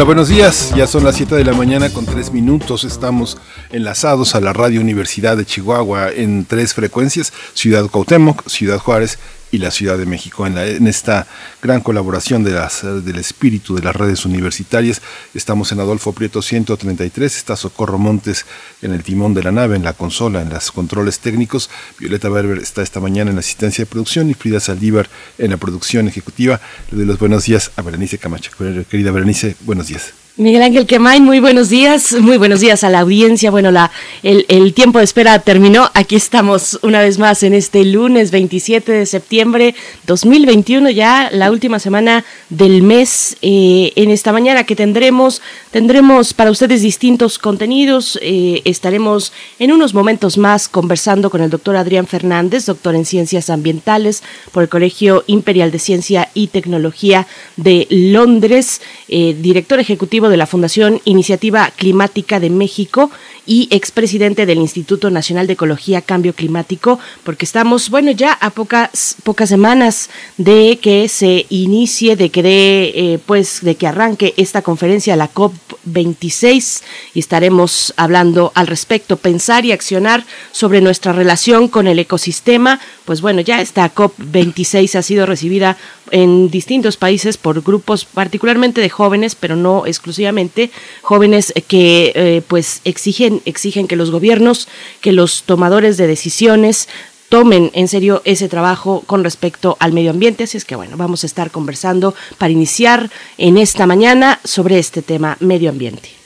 Hola, buenos días. Ya son las 7 de la mañana con 3 minutos. Estamos enlazados a la Radio Universidad de Chihuahua en tres frecuencias, Ciudad Cuauhtémoc, Ciudad Juárez y la Ciudad de México. En, en esta gran colaboración de las, del espíritu de las redes universitarias, estamos en Adolfo Prieto 133, está Socorro Montes en el timón de la nave, en la consola, en los controles técnicos. Violeta Berber está esta mañana en la asistencia de producción y Frida Saldívar en la producción ejecutiva. Le doy los buenos días a Berenice Camacho. Querida Berenice, buenos días. Miguel Ángel Quemain, muy buenos días, muy buenos días a la audiencia. Bueno, la, el, tiempo de espera terminó. Aquí estamos una vez más en este lunes 27 de septiembre 2021, ya la última semana del mes. Eh, en esta mañana que tendremos, tendremos para ustedes distintos contenidos. Eh, estaremos en unos momentos más conversando con el doctor Adrián Fernández, doctor en Ciencias Ambientales por el Colegio Imperial de Ciencia y Tecnología de Londres, eh, director ejecutivo de la Fundación Iniciativa Climática de México y expresidente del Instituto Nacional de Ecología Cambio Climático, porque estamos, bueno, ya a pocas, pocas semanas de que se inicie, de que dé, eh, pues, de que arranque esta conferencia, la COP26, y estaremos hablando al respecto, pensar y accionar sobre nuestra relación con el ecosistema. Pues bueno, ya esta COP26 ha sido recibida en distintos países por grupos particularmente de jóvenes, pero no exclusivamente jóvenes que eh, pues exigen exigen que los gobiernos, que los tomadores de decisiones tomen en serio ese trabajo con respecto al medio ambiente. Así es que bueno, vamos a estar conversando para iniciar en esta mañana sobre este tema medio ambiente.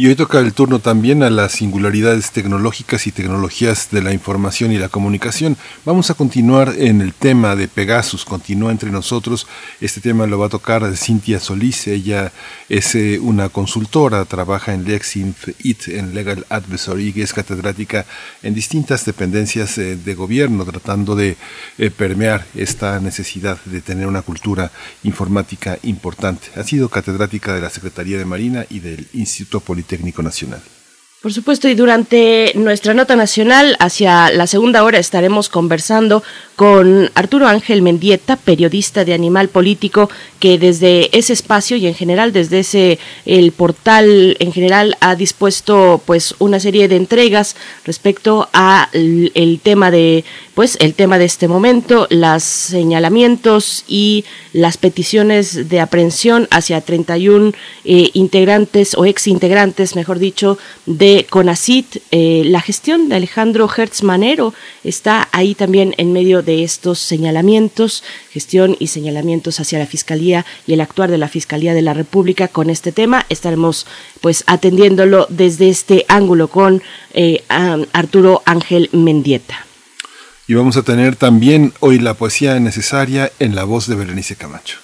Y hoy toca el turno también a las singularidades tecnológicas y tecnologías de la información y la comunicación. Vamos a continuar en el tema de Pegasus, continúa entre nosotros. Este tema lo va a tocar Cintia Solís, ella es eh, una consultora, trabaja en Lexinf en Legal Advisory, y es catedrática en distintas dependencias eh, de gobierno, tratando de eh, permear esta necesidad de tener una cultura informática importante. Ha sido catedrática de la Secretaría de Marina y del Instituto Político Técnico Nacional. Por supuesto, y durante nuestra nota nacional, hacia la segunda hora, estaremos conversando con Arturo Ángel Mendieta, periodista de Animal Político, que desde ese espacio y en general desde ese el portal en general ha dispuesto pues una serie de entregas respecto a el, el tema de pues el tema de este momento, los señalamientos y las peticiones de aprehensión hacia 31 eh, integrantes o ex integrantes, mejor dicho, de CONACIT. Eh, la gestión de Alejandro Hertz Manero está ahí también en medio de estos señalamientos, gestión y señalamientos hacia la Fiscalía y el actuar de la Fiscalía de la República con este tema. Estaremos pues atendiéndolo desde este ángulo con eh, Arturo Ángel Mendieta. Y vamos a tener también hoy la poesía necesaria en la voz de Berenice Camacho.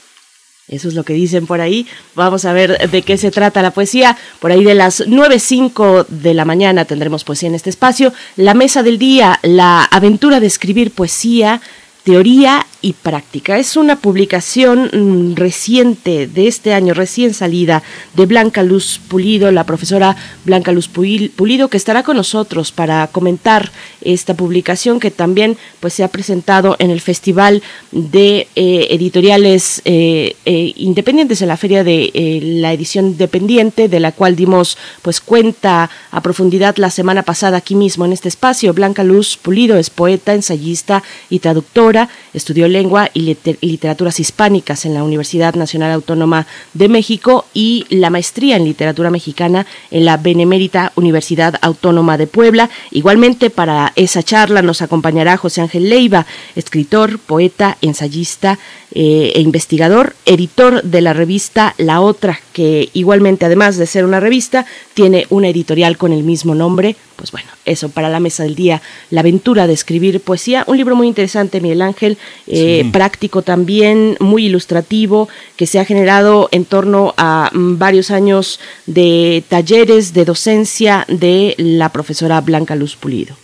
Eso es lo que dicen por ahí. Vamos a ver de qué se trata la poesía. Por ahí de las 9.05 de la mañana tendremos poesía en este espacio. La mesa del día, la aventura de escribir poesía, teoría y práctica. Es una publicación mm, reciente de este año, recién salida, de Blanca Luz Pulido, la profesora Blanca Luz Pulido, que estará con nosotros para comentar esta publicación que también pues, se ha presentado en el Festival de eh, Editoriales eh, eh, Independientes, en la Feria de la Edición Independiente, de la cual dimos pues, cuenta a profundidad la semana pasada aquí mismo en este espacio. Blanca Luz Pulido es poeta, ensayista y traductora, estudió Lengua y Literaturas Hispánicas en la Universidad Nacional Autónoma de México y la maestría en Literatura Mexicana en la Benemérita Universidad Autónoma de Puebla. Igualmente para esa charla nos acompañará José Ángel Leiva, escritor, poeta, ensayista, eh, e investigador, editor de la revista La Otra, que igualmente, además de ser una revista, tiene una editorial con el mismo nombre. Pues bueno, eso para la mesa del día, la aventura de escribir poesía, un libro muy interesante, Miguel Ángel, eh, práctico también, muy ilustrativo, que se ha generado en torno a mm, varios años de talleres de docencia de la profesora Blanca Luz Pulido.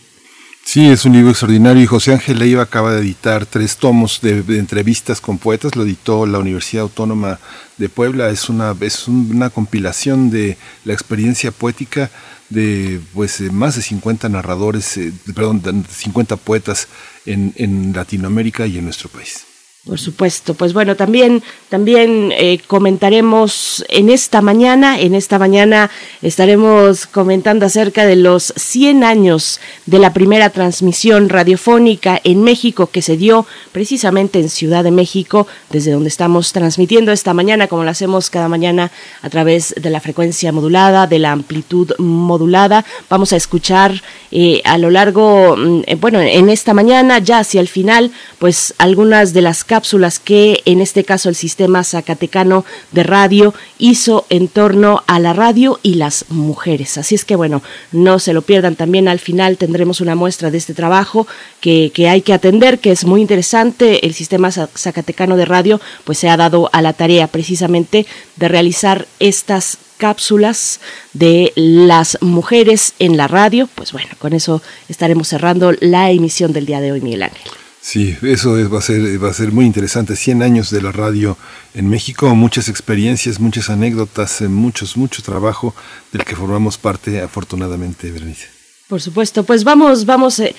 Sí, es un libro extraordinario y José Ángel Leiva acaba de editar tres tomos de, entrevistas con poetas, lo editó la Universidad Autónoma de Puebla, es una, es una compilación de la experiencia poética de pues más de 50 narradores, eh, perdón, 50 poetas en, en Latinoamérica y en nuestro país. Por supuesto, pues bueno, también, también eh, comentaremos en esta mañana, en esta mañana estaremos comentando acerca de los 100 años de la primera transmisión radiofónica en México que se dio precisamente en Ciudad de México, desde donde estamos transmitiendo esta mañana, como lo hacemos cada mañana a través de la frecuencia modulada, de la amplitud modulada. Vamos a escuchar eh, a lo largo, mm, eh, bueno, en esta mañana, ya hacia el final, pues algunas de las cápsulas que en este caso el sistema zacatecano de radio hizo en torno a la radio y las mujeres. Así es que bueno, no se lo pierdan. También al final tendremos una muestra de este trabajo que, que hay que atender, que es muy interesante. El sistema zacatecano de radio pues se ha dado a la tarea precisamente de realizar estas cápsulas de las mujeres en la radio. Pues bueno, con eso estaremos cerrando la emisión del día de hoy, Miguel Ángel. Sí, eso va, a ser, va a ser muy interesante. 100 años de la radio en México, muchas experiencias, muchas anécdotas, eh, muchos, mucho trabajo del que formamos parte afortunadamente, Berenice. Por supuesto, pues vamos, vamos eh,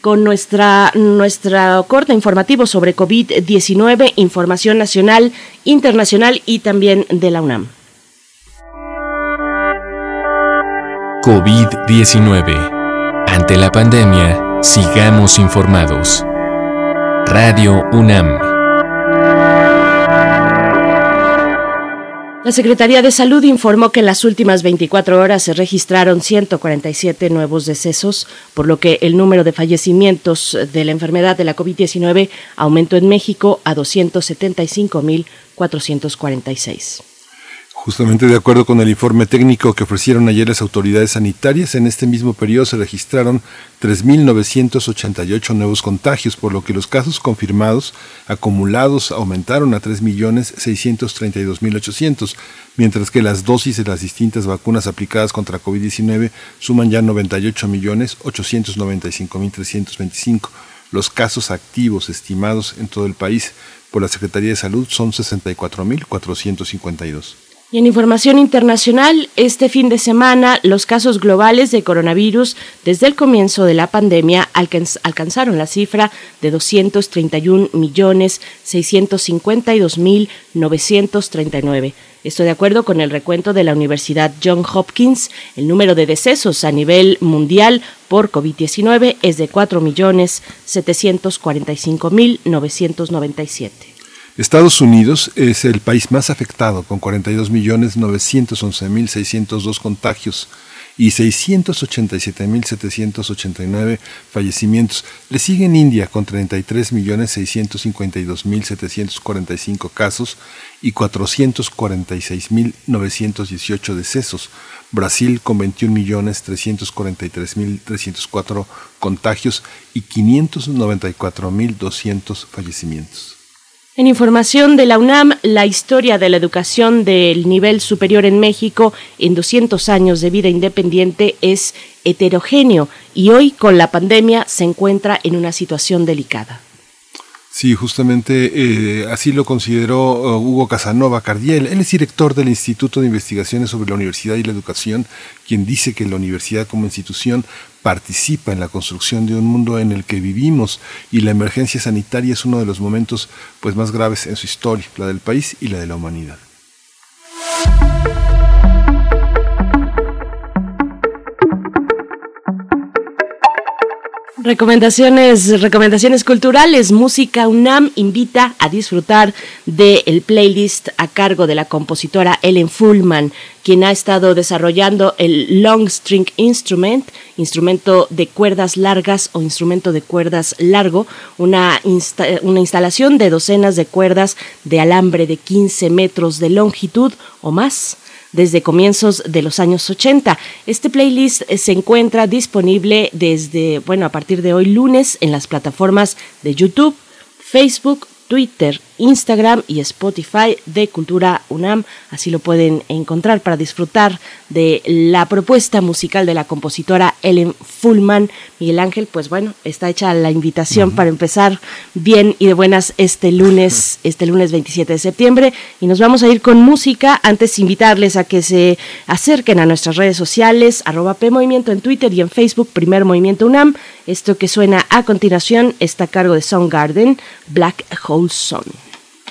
con nuestra, nuestra corte informativo sobre COVID-19, información nacional, internacional y también de la UNAM. COVID-19. Ante la pandemia, sigamos informados. Radio UNAM. La Secretaría de Salud informó que en las últimas 24 horas se registraron 147 nuevos decesos, por lo que el número de fallecimientos de la enfermedad de la COVID-19 aumentó en México a 275.446. Justamente de acuerdo con el informe técnico que ofrecieron ayer las autoridades sanitarias, en este mismo periodo se registraron 3.988 nuevos contagios, por lo que los casos confirmados acumulados aumentaron a 3.632.800, mientras que las dosis de las distintas vacunas aplicadas contra COVID-19 suman ya 98.895.325. Los casos activos estimados en todo el país por la Secretaría de Salud son 64.452. Y en información internacional, este fin de semana los casos globales de coronavirus desde el comienzo de la pandemia alcanzaron la cifra de 231.652.939. Esto de acuerdo con el recuento de la Universidad John Hopkins. El número de decesos a nivel mundial por COVID-19 es de 4.745.997. Estados Unidos es el país más afectado, con 42.911.602 contagios y 687.789 fallecimientos. Le sigue en India con 33.652.745 casos y 446.918 decesos. Brasil con 21.343.304 contagios y 594.200 fallecimientos. En información de la UNAM, la historia de la educación del nivel superior en México en 200 años de vida independiente es heterogéneo y hoy con la pandemia se encuentra en una situación delicada. Sí, justamente eh, así lo consideró uh, Hugo Casanova Cardiel. Él es director del Instituto de Investigaciones sobre la Universidad y la Educación, quien dice que la universidad como institución participa en la construcción de un mundo en el que vivimos y la emergencia sanitaria es uno de los momentos pues más graves en su historia, la del país y la de la humanidad. Recomendaciones, recomendaciones culturales. Música UNAM invita a disfrutar del playlist a cargo de la compositora Ellen Fullman, quien ha estado desarrollando el Long String Instrument, instrumento de cuerdas largas o instrumento de cuerdas largo, una, una instalación de docenas de cuerdas de alambre de 15 metros de longitud o más desde comienzos de los años 80. Este playlist eh, se encuentra disponible desde, bueno, a partir de hoy lunes en las plataformas de YouTube, Facebook, Twitter, Instagram y Spotify de Cultura UNAM. Así lo pueden encontrar para disfrutar de la propuesta musical de la compositora Ellen Fullman. Miguel Ángel, pues bueno, está hecha la invitación para empezar bien y de buenas este lunes, este lunes 27 de septiembre. Y nos vamos a ir con música. Antes invitarles a que se acerquen a nuestras redes sociales, arroba P Movimiento en Twitter y en Facebook, Primer Movimiento UNAM. Esto que suena a continuación está a cargo de Soundgarden, Black Hole Sun.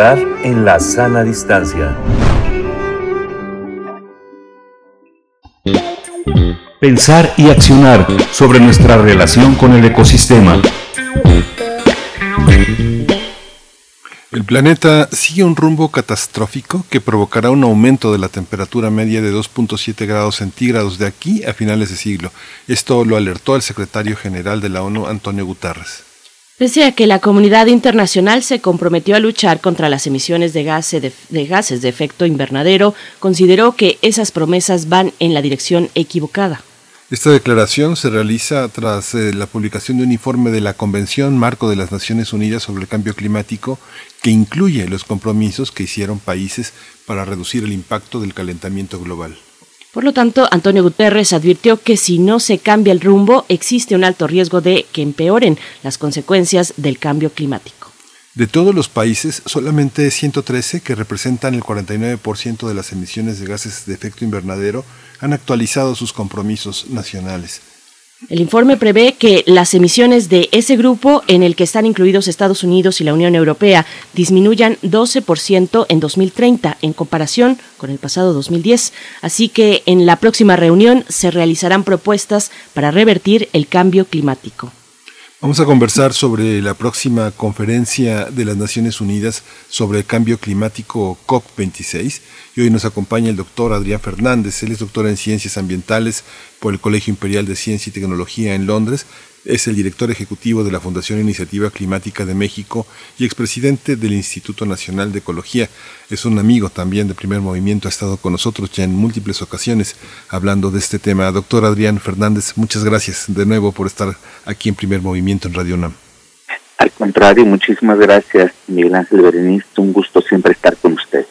En la sana distancia. Pensar y accionar sobre nuestra relación con el ecosistema. El planeta sigue un rumbo catastrófico que provocará un aumento de la temperatura media de 2.7 grados centígrados de aquí a finales de siglo. Esto lo alertó el secretario general de la ONU, Antonio Guterres. Pese a que la comunidad internacional se comprometió a luchar contra las emisiones de, gases de efecto invernadero, consideró que esas promesas van en la dirección equivocada. Esta declaración se realiza tras eh, la publicación de un informe de la Convención Marco de las Naciones Unidas sobre el Cambio Climático que incluye los compromisos que hicieron países para reducir el impacto del calentamiento global. Por lo tanto, Antonio Guterres advirtió que si no se cambia el rumbo, existe un alto riesgo de que empeoren las consecuencias del cambio climático. De todos los países, solamente 113, que representan el 49% de las emisiones de gases de efecto invernadero, han actualizado sus compromisos nacionales. El informe prevé que las emisiones de ese grupo, en el que están incluidos Estados Unidos y la Unión Europea, disminuyan 12% en 2030 en comparación con el pasado 2010. Así que en la próxima reunión se realizarán propuestas para revertir el cambio climático. Vamos a conversar sobre la próxima conferencia de las Naciones Unidas sobre el cambio climático COP26 y hoy nos acompaña el doctor Adrián Fernández. Él es doctor en Ciencias Ambientales por el Colegio Imperial de Ciencia y Tecnología en Londres. Es el director ejecutivo de la Fundación Iniciativa Climática de México y expresidente del Instituto Nacional de Ecología. Es un amigo también de Primer Movimiento, ha estado con nosotros ya en múltiples ocasiones hablando de este tema. Doctor Adrián Fernández, muchas gracias de nuevo por estar aquí en Primer Movimiento en Radio UNAM. Al contrario, muchísimas gracias, Miguel Ángel Berenice. Un gusto siempre estar con usted.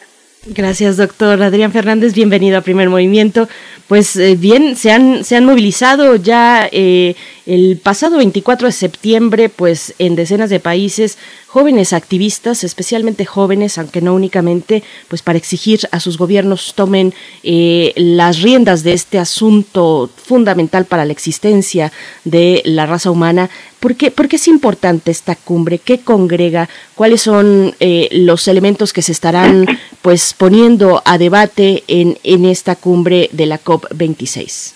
Gracias, doctor Adrián Fernández. Bienvenido a Primer Movimiento. Pues eh, bien, se han, se han movilizado ya eh, el pasado 24 de septiembre, pues en decenas de países, jóvenes activistas, especialmente jóvenes, aunque no únicamente, pues para exigir a sus gobiernos tomen eh, las riendas de este asunto fundamental para la existencia de la raza humana. ¿Por qué, por qué es importante esta cumbre? ¿Qué congrega? ¿Cuáles son eh, los elementos que se estarán pues poniendo a debate en, en esta cumbre de la COP26?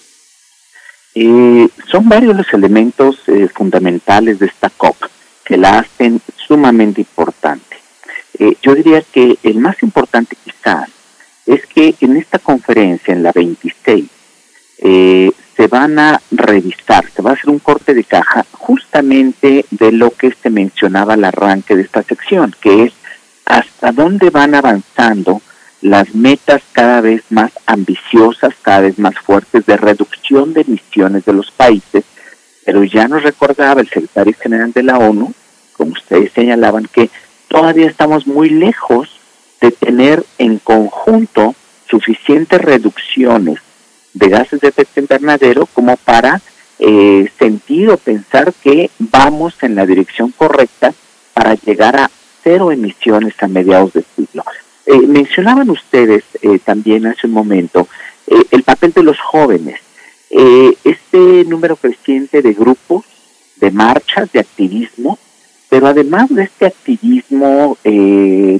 Eh, son varios los elementos eh, fundamentales de esta COP que la hacen sumamente importante. Eh, yo diría que el más importante quizás es que en esta conferencia, en la 26, se van a revisar, se va a hacer un corte de caja justamente de lo que se mencionaba al arranque de esta sección, que es hasta dónde van avanzando las metas cada vez más ambiciosas, cada vez más fuertes de reducción de emisiones de los países, pero ya nos recordaba el secretario general de la ONU, como ustedes señalaban, que todavía estamos muy lejos de tener en conjunto suficientes reducciones de gases de efecto invernadero como para eh, sentir o pensar que vamos en la dirección correcta para llegar a cero emisiones a mediados del siglo. Eh, mencionaban ustedes eh, también hace un momento eh, el papel de los jóvenes. Este número creciente de grupos, de marchas, de activismo, pero además de este activismo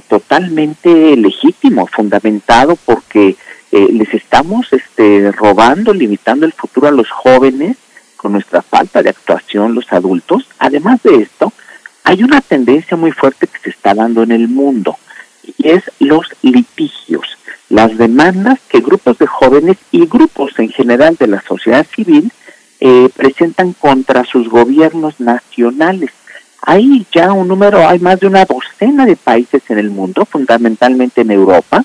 totalmente legítimo, fundamentado, porque les estamos este, robando, limitando el futuro a los jóvenes con nuestra falta de actuación, los adultos. Además de esto, hay una tendencia muy fuerte que se está dando en el mundo y es los litigios, las demandas que grupos de jóvenes y grupos en general de la sociedad civil eh, presentan contra sus gobiernos nacionales. Hay ya un número, hay más de una docena de países en el mundo, fundamentalmente en Europa,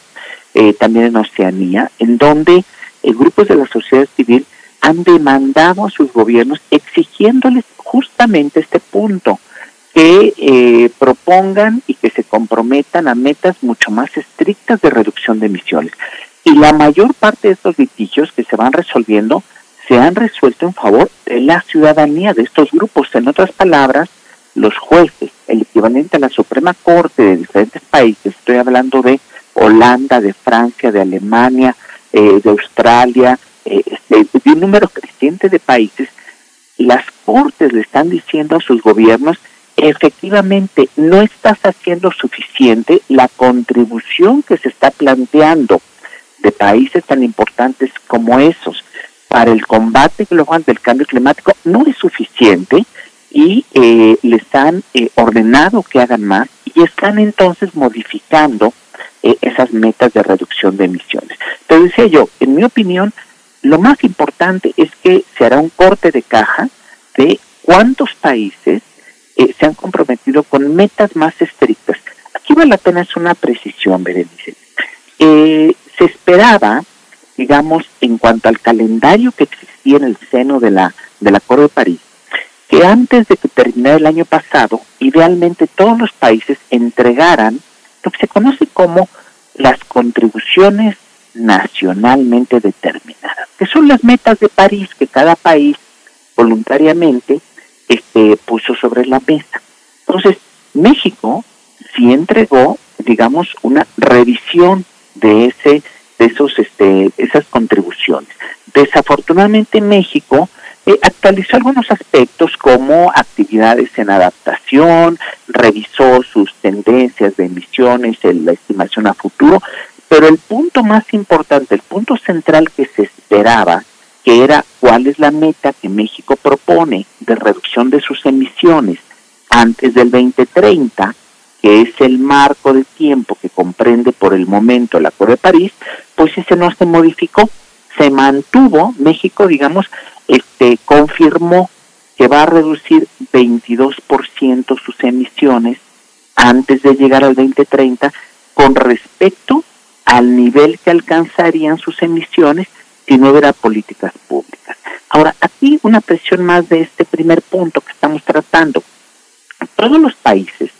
eh, también en Oceanía, en donde eh, grupos de la sociedad civil han demandado a sus gobiernos exigiéndoles justamente este punto, que eh, propongan y que se comprometan a metas mucho más estrictas de reducción de emisiones. Y la mayor parte de estos litigios que se van resolviendo se han resuelto en favor de la ciudadanía de estos grupos. En otras palabras, los jueces, el equivalente a la Suprema Corte de diferentes países, estoy hablando de Holanda, de Francia, de Alemania, eh, de Australia, eh, de, de un número creciente de países, las cortes le están diciendo a sus gobiernos efectivamente no estás haciendo suficiente la contribución que se está planteando de países tan importantes como esos para el combate global del cambio climático no es suficiente y eh, les han eh, ordenado que hagan más y están entonces modificando eh, esas metas de reducción de emisiones. Pero decía yo, en mi opinión, lo más importante es que se hará un corte de caja de cuántos países eh, se han comprometido con metas más estrictas. Aquí vale la pena es una precisión, Berenice. Eh, se esperaba, digamos, en cuanto al calendario que existía en el seno de la, del Acuerdo de París, que antes de que terminara el año pasado, idealmente todos los países entregaran lo que se conoce como las contribuciones nacionalmente determinadas, que son las metas de París que cada país voluntariamente este, puso sobre la mesa. Entonces, México sí entregó, digamos, una revisión de ese de esos este esas contribuciones. Desafortunadamente México eh, actualizó algunos aspectos como actividades en adaptación, revisó sus tendencias de emisiones, la estimación a futuro, pero el punto más importante, el punto central que se esperaba, que era cuál es la meta que México propone de reducción de sus emisiones antes del 2030, que es el marco de tiempo que comprende por el momento el Acuerdo de París, pues ese no se modificó, se mantuvo, México, digamos, este, confirmó que va a reducir 22% sus emisiones antes de llegar al 2030 con respecto al nivel que alcanzarían sus emisiones si no hubiera políticas públicas. Ahora, aquí una presión más de este primer punto que estamos tratando. Todos los países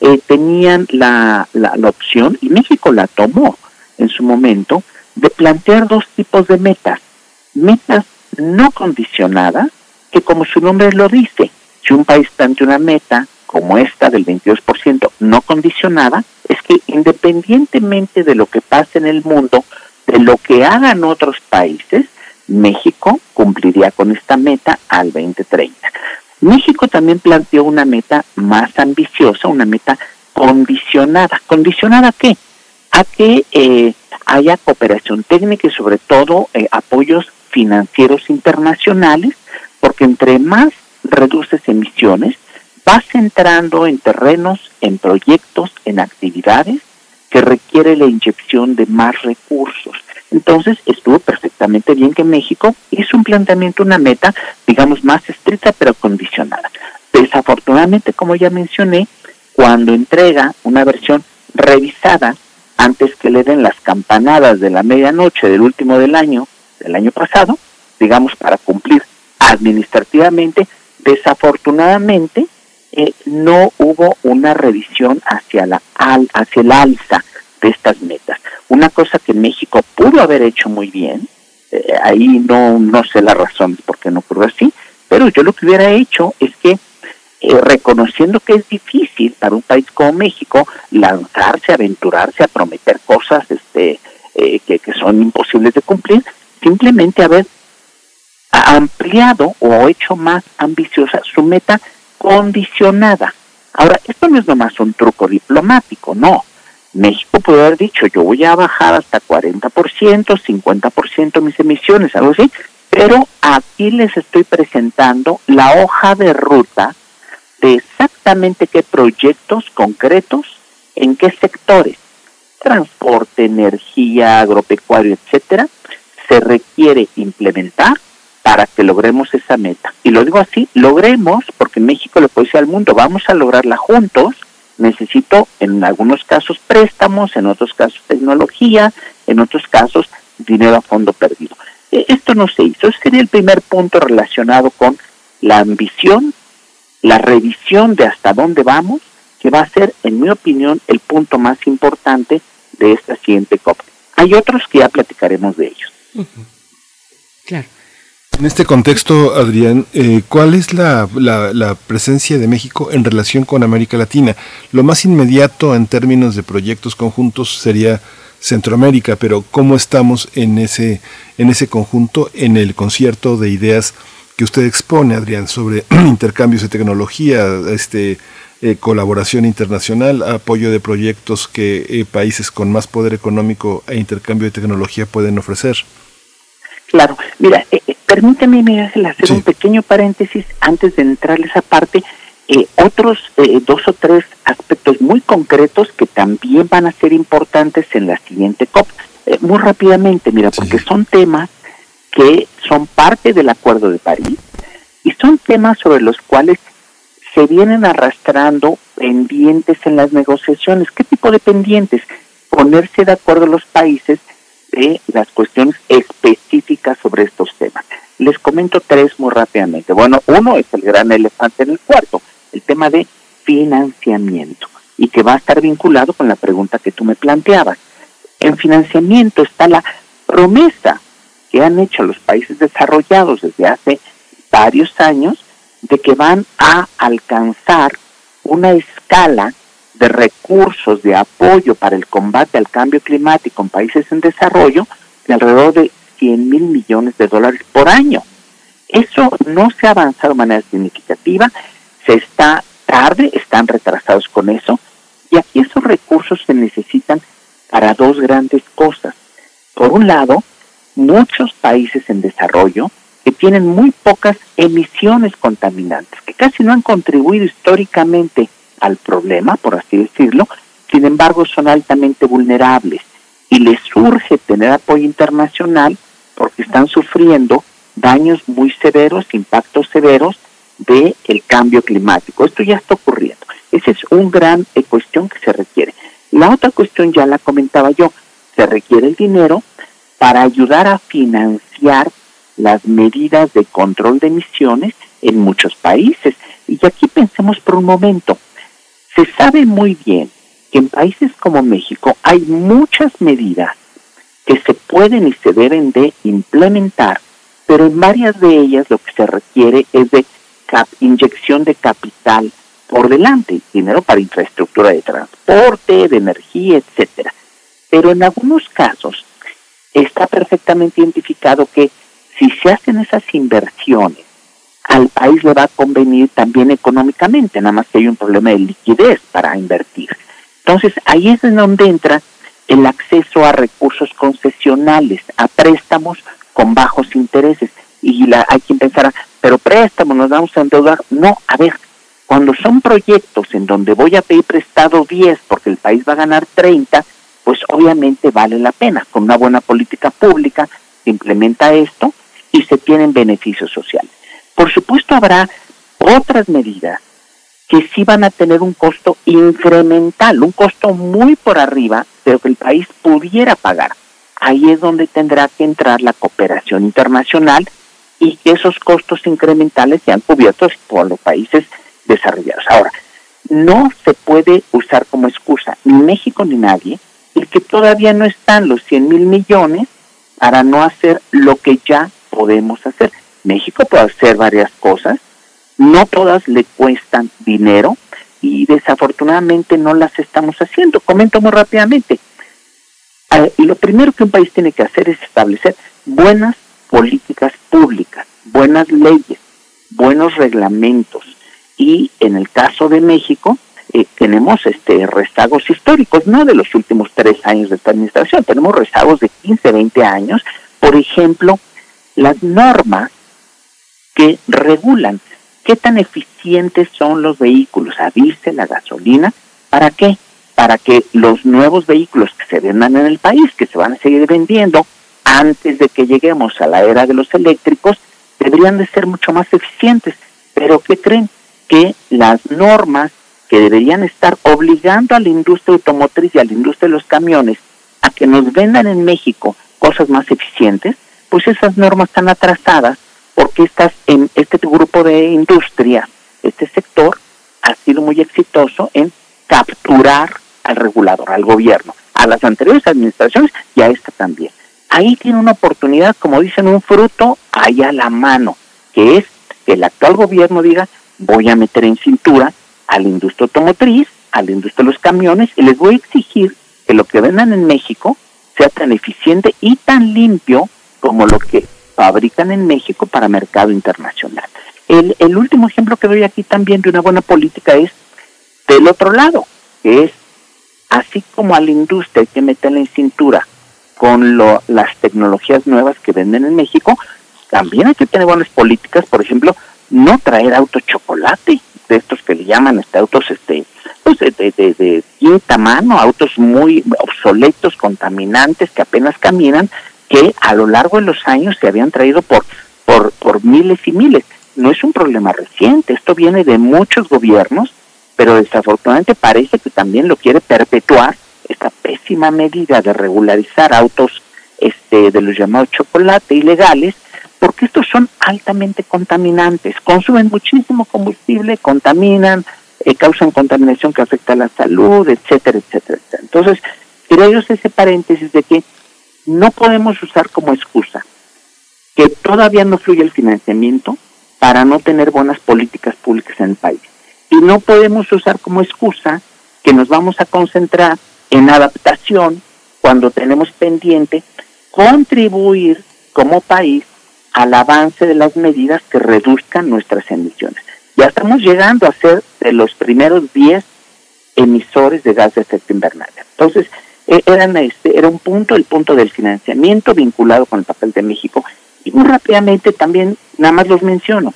eh, tenían la, la, la opción, y México la tomó en su momento, de plantear dos tipos de metas. Metas no condicionada, que como su nombre lo dice, si un país plantea una meta como esta del 22% no condicionada, es que independientemente de lo que pase en el mundo, de lo que hagan otros países, México cumpliría con esta meta al 2030. México también planteó una meta más ambiciosa, una meta condicionada. ¿Condicionada a qué? A que eh, haya cooperación técnica y sobre todo eh, apoyos financieros internacionales, porque entre más reduces emisiones, vas entrando en terrenos, en proyectos, en actividades que requiere la inyección de más recursos. Entonces estuvo perfectamente bien que México hizo un planteamiento, una meta, digamos, más estricta pero condicionada. Desafortunadamente, como ya mencioné, cuando entrega una versión revisada antes que le den las campanadas de la medianoche del último del año, del año pasado, digamos, para cumplir administrativamente, desafortunadamente eh, no hubo una revisión hacia, la al, hacia el alza de estas metas. Una cosa que México pudo haber hecho muy bien, eh, ahí no, no sé las razones por qué no ocurrió así, pero yo lo que hubiera hecho es que eh, reconociendo que es difícil para un país como México lanzarse, aventurarse a prometer cosas este, que, que son imposibles de cumplir, simplemente haber ampliado o hecho más ambiciosa su meta condicionada. Ahora, esto no es nomás un truco diplomático, no. México puede haber dicho, yo voy a bajar hasta 40%, 50% mis emisiones, algo así, pero aquí les estoy presentando la hoja de ruta de exactamente qué proyectos concretos, en qué sectores, transporte, energía, agropecuario, etcétera, se requiere implementar para que logremos esa meta. Y lo digo así, logremos, porque México le puede decir al mundo, vamos a lograrla juntos, necesito en algunos casos préstamos, en otros casos tecnología, en otros casos dinero a fondo perdido. E, esto no se hizo, ese sería el primer punto relacionado con la ambición, la revisión de hasta dónde vamos, que va a ser, en mi opinión, el punto más importante de esta siguiente COP. Hay otros que ya platicaremos de ellos. Claro. En este contexto, Adrián, eh, ¿cuál es la, presencia de México en relación con América Latina? Lo más inmediato en términos de proyectos conjuntos sería Centroamérica, pero ¿cómo estamos en ese, en ese conjunto, en el concierto de ideas que usted expone, Adrián, sobre intercambios de tecnología, este, eh, colaboración internacional, apoyo de proyectos que eh, países con más poder económico e intercambio de tecnología pueden ofrecer? Claro, mira, eh, eh, permíteme, Miguel, hacer un pequeño paréntesis antes de entrar a esa parte. Eh, otros eh, dos o tres aspectos muy concretos que también van a ser importantes en la siguiente COP. muy rápidamente, mira, porque son temas que son parte del Acuerdo de París y son temas sobre los cuales se vienen arrastrando pendientes en las negociaciones. ¿Qué tipo de pendientes? Ponerse de acuerdo los países de las cuestiones específicas sobre estos temas. Les comento tres muy rápidamente. Bueno, uno es el gran elefante en el cuarto, el tema de financiamiento, y que va a estar vinculado con la pregunta que tú me planteabas. En financiamiento está la promesa que han hecho los países desarrollados desde hace varios años de que van a alcanzar una escala de recursos de apoyo para el combate al cambio climático en países en desarrollo de alrededor de 100 mil millones de dólares por año. Eso no se ha avanzado de manera significativa, se está tarde, están retrasados con eso, y aquí esos recursos se necesitan para dos grandes cosas. Por un lado, muchos países en desarrollo que tienen muy pocas emisiones contaminantes, que casi no han contribuido históricamente al problema, por así decirlo, sin embargo son altamente vulnerables y les surge tener apoyo internacional porque están sufriendo daños muy severos, impactos severos del el cambio climático. Esto ya está ocurriendo. Esa es una gran eh, cuestión que se requiere. La otra cuestión ya la comentaba yo, se requiere el dinero para ayudar a financiar las medidas de control de emisiones en muchos países. Y aquí pensemos por un momento, se sabe muy bien que en países como México hay muchas medidas que se pueden y se deben de implementar, pero en varias de ellas lo que se requiere es de inyección de capital por delante, dinero para infraestructura de transporte, de energía, etcétera. Pero en algunos casos está perfectamente identificado que si se hacen esas inversiones, al país le va a convenir también económicamente, nada más que hay un problema de liquidez para invertir. Entonces, ahí es en donde entra el acceso a recursos concesionales, a préstamos con bajos intereses. Y la, hay quien pensará, pero préstamos, nos vamos a endeudar. No, a ver, cuando son proyectos en donde voy a pedir prestado 10 porque el país va a ganar 30, pues obviamente vale la pena. Con una buena política pública se implementa esto y se tienen beneficios sociales. Por supuesto habrá otras medidas que sí van a tener un costo incremental, un costo muy por arriba de lo que el país pudiera pagar. Ahí es donde tendrá que entrar la cooperación internacional y que esos costos incrementales sean cubiertos por los países desarrollados. Ahora, no se puede usar como excusa ni México ni nadie el que todavía no están los 100 mil millones para no hacer lo que ya podemos hacer. México puede hacer varias cosas, no todas le cuestan dinero y desafortunadamente no las estamos haciendo. Comento muy rápidamente. lo primero que un país tiene que hacer es establecer buenas políticas públicas, buenas leyes, buenos reglamentos. Y en el caso de México, eh, tenemos este rezagos históricos, no de los últimos tres años de esta administración, tenemos rezagos de 15, 20 años. Por ejemplo, las normas que regulan qué tan eficientes son los vehículos a diésel, la gasolina, ¿para qué? Para que los nuevos vehículos que se vendan en el país, que se van a seguir vendiendo antes de que lleguemos a la era de los eléctricos, deberían de ser mucho más eficientes. Pero ¿qué creen? Que las normas que deberían estar obligando a la industria automotriz y a la industria de los camiones a que nos vendan en México cosas más eficientes, pues esas normas están atrasadas porque estas, en este grupo de industria, este sector, ha sido muy exitoso en capturar al regulador, al gobierno, a las anteriores administraciones y a esta también. Ahí tiene una oportunidad, como dicen, un fruto ahí a la mano, que es que el actual gobierno diga, voy a meter en cintura a la industria automotriz, a la industria de los camiones, y les voy a exigir que lo que vendan en México sea tan eficiente y tan limpio como lo que fabrican en México para mercado internacional. El, el último ejemplo que doy aquí también de una buena política es del otro lado, que es así como a la industria hay que meterla en cintura con lo, las tecnologías nuevas que venden en México, también hay que tener buenas políticas, por ejemplo, no traer autos chocolate, de estos que le llaman este autos este pues de, de quinta mano, autos muy obsoletos, contaminantes, que apenas caminan, que a lo largo de los años se habían traído por, por, miles y miles. No es un problema reciente, esto viene de muchos gobiernos, pero desafortunadamente parece que también lo quiere perpetuar esta pésima medida de regularizar autos este de los llamados chocolate ilegales, porque estos son altamente contaminantes, consumen muchísimo combustible, contaminan, eh, causan contaminación que afecta a la salud, etcétera, etcétera, etcétera. Entonces, creo ese paréntesis de que no podemos usar como excusa que todavía no fluye el financiamiento para no tener buenas políticas públicas en el país. Y no podemos usar como excusa que nos vamos a concentrar en adaptación cuando tenemos pendiente contribuir como país al avance de las medidas que reduzcan nuestras emisiones. Ya estamos llegando a ser de los primeros 10 emisores de gas de efecto invernadero. Entonces, eran este, era un punto, el punto del financiamiento vinculado con el papel de México. Y muy rápidamente también, nada más los menciono,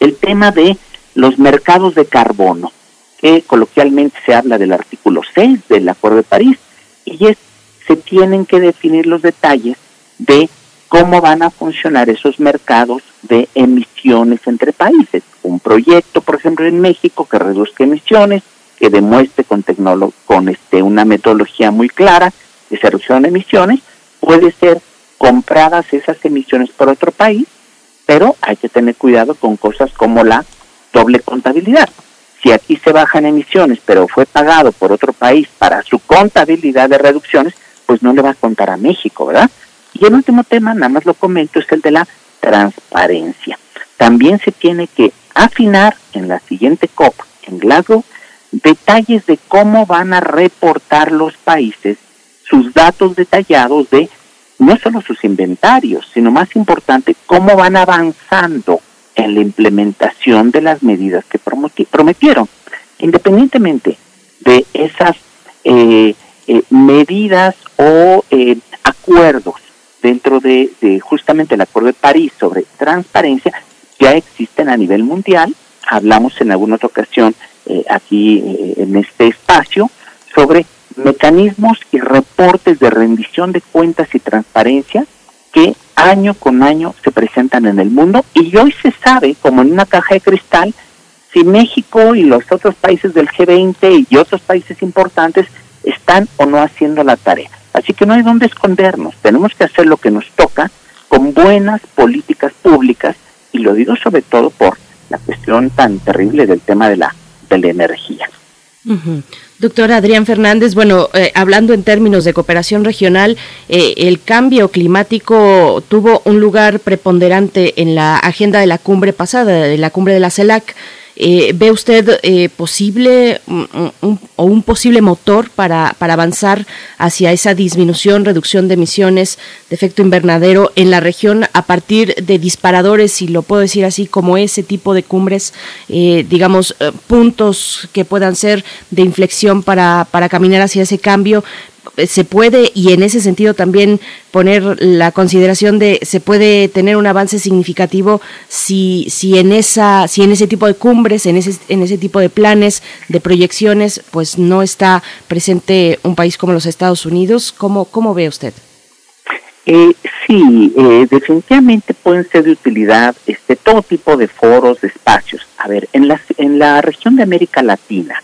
el tema de los mercados de carbono, que coloquialmente se habla del artículo 6 del Acuerdo de París, y es, se tienen que definir los detalles de cómo van a funcionar esos mercados de emisiones entre países. Un proyecto, por ejemplo, en México que reduzca emisiones, que demuestre con, con este, una metodología muy clara de reducción de emisiones, puede ser compradas esas emisiones por otro país, pero hay que tener cuidado con cosas como la doble contabilidad. Si aquí se bajan emisiones, pero fue pagado por otro país para su contabilidad de reducciones, pues no le va a contar a México, ¿verdad? Y el último tema, nada más lo comento, es el de la transparencia. También se tiene que afinar en la siguiente COP en Glasgow detalles de cómo van a reportar los países sus datos detallados de no solo sus inventarios, sino más importante, cómo van avanzando en la implementación de las medidas que prometieron. Independientemente de esas eh, eh, medidas o eh, acuerdos dentro de, justamente el Acuerdo de París sobre transparencia ya existen a nivel mundial. Hablamos en alguna otra ocasión eh, aquí eh, en este espacio sobre mecanismos y reportes de rendición de cuentas y transparencia que año con año se presentan en el mundo y hoy se sabe, como en una caja de cristal, si México y los otros países del G20 y otros países importantes están o no haciendo la tarea. Así que no hay dónde escondernos, tenemos que hacer lo que nos toca con buenas políticas públicas y lo digo sobre todo por la cuestión tan terrible del tema de la, de energía. Doctor Adrián Fernández, bueno, eh, hablando en términos de cooperación regional, eh, el cambio climático tuvo un lugar preponderante en la agenda de la cumbre pasada, de la cumbre de la CELAC. Eh, ¿Ve usted eh, posible o un posible motor para, para avanzar hacia esa disminución, reducción de emisiones de efecto invernadero en la región a partir de disparadores, si lo puedo decir así, como ese tipo de cumbres, eh, digamos, puntos que puedan ser de inflexión para, para caminar hacia ese cambio? Se puede y en ese sentido también poner la consideración de se puede tener un avance significativo si si en esa si en ese tipo de cumbres en ese en ese tipo de planes de proyecciones pues no está presente un país como los Estados Unidos cómo cómo ve usted eh, sí, eh, definitivamente pueden ser de utilidad este todo tipo de foros, de espacios. A ver, en la, en la región de América Latina,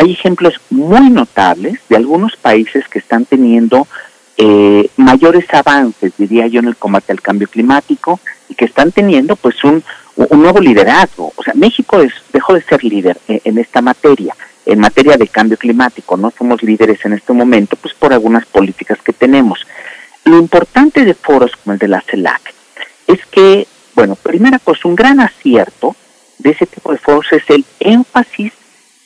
hay ejemplos muy notables de algunos países que están teniendo eh, mayores avances, diría yo, en el combate al cambio climático y que están teniendo pues un, un nuevo liderazgo. O sea, México es, dejó de ser líder en, en, esta materia, en materia de cambio climático. No somos líderes en este momento, pues por algunas políticas que tenemos. Lo importante de foros como el de la CELAC es que, bueno, primera cosa, un gran acierto de ese tipo de foros es el énfasis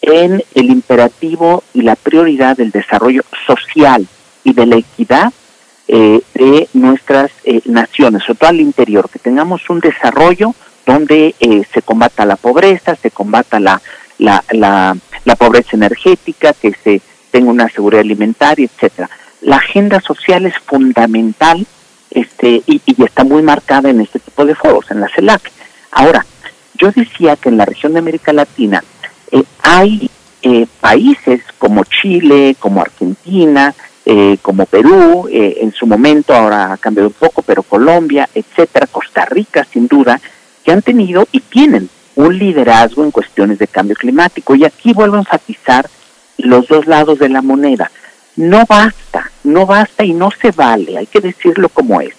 en el imperativo y la prioridad del desarrollo social y de la equidad eh, de nuestras eh, naciones, sobre todo al interior, que tengamos un desarrollo donde eh, se combata la pobreza, se combata la, la, la, la, pobreza energética, que se tenga una seguridad alimentaria, etcétera. La agenda social es fundamental este, y, y está muy marcada en este tipo de foros, en la CELAC. Ahora, yo decía que en la región de América Latina eh, hay eh, países como Chile, como Argentina, eh, como Perú, eh, en su momento ahora ha cambiado un poco, pero Colombia, etcétera, Costa Rica sin duda, que han tenido y tienen un liderazgo en cuestiones de cambio climático. Y aquí vuelvo a enfatizar los dos lados de la moneda. No basta, no basta y no se vale, hay que decirlo como es,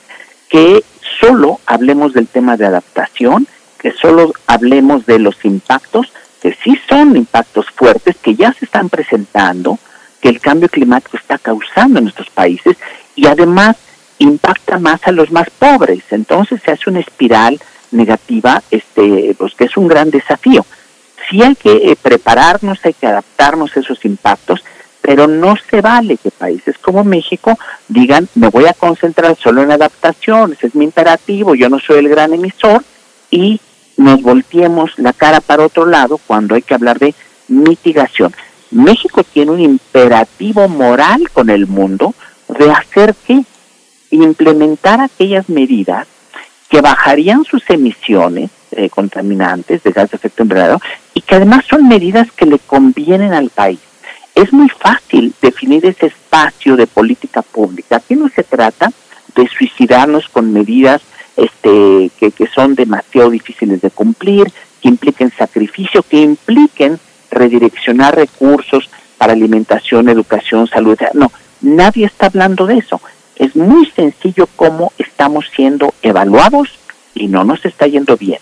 que solo hablemos del tema de adaptación, que solo hablemos de los impactos, que sí son impactos fuertes, que ya se están presentando, que el cambio climático está causando en nuestros países y además impacta más a los más pobres. Entonces se hace una espiral negativa, este, pues que es un gran desafío. Sí hay que eh, prepararnos, hay que adaptarnos a esos impactos, pero no se vale que países como México digan, me voy a concentrar solo en adaptación, ese es mi imperativo, yo no soy el gran emisor, y nos volteemos la cara para otro lado cuando hay que hablar de mitigación. México tiene un imperativo moral con el mundo de hacer que implementar aquellas medidas que bajarían sus emisiones eh, contaminantes de gas de efecto invernadero y que además son medidas que le convienen al país. Es muy fácil definir ese espacio de política pública. Aquí no se trata de suicidarnos con medidas este, que, que son demasiado difíciles de cumplir, que impliquen sacrificio, que impliquen redireccionar recursos para alimentación, educación, salud. No, nadie está hablando de eso. Es muy sencillo cómo estamos siendo evaluados y no nos está yendo bien.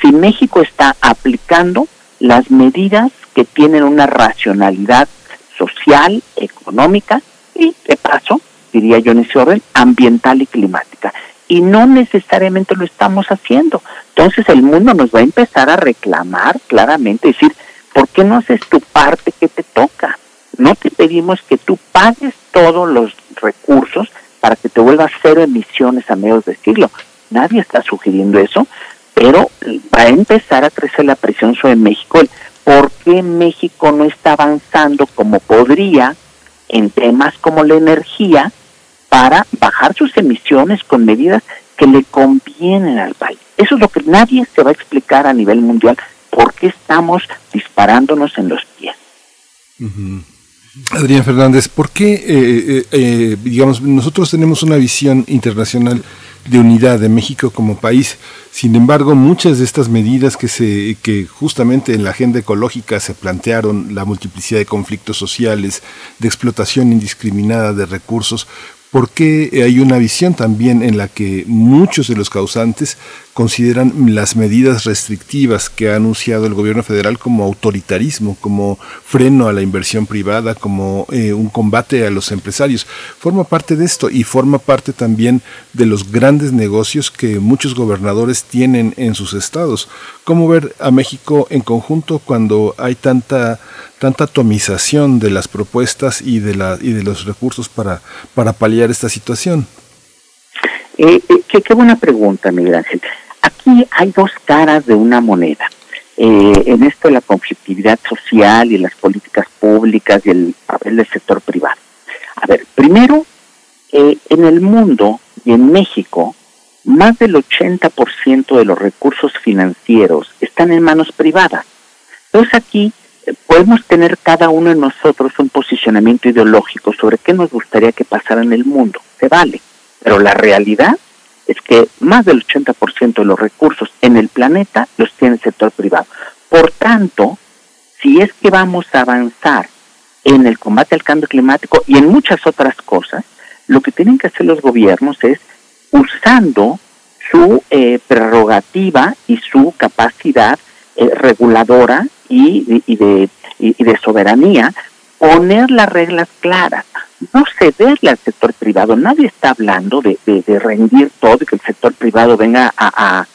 Si México está aplicando las medidas que tienen una racionalidad social, económica y, de paso, diría yo en ese orden, ambiental y climática. Y no necesariamente lo estamos haciendo. Entonces el mundo nos va a empezar a reclamar claramente, decir, ¿por qué no haces tu parte que te toca? No te pedimos que tú pagues todos los recursos para que te vuelvas cero emisiones a medios de siglo. Nadie está sugiriendo eso, pero va a empezar a crecer la presión sobre México. ¿Por qué México no está avanzando como podría en temas como la energía para bajar sus emisiones con medidas que le convienen al país? Eso es lo que nadie se va a explicar a nivel mundial. ¿Por qué estamos disparándonos en los pies? Adrián Fernández, ¿por qué, eh, eh, eh, digamos, nosotros tenemos una visión internacional de unidad de México como país. Sin embargo, muchas de estas medidas que se que justamente en la agenda ecológica se plantearon, la multiplicidad de conflictos sociales, de explotación indiscriminada de recursos, porque hay una visión también en la que muchos de los causantes consideran las medidas restrictivas que ha anunciado el gobierno federal como autoritarismo, como freno a la inversión privada, como eh, un combate a los empresarios. Forma parte de esto y forma parte también de los grandes negocios que muchos gobernadores tienen en sus estados. ¿Cómo ver a México en conjunto cuando hay tanta tanta atomización de las propuestas y de la y de los recursos para para paliar esta situación? Eh, eh, qué, buena pregunta, Miguel Ángel. Aquí hay dos caras de una moneda. Eh, en esto de la conflictividad social y las políticas públicas y el papel del sector privado. A ver, primero, en el mundo y en México, más del 80% de los recursos financieros están en manos privadas. Entonces aquí podemos tener cada uno de nosotros un posicionamiento ideológico sobre qué nos gustaría que pasara en el mundo. Se vale. Pero la realidad es que más del 80% de los recursos en el planeta los tiene el sector privado. Por tanto, si es que vamos a avanzar en el combate al cambio climático y en muchas otras cosas, lo que tienen que hacer los gobiernos es usando su eh, prerrogativa y su capacidad eh, reguladora y, de soberanía, poner las reglas claras no cederle al sector privado. Nadie está hablando de, rendir todo y que el sector privado venga a,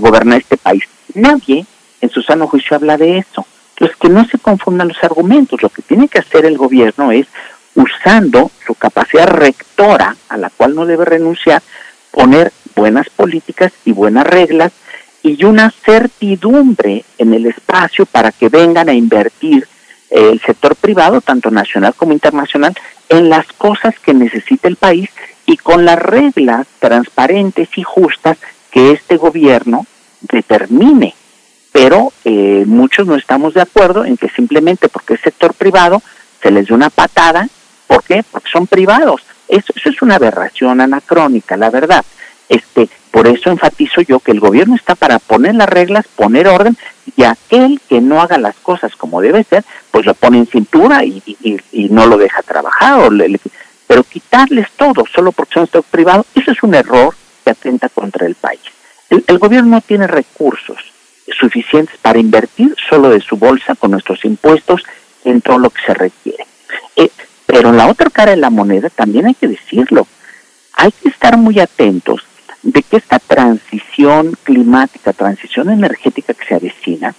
gobernar este país. Nadie en su sano juicio habla de eso. Entonces, que no se confundan los argumentos. Lo que tiene que hacer el gobierno es, usando su capacidad rectora, a la cual no debe renunciar, poner buenas políticas y buenas reglas y una certidumbre en el espacio para que vengan a invertir el sector privado, tanto nacional como internacional, en las cosas que necesita el país y con las reglas transparentes y justas que este gobierno determine. Pero eh, muchos no estamos de acuerdo en que simplemente porque es sector privado se les dé una patada. ¿Por qué? Porque son privados. Eso, eso es una aberración anacrónica, la verdad. Este, por eso enfatizo yo que el gobierno está para poner las reglas, poner orden, y aquel que no haga las cosas como debe ser, pues lo pone en cintura y, no lo deja trabajar. pero quitarles todo solo porque son sector privado, eso es un error que atenta contra el país. El, el gobierno no tiene recursos suficientes para invertir solo de su bolsa con nuestros impuestos en todo lo que se requiere. Eh, pero en la otra cara de la moneda también hay que decirlo, hay que estar muy atentos de que esta transición climática, transición energética que se avecina,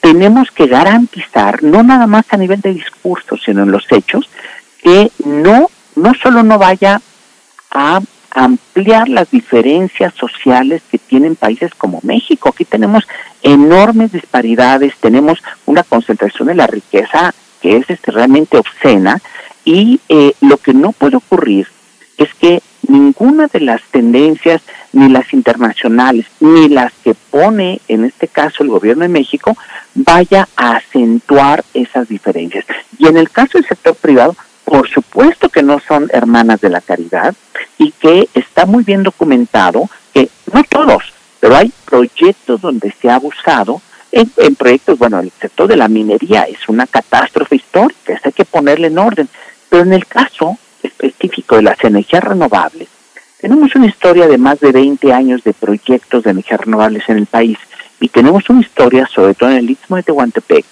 tenemos que garantizar, no nada más a nivel de discurso, sino en los hechos, que no, no solo no vaya a ampliar las diferencias sociales que tienen países como México. Aquí tenemos enormes disparidades, tenemos una concentración de la riqueza que es este, realmente obscena y eh, lo que no puede ocurrir es que ninguna de las tendencias, ni las internacionales, ni las que pone en este caso el gobierno de México, vaya a acentuar esas diferencias. Y en el caso del sector privado, por supuesto que no son hermanas de la caridad y que está muy bien documentado que no todos, pero hay proyectos donde se ha abusado en, proyectos, bueno, el sector de la minería es una catástrofe histórica, hay que ponerle en orden, pero en el caso específico de las energías renovables, tenemos una historia de más de 20 años de proyectos de energías renovables en el país y tenemos una historia, sobre todo en el Istmo de Tehuantepec,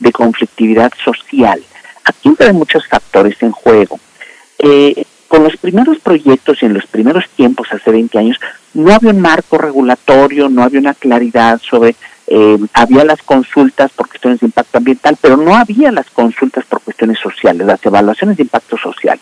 de conflictividad social. Aquí hay muchos factores en juego. Eh, con los primeros proyectos y en los primeros tiempos, hace 20 años, no había un marco regulatorio, no había una claridad sobre, eh, había las consultas por cuestiones de impacto ambiental, pero no había las consultas por cuestiones sociales, las evaluaciones de impacto social.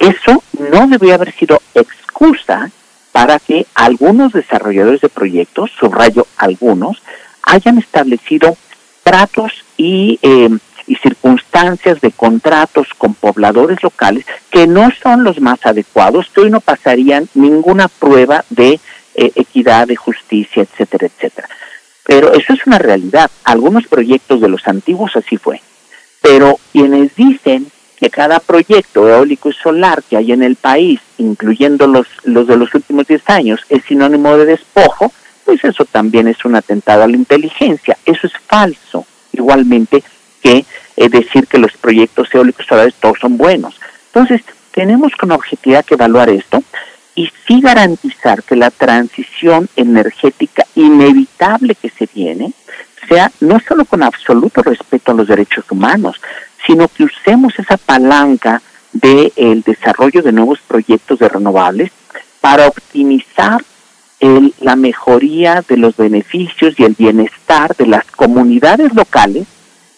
Eso no debería haber sido excusa para que algunos desarrolladores de proyectos, subrayo algunos, hayan establecido tratos y eh, y circunstancias de contratos con pobladores locales que no son los más adecuados, que hoy no pasarían ninguna prueba de eh, equidad, de justicia, etcétera, etcétera. Pero eso es una realidad. Algunos proyectos de los antiguos así fue. Pero quienes dicen que cada proyecto eólico y solar que hay en el país, incluyendo los, los de los últimos 10 años, es sinónimo de despojo, pues eso también es un atentado a la inteligencia. Eso es falso. Igualmente, que eh, decir que los proyectos eólicos solares todos son buenos. Entonces, tenemos con objetividad que evaluar esto y sí garantizar que la transición energética inevitable que se viene sea no solo con absoluto respeto a los derechos humanos, sino que usemos esa palanca del el desarrollo de nuevos proyectos de renovables para optimizar el, la mejoría de los beneficios y el bienestar de las comunidades locales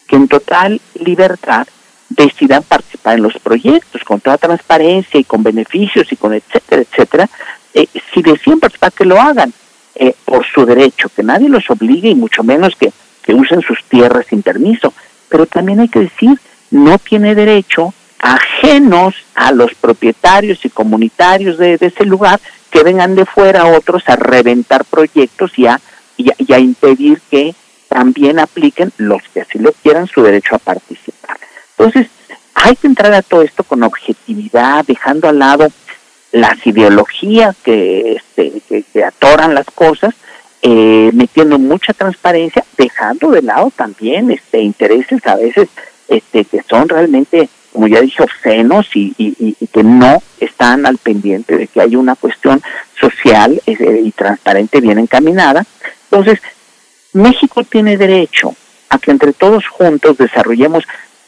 que en total libertad decidan participar en los proyectos con toda transparencia y con beneficios y con etcétera, etcétera, eh, si deciden participar que lo hagan eh, por su derecho, que nadie los obligue y mucho menos que, que usen sus tierras sin permiso. Pero también hay que decir, no tiene derecho ajenos a los propietarios y comunitarios de, ese lugar que vengan de fuera otros a reventar proyectos y y a impedir que también apliquen los que así lo quieran su derecho a participar. Entonces, hay que entrar a todo esto con objetividad, dejando al lado las ideologías que, este, que, atoran las cosas, eh, metiendo mucha transparencia, dejando de lado también este intereses a veces este que son realmente, como ya dije, obscenos y, y, que no están al pendiente de que hay una cuestión social eh, y transparente bien encaminada. Entonces, México tiene derecho a que entre todos juntos desarrollemos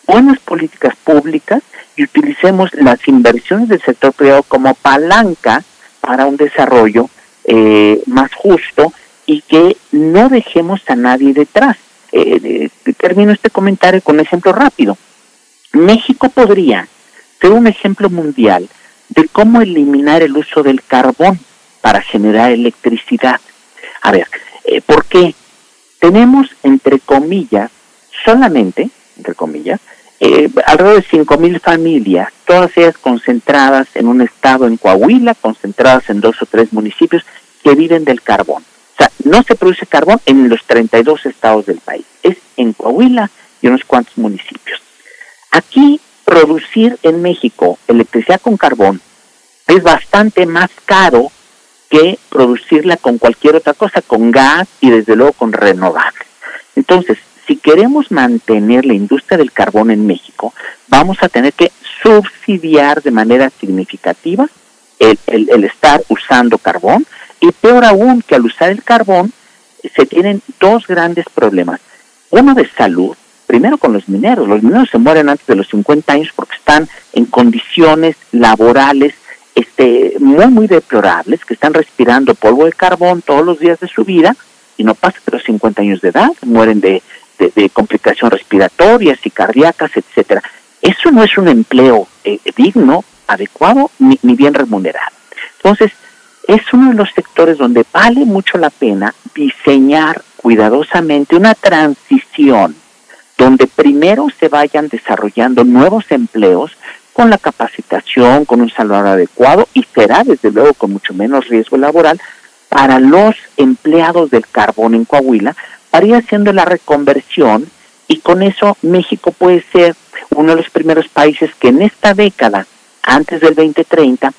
buenas políticas públicas y utilicemos las inversiones del sector privado como palanca para un desarrollo eh, más justo y que no dejemos a nadie detrás. Eh, termino este comentario con un ejemplo rápido. México podría ser un ejemplo mundial de cómo eliminar el uso del carbón para generar electricidad. A ver, eh, ¿por qué? tenemos, entre comillas, solamente, entre comillas, eh, alrededor de 5.000 familias, todas ellas concentradas en un estado en Coahuila, concentradas en dos o tres municipios que viven del carbón. O sea, no se produce carbón en los 32 estados del país, es en Coahuila y unos cuantos municipios. Aquí, producir en México electricidad con carbón es bastante más caro que producirla con cualquier otra cosa, con gas y desde luego con renovables. Entonces, si queremos mantener la industria del carbón en México, vamos a tener que subsidiar de manera significativa el, el, estar usando carbón Y peor aún que al usar el carbón se tienen dos grandes problemas. Uno de salud, primero con los mineros. Los mineros se mueren antes de los 50 años porque están en condiciones laborales este, muy, muy deplorables, que están respirando polvo de carbón todos los días de su vida y no pasan de los 50 años de edad, mueren de, de, complicaciones respiratorias y cardíacas, etcétera. Eso no es un empleo eh, digno, adecuado ni, ni bien remunerado. Entonces, es uno de los sectores donde vale mucho la pena diseñar cuidadosamente una transición donde primero se vayan desarrollando nuevos empleos con la capacitación, con un salario adecuado y será desde luego con mucho menos riesgo laboral para los empleados del carbón en Coahuila para ir haciendo la reconversión y con eso México puede ser uno de los primeros países que en esta década, antes del 2030,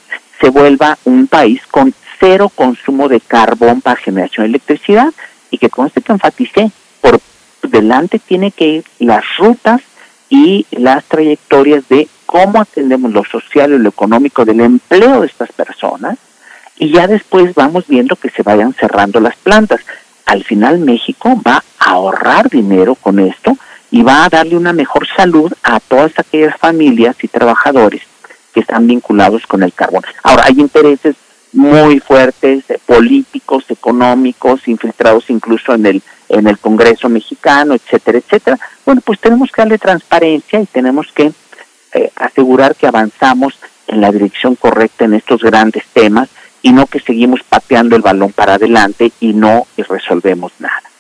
se vuelva un país con cero consumo de carbón para generación de electricidad y que conste que enfaticé, por delante tiene que ir las rutas y las trayectorias de cómo atendemos lo social y lo económico del empleo de estas personas y ya después vamos viendo que se vayan cerrando las plantas. Al final México va a ahorrar dinero con esto y va a darle una mejor salud a todas aquellas familias y trabajadores que están vinculados con el carbón. Ahora, hay intereses muy fuertes, eh, políticos, económicos, infiltrados incluso en el en el Congreso mexicano, etcétera, etcétera. Bueno, pues tenemos que darle transparencia y tenemos que eh, asegurar que avanzamos en la dirección correcta en estos grandes temas y no que seguimos pateando el balón para adelante y no resolvemos nada.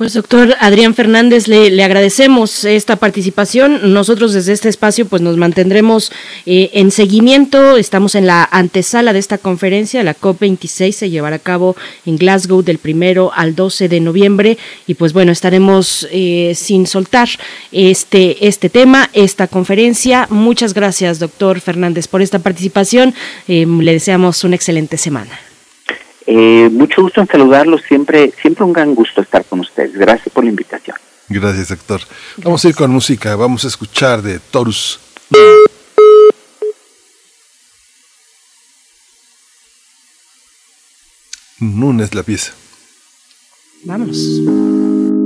Pues doctor Adrián Fernández, le, agradecemos esta participación. Nosotros desde este espacio pues nos mantendremos eh, en seguimiento. Estamos en la antesala de esta conferencia. La COP26 se llevará a cabo en Glasgow del primero al 12 de noviembre. Y pues bueno, estaremos eh, sin soltar este, este tema, esta conferencia. Muchas gracias, doctor Fernández, por esta participación. Eh, le deseamos una excelente semana. Eh, mucho gusto en saludarlos, siempre, siempre un gran gusto estar con ustedes. Gracias por la invitación. Gracias, doctor. Vamos a ir con música, vamos a escuchar de Torus. Nun es la pieza. Vámonos.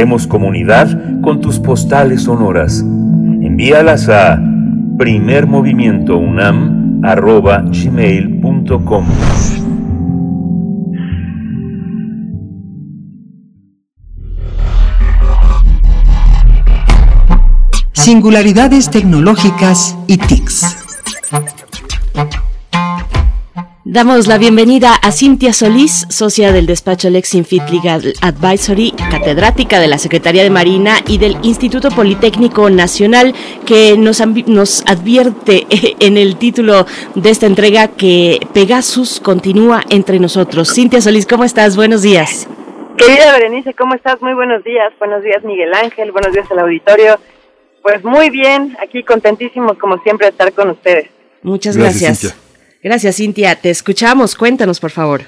Hacemos comunidad con tus postales sonoras. Envíalas a primermovimientounam.gmail.com Singularidades tecnológicas y TICs. Damos la bienvenida a Cintia Solís, socia del despacho Lexinfit Legal Advisory, catedrática de la Secretaría de Marina y del Instituto Politécnico Nacional, que nos, nos advierte en el título de esta entrega que Pegasus continúa entre nosotros. Cintia Solís, ¿cómo estás? Buenos días. Querida Berenice, ¿cómo estás? Muy buenos días. Buenos días, Miguel Ángel. Buenos días al auditorio. Pues muy bien, aquí contentísimos como siempre de estar con ustedes. Muchas gracias. Gracias, Cintia. Te escuchamos. Cuéntanos, por favor.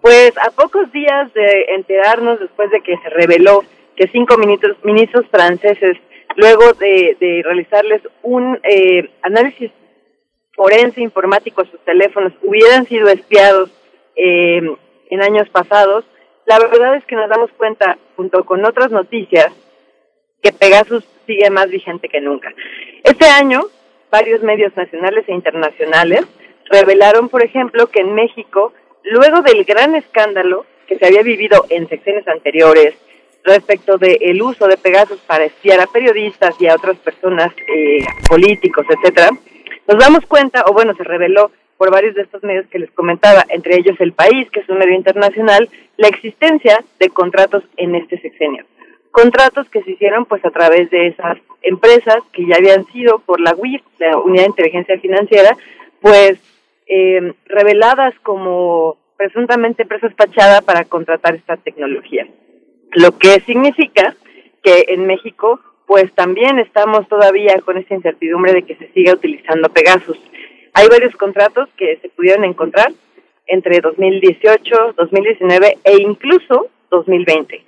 Pues a pocos días de enterarnos, después de que se reveló que cinco ministros, ministros franceses, luego de, realizarles un eh, análisis forense informático a sus teléfonos, hubieran sido espiados eh, en años pasados, la verdad es que nos damos cuenta, junto con otras noticias, que Pegasus sigue más vigente que nunca. Este año varios medios nacionales e internacionales revelaron, por ejemplo, que en México, luego del gran escándalo que se había vivido en secciones anteriores respecto del uso de Pegasus para espiar a periodistas y a otras personas, eh, políticos, etcétera, nos damos cuenta, o bueno, se reveló por varios de estos medios que les comentaba, entre ellos El País, que es un medio internacional, la existencia de contratos en este sexenio. Contratos que se hicieron pues a través de esas empresas que ya habían sido por la UIF, la Unidad de Inteligencia Financiera, pues eh, reveladas como presuntamente empresas fachada para contratar esta tecnología. Lo que significa que en México pues también estamos todavía con esa incertidumbre de que se siga utilizando Pegasus. Hay varios contratos que se pudieron encontrar entre 2018, 2019 e incluso 2020.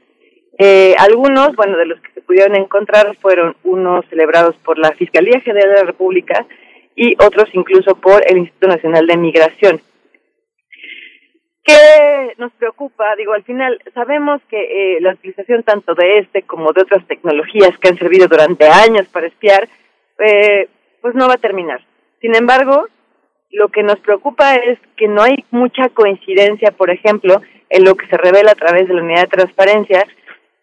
Eh, algunos, bueno, de los que se pudieron encontrar fueron unos celebrados por la Fiscalía General de la República y otros incluso por el Instituto Nacional de Migración. ¿Qué nos preocupa? Digo, al final sabemos que eh, la utilización tanto de este como de otras tecnologías que han servido durante años para espiar, eh, pues no va a terminar. Sin embargo, lo que nos preocupa es que no hay mucha coincidencia, por ejemplo, en lo que se revela a través de la unidad de transparencia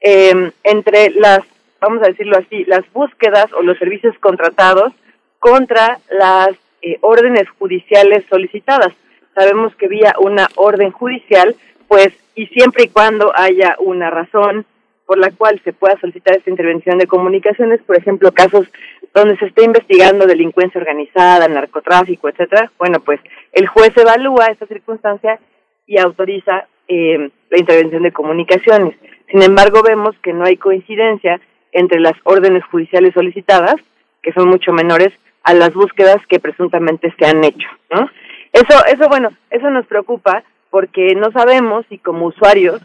em, entre las, vamos a decirlo así, las búsquedas o los servicios contratados contra las eh, órdenes judiciales solicitadas. Sabemos que vía una orden judicial, pues, y siempre y cuando haya una razón por la cual se pueda solicitar esta intervención de comunicaciones, por ejemplo, casos donde se está investigando delincuencia organizada, narcotráfico, etcétera, bueno, pues el juez evalúa esta circunstancia y autoriza eh, la intervención de comunicaciones. Sin embargo, vemos que no hay coincidencia entre las órdenes judiciales solicitadas, que son mucho menores, a las búsquedas que presuntamente se han hecho, ¿no? Eso, eso, bueno, eso nos preocupa porque no sabemos si como usuarios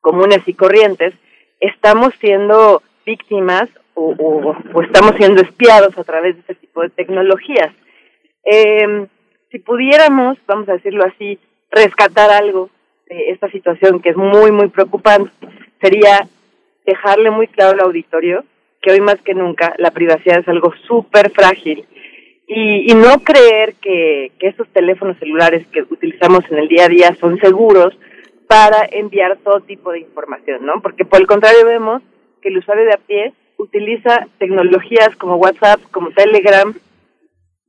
comunes y corrientes, estamos siendo víctimas o, estamos siendo espiados a través de este tipo de tecnologías. Eh, si pudiéramos, vamos a decirlo así, rescatar algo de esta situación que es muy, muy preocupante, sería dejarle muy claro al auditorio que hoy más que nunca la privacidad es algo súper frágil y, y, no creer que, que estos teléfonos celulares que utilizamos en el día a día son seguros para enviar todo tipo de información, ¿no? Porque por el contrario vemos que el usuario de a pie utiliza tecnologías como WhatsApp, como Telegram,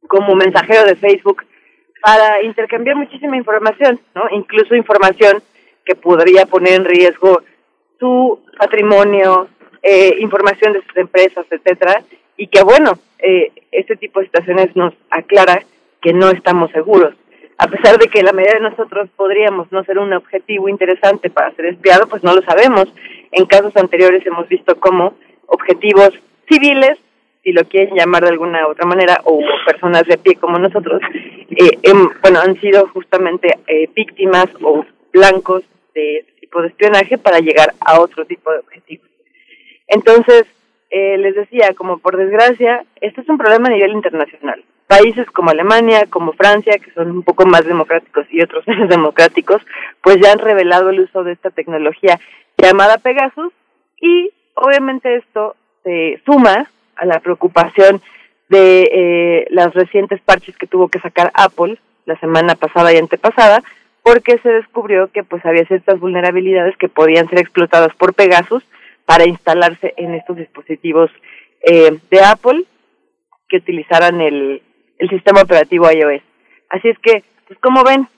como mensajero de Facebook para intercambiar muchísima información, ¿no? Incluso información que podría poner en riesgo su patrimonio, eh, información de sus empresas, etcétera, y que bueno, eh, este tipo de situaciones nos aclara que no estamos seguros a pesar de que la mayoría de nosotros podríamos no ser un objetivo interesante para ser espiado, pues no lo sabemos. En casos anteriores hemos visto cómo objetivos civiles, si lo quieren llamar de alguna otra manera, o personas de pie como nosotros, eh, bueno, han sido justamente eh, víctimas o blancos de este tipo de espionaje para llegar a otro tipo de objetivos. Entonces, eh, les decía, como por desgracia, este es un problema a nivel internacional. Países como Alemania, como Francia, que son un poco más democráticos y otros menos democráticos, pues ya han revelado el uso de esta tecnología llamada Pegasus y obviamente esto se suma a la preocupación de eh, las recientes parches que tuvo que sacar Apple la semana pasada y antepasada, porque se descubrió que pues había ciertas vulnerabilidades que podían ser explotadas por Pegasus para instalarse en estos dispositivos eh, de Apple que utilizaran el, el sistema operativo iOS. Así es que, pues, ¿cómo ven?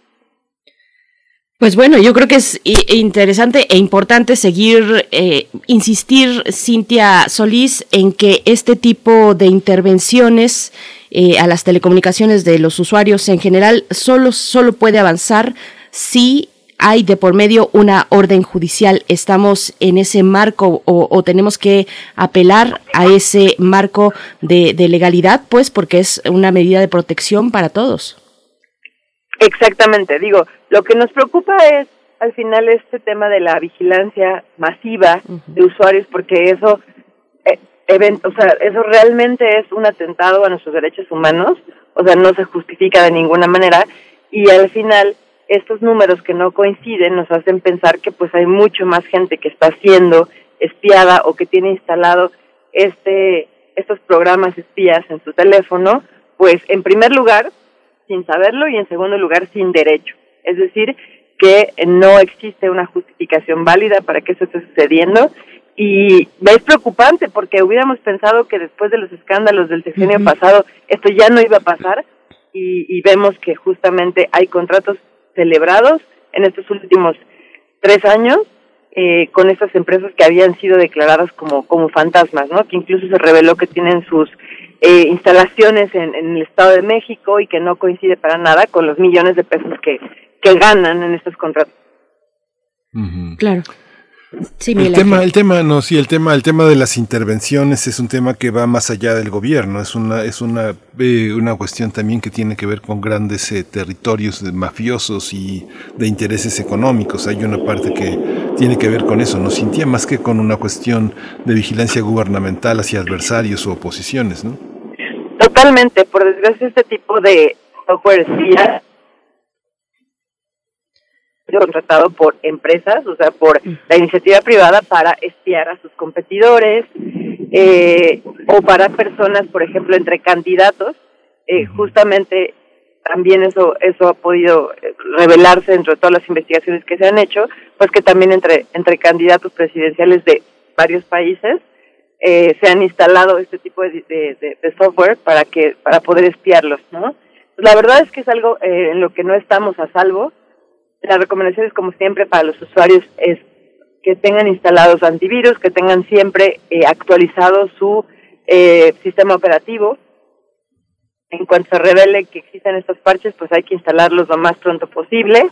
Pues bueno, yo creo que es interesante e importante seguir, eh, insistir, Cintia Solís, en que este tipo de intervenciones eh, a las telecomunicaciones de los usuarios en general solo, solo puede avanzar si hay de por medio una orden judicial. ¿Estamos en ese marco o, tenemos que apelar a ese marco de, legalidad? Pues porque es una medida de protección para todos. Exactamente, digo, lo que nos preocupa es al final este tema de la vigilancia masiva de usuarios porque eso eh, o sea, eso realmente es un atentado a nuestros derechos humanos, o sea, no se justifica de ninguna manera y al final estos números que no coinciden nos hacen pensar que pues hay mucho más gente que está siendo espiada o que tiene instalado este estos programas espías en su teléfono, pues en primer lugar, sin saberlo y en segundo lugar, sin derecho. Es decir, que no existe una justificación válida para que eso esté sucediendo. Y es preocupante porque hubiéramos pensado que después de los escándalos del sexenio pasado esto ya no iba a pasar. Y, vemos que justamente hay contratos celebrados en estos últimos tres años eh, con estas empresas que habían sido declaradas como, como fantasmas, ¿no? Que incluso se reveló que tienen sus eh, instalaciones en, en, el Estado de México y que no coincide para nada con los millones de pesos que, que ganan en estos contratos. Claro. Sí, el tema, el tema, no, sí, el tema, el tema de las intervenciones es un tema que va más allá del gobierno, es una, es una, eh, una cuestión también que tiene que ver con grandes eh, territorios de mafiosos y de intereses económicos. Hay una parte que tiene que ver con eso, no sintía más que con una cuestión de vigilancia gubernamental hacia adversarios o oposiciones, ¿no? Totalmente, por desgracia este tipo de contratado por empresas, o sea, por la iniciativa privada para espiar a sus competidores eh, o para personas, por ejemplo, entre candidatos. Eh, justamente también eso eso ha podido eh, revelarse dentro de todas las investigaciones que se han hecho, pues que también entre entre candidatos presidenciales de varios países se han instalado este tipo de, de, software para que para poder espiarlos, ¿no? La verdad es que es algo en lo que no estamos a salvo las recomendaciones, como siempre, para los usuarios es que tengan instalados antivirus, que tengan siempre eh, actualizado su eh, sistema operativo. En cuanto se revele que existen estos parches, pues hay que instalarlos lo más pronto posible.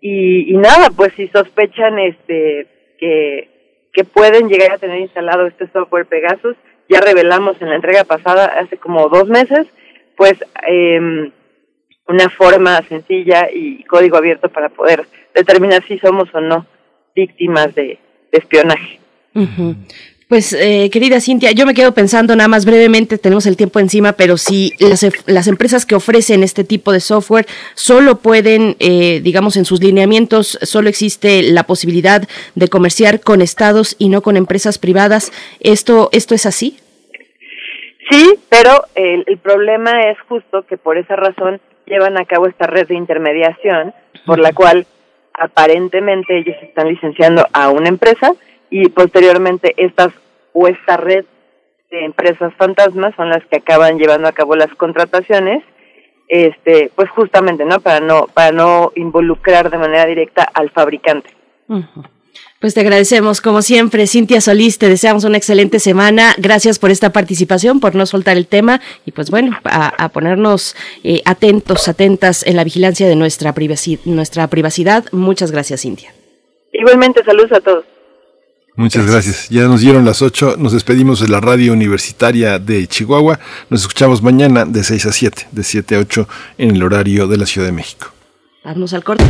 Y, y nada, pues si sospechan este que, que pueden llegar a tener instalado este software Pegasus, ya revelamos en la entrega pasada, hace como dos meses, pues eh, una forma sencilla y código abierto para poder determinar si somos o no víctimas de, espionaje. Pues, eh, querida Cintia, yo me quedo pensando nada más brevemente, tenemos el tiempo encima, pero si las, las empresas que ofrecen este tipo de software solo pueden, eh, digamos, en sus lineamientos, solo existe la posibilidad de comerciar con estados y no con empresas privadas, ¿esto, esto es así? Sí, pero el, el problema es justo que por esa razón llevan a cabo esta red de intermediación por la cual aparentemente ellos están licenciando a una empresa y posteriormente estas o esta red de empresas fantasmas son las que acaban llevando a cabo las contrataciones este pues justamente no para no para no involucrar de manera directa al fabricante pues te agradecemos, como siempre, Cintia Solís, te deseamos una excelente semana. Gracias por esta participación, por no soltar el tema y pues bueno, a, ponernos eh, atentos, atentas en la vigilancia de nuestra, privacidad, nuestra privacidad. Muchas gracias, Cintia. Igualmente, saludos a todos. Muchas gracias. Ya nos dieron las 8. Nos despedimos de la radio universitaria de Chihuahua. Nos escuchamos mañana de 6 a 7, de 7 a 8 en el horario de la Ciudad de México. Vamos al corte.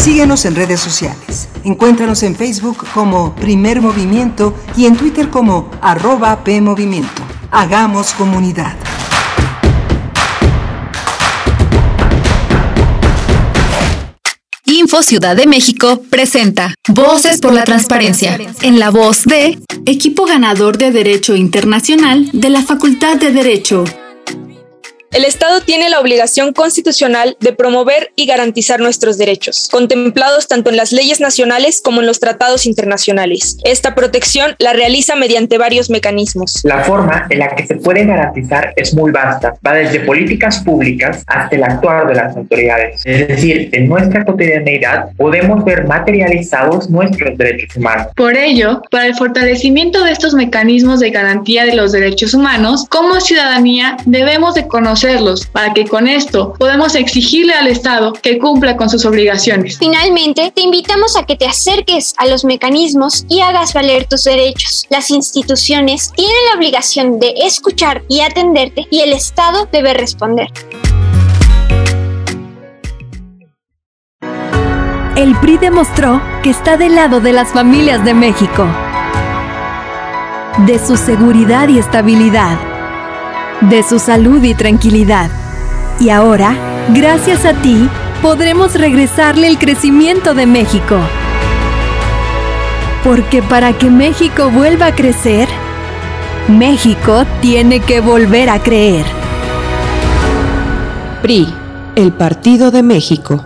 Síguenos en redes sociales. Encuéntranos en Facebook como Primer Movimiento y en Twitter como arroba PMovimiento. Hagamos comunidad. Info Ciudad de México presenta Voces por la Transparencia, en la voz de Equipo Ganador de Derecho Internacional de la Facultad de Derecho. El Estado tiene la obligación constitucional de promover y garantizar nuestros derechos, contemplados tanto en las leyes nacionales como en los tratados internacionales. Esta protección la realiza mediante varios mecanismos. La forma en la que se puede garantizar es muy vasta, va desde políticas públicas hasta el actuar de las autoridades. Es decir, en nuestra cotidianeidad podemos ver materializados nuestros derechos humanos. Por ello, para el fortalecimiento de estos mecanismos de garantía de los derechos humanos, como ciudadanía debemos de conocer para que con esto podamos exigirle al Estado que cumpla con sus obligaciones. Finalmente, te invitamos a que te acerques a los mecanismos y hagas valer tus derechos. Las instituciones tienen la obligación de escuchar y atenderte y el Estado debe responder. El PRI demostró que está del lado de las familias de México, de su seguridad y estabilidad de su salud y tranquilidad. Y ahora, gracias a ti, podremos regresarle el crecimiento de México. Porque para que México vuelva a crecer, México tiene que volver a creer. PRI, el Partido de México.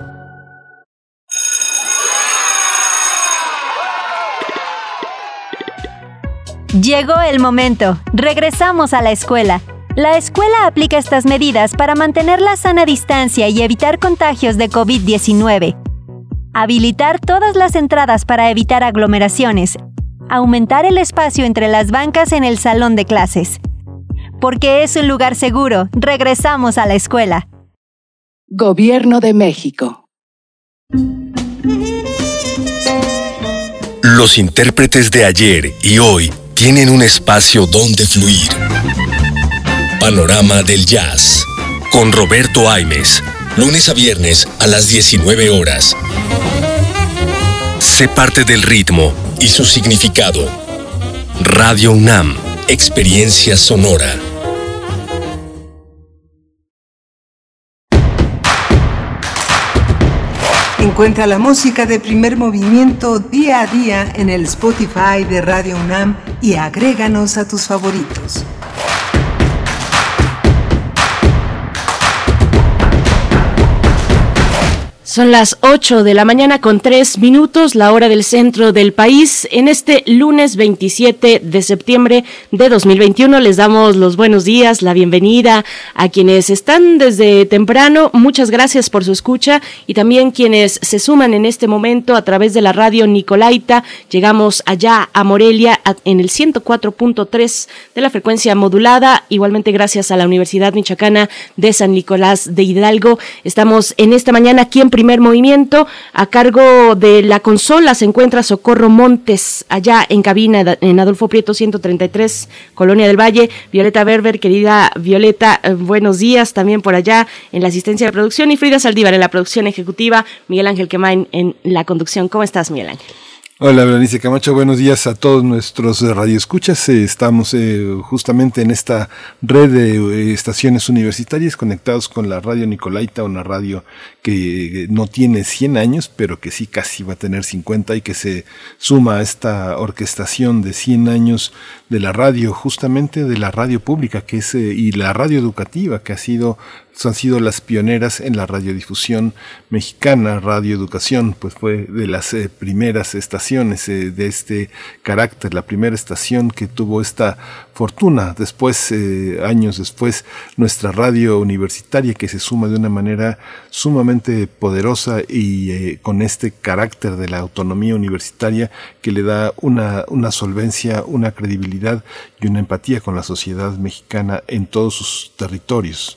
Llegó el momento. Regresamos a la escuela. La escuela aplica estas medidas para mantener la sana distancia y evitar contagios de COVID-19. Habilitar todas las entradas para evitar aglomeraciones. Aumentar el espacio entre las bancas en el salón de clases. Porque es un lugar seguro, regresamos a la escuela. Gobierno de México. Los intérpretes de ayer y hoy tienen un espacio donde fluir. Panorama del Jazz. Con Roberto Aimes. Lunes a viernes a las 19 horas. Sé parte del ritmo y su significado. Radio UNAM. Experiencia sonora. Encuentra la música de primer movimiento día a día en el Spotify de Radio UNAM y agréganos a tus favoritos. Son las 8 de la mañana con 3 minutos, la hora del centro del país. En este lunes 27 de septiembre de 2021 les damos los buenos días, la bienvenida a quienes están desde temprano. Muchas gracias por su escucha y también quienes se suman en este momento a través de la radio Nicolaita. Llegamos allá a Morelia en el 104.3 de la frecuencia modulada. Igualmente gracias a la Universidad Michoacana de San Nicolás de Hidalgo. Estamos en esta mañana aquí en primer movimiento. A cargo de la consola se encuentra Socorro Montes, allá en cabina, en Adolfo Prieto 133, Colonia del Valle. Violeta Berber, querida Violeta, eh, buenos días también por allá en la asistencia de producción. Y Frida Saldívar en la producción ejecutiva. Miguel Ángel Quemain en la conducción. ¿Cómo estás, Miguel Ángel? Hola, Berenice Camacho, buenos días a todos nuestros radioescuchas. Eh, estamos eh, justamente en esta red de eh, estaciones universitarias conectados con la radio Nicolaita, una radio que no tiene 100 años, pero que sí casi va a tener 50 y que se suma a esta orquestación de 100 años de la radio, justamente de la radio pública que es, y la radio educativa, que ha sido han sido las pioneras en la radiodifusión mexicana, Radio Educación, pues fue de las eh, primeras estaciones eh, de este carácter, la primera estación que tuvo esta fortuna. Después, eh, años después, nuestra radio universitaria que se suma de una manera sumamente poderosa y con este carácter de la autonomía universitaria que le da una, una solvencia, una credibilidad y una empatía con la sociedad mexicana en todos sus territorios.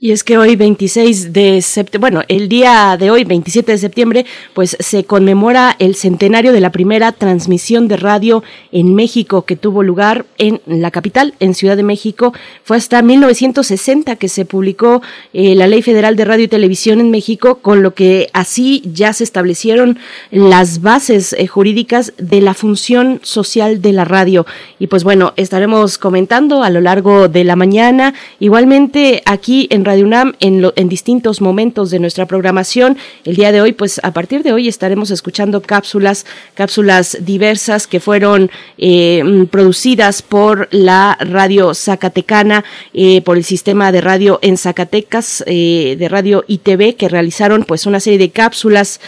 Y es que hoy 26 de septiembre, bueno, el día de hoy 27 de septiembre, pues se conmemora el centenario de la primera transmisión de radio en México que tuvo lugar en la capital, en Ciudad de México. Fue hasta 1960 que se publicó eh, la Ley Federal de Radio y Televisión en México, con lo que así ya se establecieron las bases eh, jurídicas de la función social de la radio. Y pues bueno, estaremos comentando a lo largo de la mañana, igualmente aquí en Radio UNAM en, en distintos momentos de nuestra programación. El día de hoy, pues a partir de hoy estaremos escuchando cápsulas, cápsulas diversas que fueron eh, producidas por la radio Zacatecana, eh, por el sistema de radio en Zacatecas, eh, de radio ITV, que realizaron pues una serie de cápsulas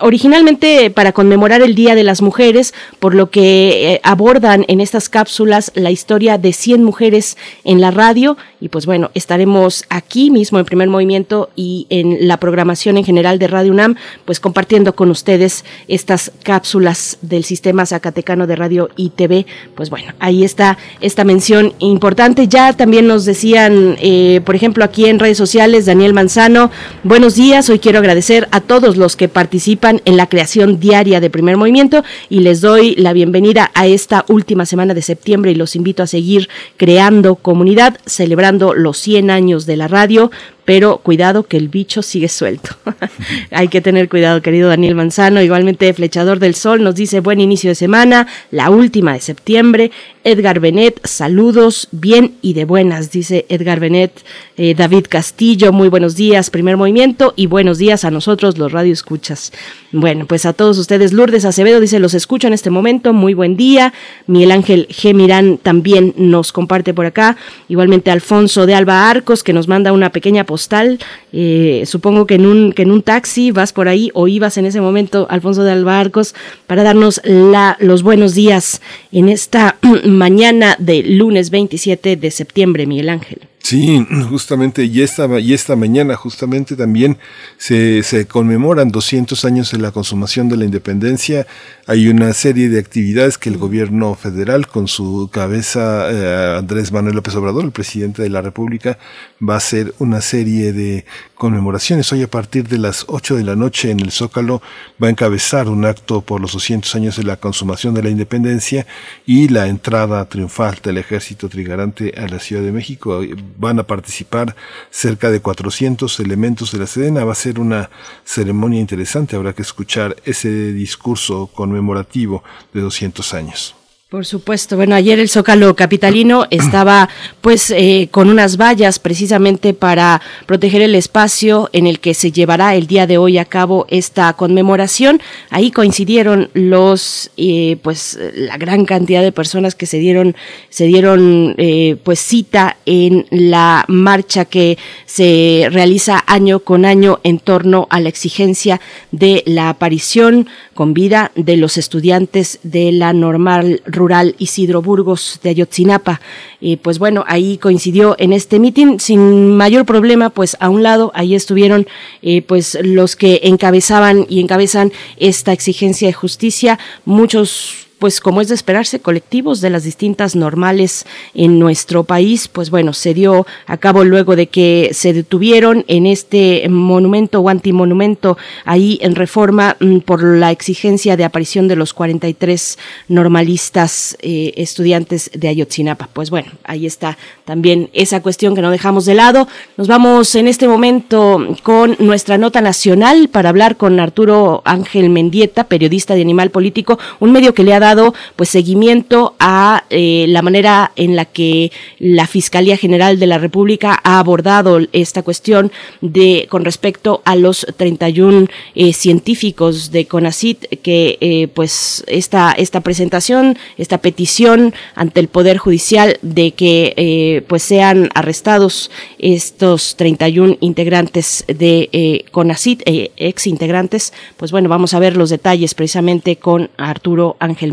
originalmente para conmemorar el Día de las Mujeres, por lo que abordan en estas cápsulas la historia de 100 mujeres en la radio y pues bueno, estaremos aquí mismo en primer movimiento y en la programación en general de Radio UNAM, pues compartiendo con ustedes estas cápsulas del sistema zacatecano de radio y TV. Pues bueno, ahí está esta mención importante. Ya también nos decían, eh, por ejemplo, aquí en redes sociales, Daniel Manzano, buenos días, hoy quiero agradecer a todos los que participan en la creación diaria de primer movimiento y les doy la bienvenida a esta última semana de septiembre y los invito a seguir creando comunidad, celebrando los 100 años de la radio, pero cuidado que el bicho sigue suelto. Hay que tener cuidado, querido Daniel Manzano. Igualmente, Flechador del Sol nos dice buen inicio de semana, la última de septiembre. Edgar Benet, saludos, bien y de buenas, dice Edgar Benet. Eh, David Castillo, muy buenos días, primer movimiento, y buenos días a nosotros, los radio escuchas. Bueno, pues a todos ustedes, Lourdes Acevedo dice, los escucho en este momento, muy buen día. Miguel Ángel G. Mirán también nos comparte por acá. Igualmente Alfonso de Alba Arcos, que nos manda una pequeña postal. Eh, supongo que en, un, que en un taxi vas por ahí o ibas en ese momento, Alfonso de Alba Arcos, para darnos la, los buenos días en esta mañana de lunes 27 de septiembre, Miguel Ángel. Sí, justamente, y esta, y esta mañana justamente también se, conmemoran 200 años de la consumación de la independencia. Hay una serie de actividades que el gobierno federal, con su cabeza eh, Andrés Manuel López Obrador, el presidente de la República, va a hacer una serie de conmemoraciones. Hoy a partir de las 8 de la noche en el Zócalo va a encabezar un acto por los 200 años de la consumación de la independencia y la entrada triunfal del ejército trigarante a la Ciudad de México van a participar cerca de 400 elementos de la Sedena. Va a ser una ceremonia interesante. Habrá que escuchar ese discurso conmemorativo de 200 años. Por supuesto. Bueno, ayer el Zócalo Capitalino estaba pues eh, con unas vallas precisamente para proteger el espacio en el que se llevará el día de hoy a cabo esta conmemoración. Ahí coincidieron los eh, pues la gran cantidad de personas que se dieron se dieron eh, pues cita en la marcha que se realiza año con año en torno a la exigencia de la aparición con vida de los estudiantes de la normal rural Isidro Burgos de Ayotzinapa. Y pues bueno, ahí coincidió en este mitin sin mayor problema, pues a un lado ahí estuvieron eh, pues los que encabezaban y encabezan esta exigencia de justicia, muchos pues como es de esperarse, colectivos de las distintas normales en nuestro país, pues bueno, se dio a cabo luego de que se detuvieron en este monumento o antimonumento ahí en reforma mm, por la exigencia de aparición de los 43 normalistas eh, estudiantes de Ayotzinapa. Pues bueno, ahí está también esa cuestión que no dejamos de lado. Nos vamos en este momento con nuestra nota nacional para hablar con Arturo Ángel Mendieta, periodista de Animal Político, un medio que le ha dado pues seguimiento a eh, la manera en la que la Fiscalía General de la República ha abordado esta cuestión de con respecto a los 31 eh, científicos de CONACIT que eh, pues esta esta presentación, esta petición ante el Poder Judicial de que pues sean arrestados estos 31 integrantes de CONACIT, ex integrantes, pues bueno, vamos a ver los detalles precisamente con Arturo Ángel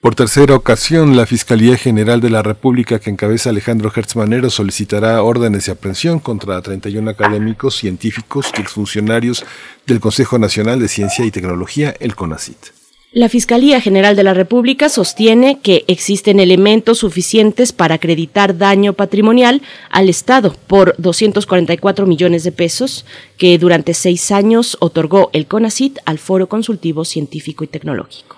por tercera ocasión, la Fiscalía General de la República que encabeza Alejandro Hertzmanero solicitará órdenes de aprehensión contra 31 académicos, científicos y exfuncionarios del Consejo Nacional de Ciencia y Tecnología, el CONACIT. La Fiscalía General de la República sostiene que existen elementos suficientes para acreditar daño patrimonial al Estado por 244 millones de pesos que durante seis años otorgó el CONACIT al Foro Consultivo Científico y Tecnológico.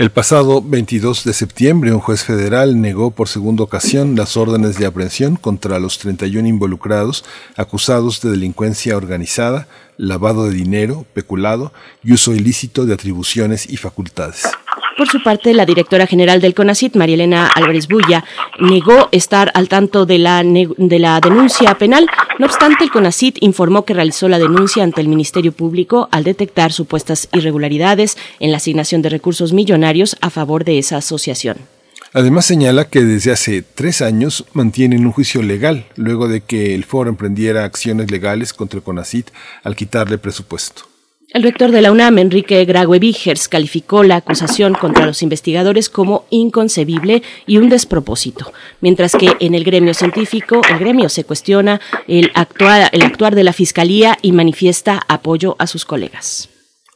El pasado 22 de septiembre, un juez federal negó por segunda ocasión las órdenes de aprehensión contra los 31 involucrados acusados de delincuencia organizada, lavado de dinero, peculado y uso ilícito de atribuciones y facultades. Por su parte, la directora general del CONACIT, María Elena Álvarez Bulla, negó estar al tanto de la, de la denuncia penal. No obstante, el CONACIT informó que realizó la denuncia ante el Ministerio Público al detectar supuestas irregularidades en la asignación de recursos millonarios a favor de esa asociación. Además señala que desde hace tres años mantienen un juicio legal luego de que el foro emprendiera acciones legales contra el CONACIT al quitarle presupuesto. El rector de la UNAM, Enrique Graue Vigers, calificó la acusación contra los investigadores como inconcebible y un despropósito, mientras que en el gremio científico, el gremio se cuestiona el actuar, el actuar de la Fiscalía y manifiesta apoyo a sus colegas.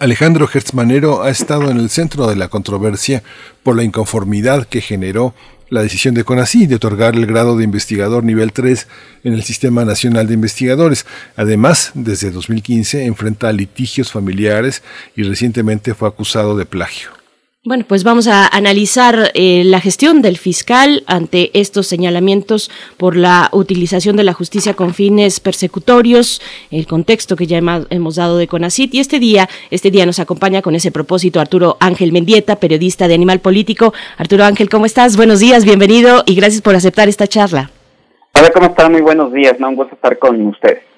Alejandro Hertzmanero ha estado en el centro de la controversia por la inconformidad que generó la decisión de CONACYT de otorgar el grado de investigador nivel 3 en el Sistema Nacional de Investigadores. Además, desde 2015 enfrenta litigios familiares y recientemente fue acusado de plagio. Bueno, pues vamos a analizar eh, la gestión del fiscal ante estos señalamientos por la utilización de la justicia con fines persecutorios, el contexto que ya hemos dado de CONACIT y este día, este día nos acompaña con ese propósito Arturo Ángel Mendieta, periodista de Animal Político. Arturo Ángel, ¿cómo estás? Buenos días, bienvenido y gracias por aceptar esta charla. Hola, ¿cómo están? Muy buenos días, ¿no? Un gusto estar con ustedes.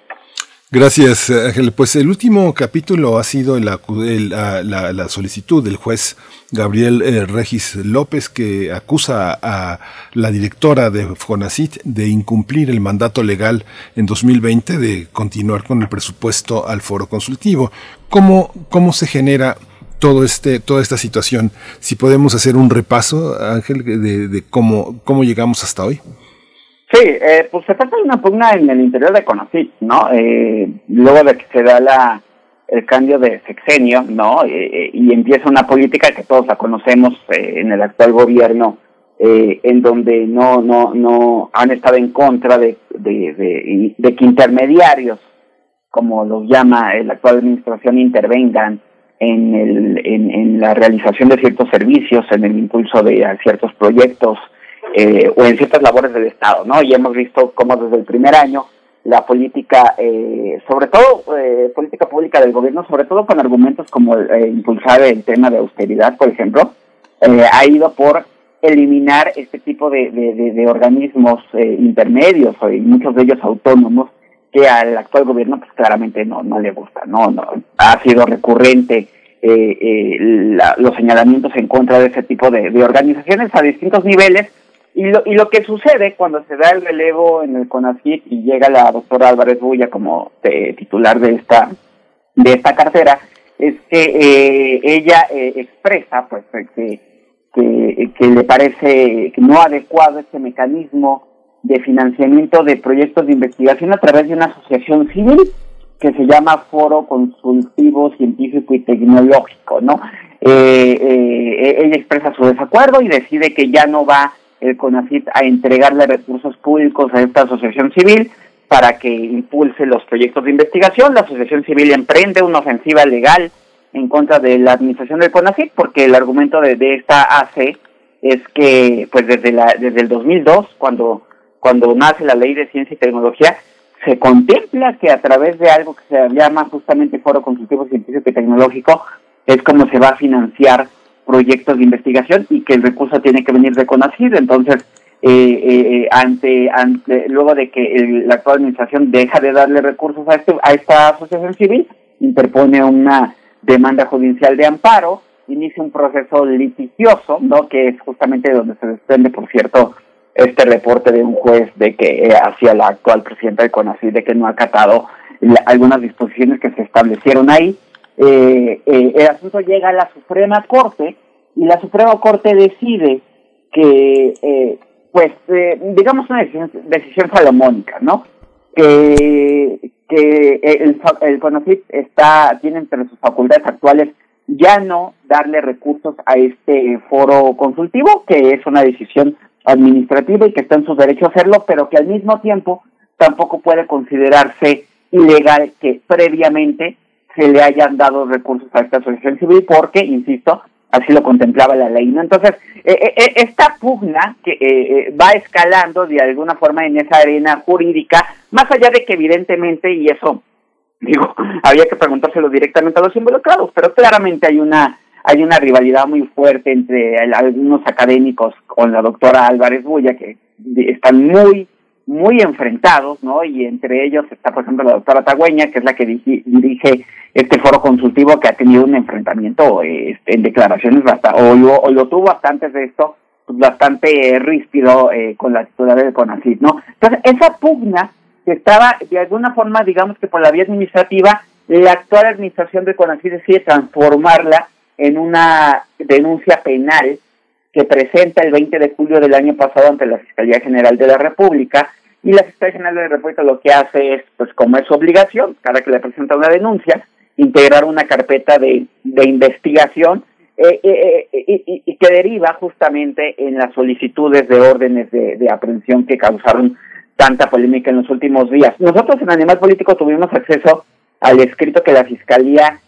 Gracias, Ángel. Pues el último capítulo ha sido la, la, solicitud del juez Gabriel eh, Regis López que acusa a la directora de FONACIT de incumplir el mandato legal en 2020 de continuar con el presupuesto al foro consultivo. ¿Cómo, cómo se genera todo este, toda esta situación? Si podemos hacer un repaso, Ángel, de, de cómo, cómo llegamos hasta hoy. Sí, eh, pues se trata de una pugna en el interior de Conacit, ¿no? Eh, luego de que se da la el cambio de sexenio, ¿no? Eh, y empieza una política que todos la conocemos en el actual gobierno, en donde no no no han estado en contra de, que intermediarios, como los llama la actual administración, intervengan en, el, en, en la realización de ciertos servicios, en el impulso de ciertos proyectos, eh, o en ciertas labores del Estado, ¿no? Y hemos visto cómo desde el primer año la política, eh, sobre todo eh, política pública del gobierno, sobre todo con argumentos como eh, impulsar el tema de austeridad, por ejemplo, eh, ha ido por eliminar este tipo de, de, de, organismos eh, intermedios y muchos de ellos autónomos que al actual gobierno pues claramente no, no le gusta, no, no ha sido recurrente eh, eh, la, los señalamientos en contra de ese tipo de, de organizaciones a distintos niveles y lo, y lo que sucede cuando se da el relevo en el CONACYT y llega la doctora Álvarez Bulla como eh, titular de esta, de esta cartera, es que eh, ella eh, expresa pues que, que, le parece no adecuado este mecanismo de financiamiento de proyectos de investigación a través de una asociación civil que se llama Foro Consultivo Científico y Tecnológico, ¿no? ella expresa su desacuerdo y decide que ya no va el CONACIT a entregarle recursos públicos a esta asociación civil para que impulse los proyectos de investigación. La asociación civil emprende una ofensiva legal en contra de la administración del CONACIT porque el argumento de, esta AC es que pues desde la desde el 2002 cuando cuando nace la ley de ciencia y tecnología se contempla que a través de algo que se llama justamente Foro Consultivo Científico y Tecnológico es como se va a financiar proyectos de investigación y que el recurso tiene que venir de CONACYT. Entonces, eh, eh, ante, ante, luego de que la actual administración deja de darle recursos a, este, a esta asociación civil, interpone una demanda judicial de amparo, inicia un proceso litigioso, ¿no? que es justamente donde se desprende, por cierto, este reporte de un juez de que eh, hacia la actual presidenta de CONACYT de que no ha acatado algunas disposiciones que se establecieron ahí eh, eh, el asunto llega a la Suprema Corte y la Suprema Corte decide que, eh, pues, eh, digamos una decisión, decisión, salomónica, ¿no? Que, que el, el CONACYT está, tiene entre sus facultades actuales ya no darle recursos a este foro consultivo, que es una decisión administrativa y que está en su derecho a hacerlo, pero que al mismo tiempo tampoco puede considerarse ilegal que previamente se le hayan dado recursos a esta asociación civil porque, insisto, así lo contemplaba la ley. ¿no? Entonces, eh, eh, eh esta pugna que eh, va escalando de alguna forma en esa arena jurídica, más allá de que evidentemente, y eso, digo, había que preguntárselo directamente a los involucrados, pero claramente hay una hay una rivalidad muy fuerte entre algunos académicos con la doctora Álvarez Bulla que están muy muy enfrentados, ¿no? Y entre ellos está, por ejemplo, la doctora Tagüeña, que es la que dirige este foro consultivo que ha tenido un enfrentamiento este, en declaraciones o lo, o lo tuvo antes de esto, pues, bastante ríspido eh, con la titular del CONACYT, ¿no? Entonces, esa pugna que estaba, de alguna forma, digamos que por la vía administrativa, la actual administración del CONACYT decide transformarla en una denuncia penal que presenta el 20 de julio del año pasado ante la Fiscalía General de la República y la Fiscalía General de la República lo que hace es, pues como es su obligación, cada que le presenta una denuncia, integrar una carpeta de, de investigación eh, eh, eh, y, que deriva justamente en las solicitudes de órdenes de, de aprehensión que causaron tanta polémica en los últimos días. Nosotros en Animal Político tuvimos acceso al escrito que la Fiscalía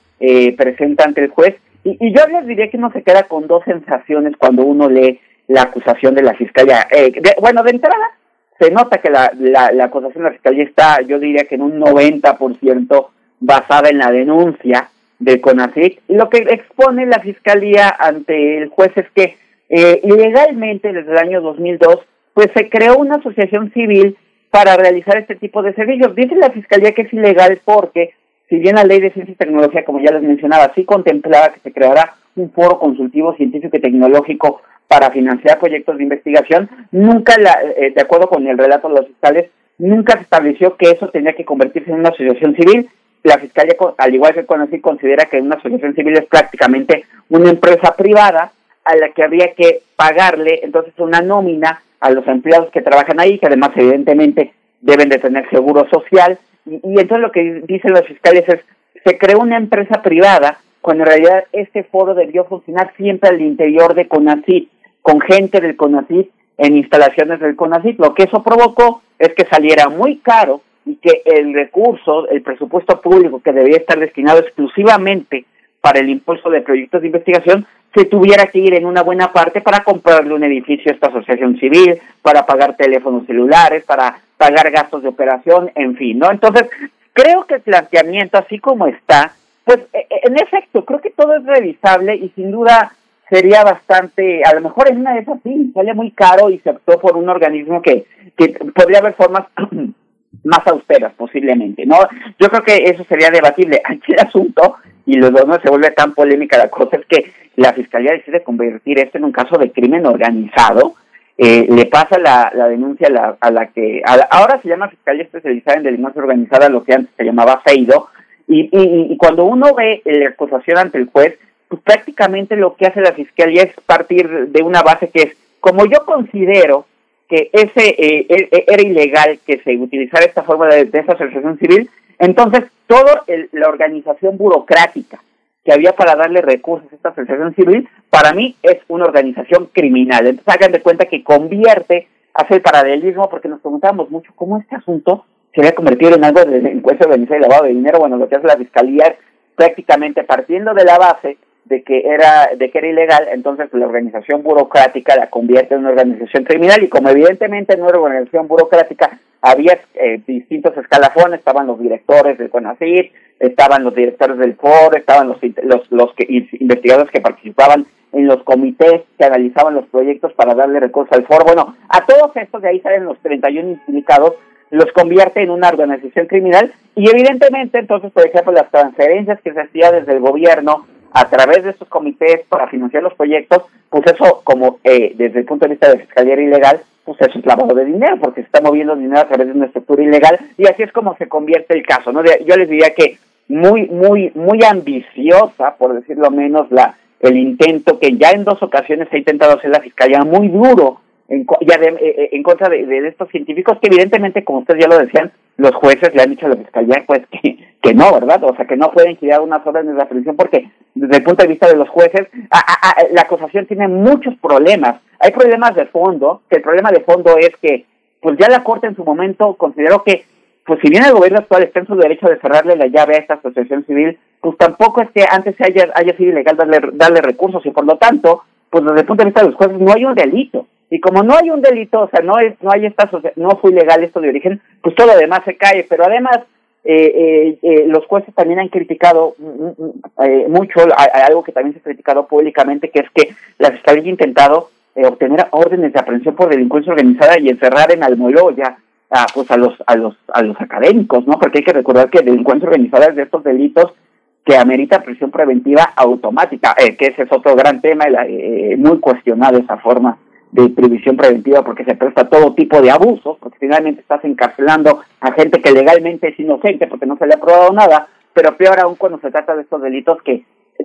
presenta ante el juez y, y, yo les diría que uno se queda con dos sensaciones cuando uno lee la acusación de la Fiscalía. Eh, de, bueno, de entrada, se nota que la, la, acusación de la Fiscalía está, yo diría que en un 90% basada en la denuncia del CONACYT. Lo que expone la Fiscalía ante el juez es que eh, ilegalmente desde el año 2002 pues se creó una asociación civil para realizar este tipo de servicios. Dice la Fiscalía que es ilegal porque, si bien la ley de ciencia y tecnología, como ya les mencionaba, sí contemplaba que se creara un foro consultivo científico y tecnológico para financiar proyectos de investigación, nunca, la, eh, de acuerdo con el relato de los fiscales, nunca se estableció que eso tenía que convertirse en una asociación civil. La Fiscalía, al igual que Conocí, considera que una asociación civil es prácticamente una empresa privada a la que habría que pagarle entonces una nómina a los empleados que trabajan ahí, que además evidentemente deben de tener seguro social. Y, entonces lo que dicen los fiscales es, se creó una empresa privada cuando en realidad este foro debió funcionar siempre al interior de CONACYT, con gente del CONACYT en instalaciones del CONACYT. Lo que eso provocó es que saliera muy caro y que el recurso, el presupuesto público que debía estar destinado exclusivamente para el impulso de proyectos de investigación, se tuviera que ir en una buena parte para comprarle un edificio a esta asociación civil, para pagar teléfonos celulares, para pagar gastos de operación, en fin, ¿no? Entonces, creo que el planteamiento, así como está, pues en efecto, creo que todo es revisable y sin duda sería bastante, a lo mejor en una de esas sí, sale muy caro y se optó por un organismo que, que podría haber formas más austeras posiblemente, ¿no? Yo creo que eso sería debatible. Aquí el asunto, y lo no se vuelve tan polémica la cosa, es que la Fiscalía decide convertir esto en un caso de crimen organizado, eh, le pasa la, la denuncia a la, a la que, a la, ahora se llama Fiscalía Especializada en Delincuencia Organizada, lo que antes se llamaba FEIDO, y, y, y cuando uno ve la acusación ante el juez, pues prácticamente lo que hace la Fiscalía es partir de una base que es, como yo considero que ese eh, era ilegal que se utilizara esta forma de, de esa asociación civil, entonces toda la organización burocrática que había para darle recursos a esta asociación civil, para mí es una organización criminal. Entonces hagan de cuenta que convierte, hace el paralelismo, porque nos preguntamos mucho cómo este asunto se había convertido en algo de delincuencia organizada y lavado de dinero. Bueno, lo que hace la fiscalía es prácticamente partiendo de la base de que era de que era ilegal, entonces la organización burocrática la convierte en una organización criminal y como evidentemente en una organización burocrática había eh, distintos escalafones, estaban los directores del CONACYT, estaban los directores del FOR, estaban los los los que, investigadores que participaban en los comités que analizaban los proyectos para darle recursos al FOR. Bueno, a todos estos de ahí salen los 31 implicados, los convierte en una organización criminal y evidentemente entonces, por ejemplo, las transferencias que se hacía desde el gobierno a través de estos comités para financiar los proyectos, pues eso como eh, desde el punto de vista de fiscalía ilegal, pues eso es lavado de dinero, porque se está moviendo dinero a través de una estructura ilegal y así es como se convierte el caso, ¿no? Yo les diría que muy, muy, muy ambiciosa, por decirlo menos, la el intento que ya en dos ocasiones ha intentado hacer la fiscalía muy duro en, ya de, eh, en contra de, estos científicos que evidentemente, como ustedes ya lo decían, los jueces le han dicho a la fiscalía pues que, que no, ¿verdad? O sea, que no pueden girar unas órdenes de aprehensión porque desde el punto de vista de los jueces, la acusación tiene muchos problemas. Hay problemas de fondo, que el problema de fondo es que pues ya la Corte en su momento consideró que pues si bien el gobierno actual está en su derecho de cerrarle la llave a esta asociación civil, pues tampoco es que antes haya, haya sido ilegal darle, darle recursos y por lo tanto, pues desde el punto de vista de los jueces no hay un delito. Y como no hay un delito, o sea, no es, no hay esta no fue ilegal esto de origen, pues todo lo demás se cae. Pero además, eh, eh, eh, los jueces también han criticado eh, mucho a, algo que también se ha criticado públicamente, que es que la fiscalía ha intentado eh, obtener órdenes de aprehensión por delincuencia organizada y encerrar en Almoloya a, pues a los a los a los académicos, ¿no? Porque hay que recordar que delincuencia organizada es de estos delitos que amerita prisión preventiva automática, que ese es otro gran tema, muy cuestionado esa forma de previsión preventiva porque se presta todo tipo de abusos, porque finalmente estás encarcelando a gente que legalmente es inocente porque no se le ha probado nada, pero peor aún cuando se trata de estos delitos que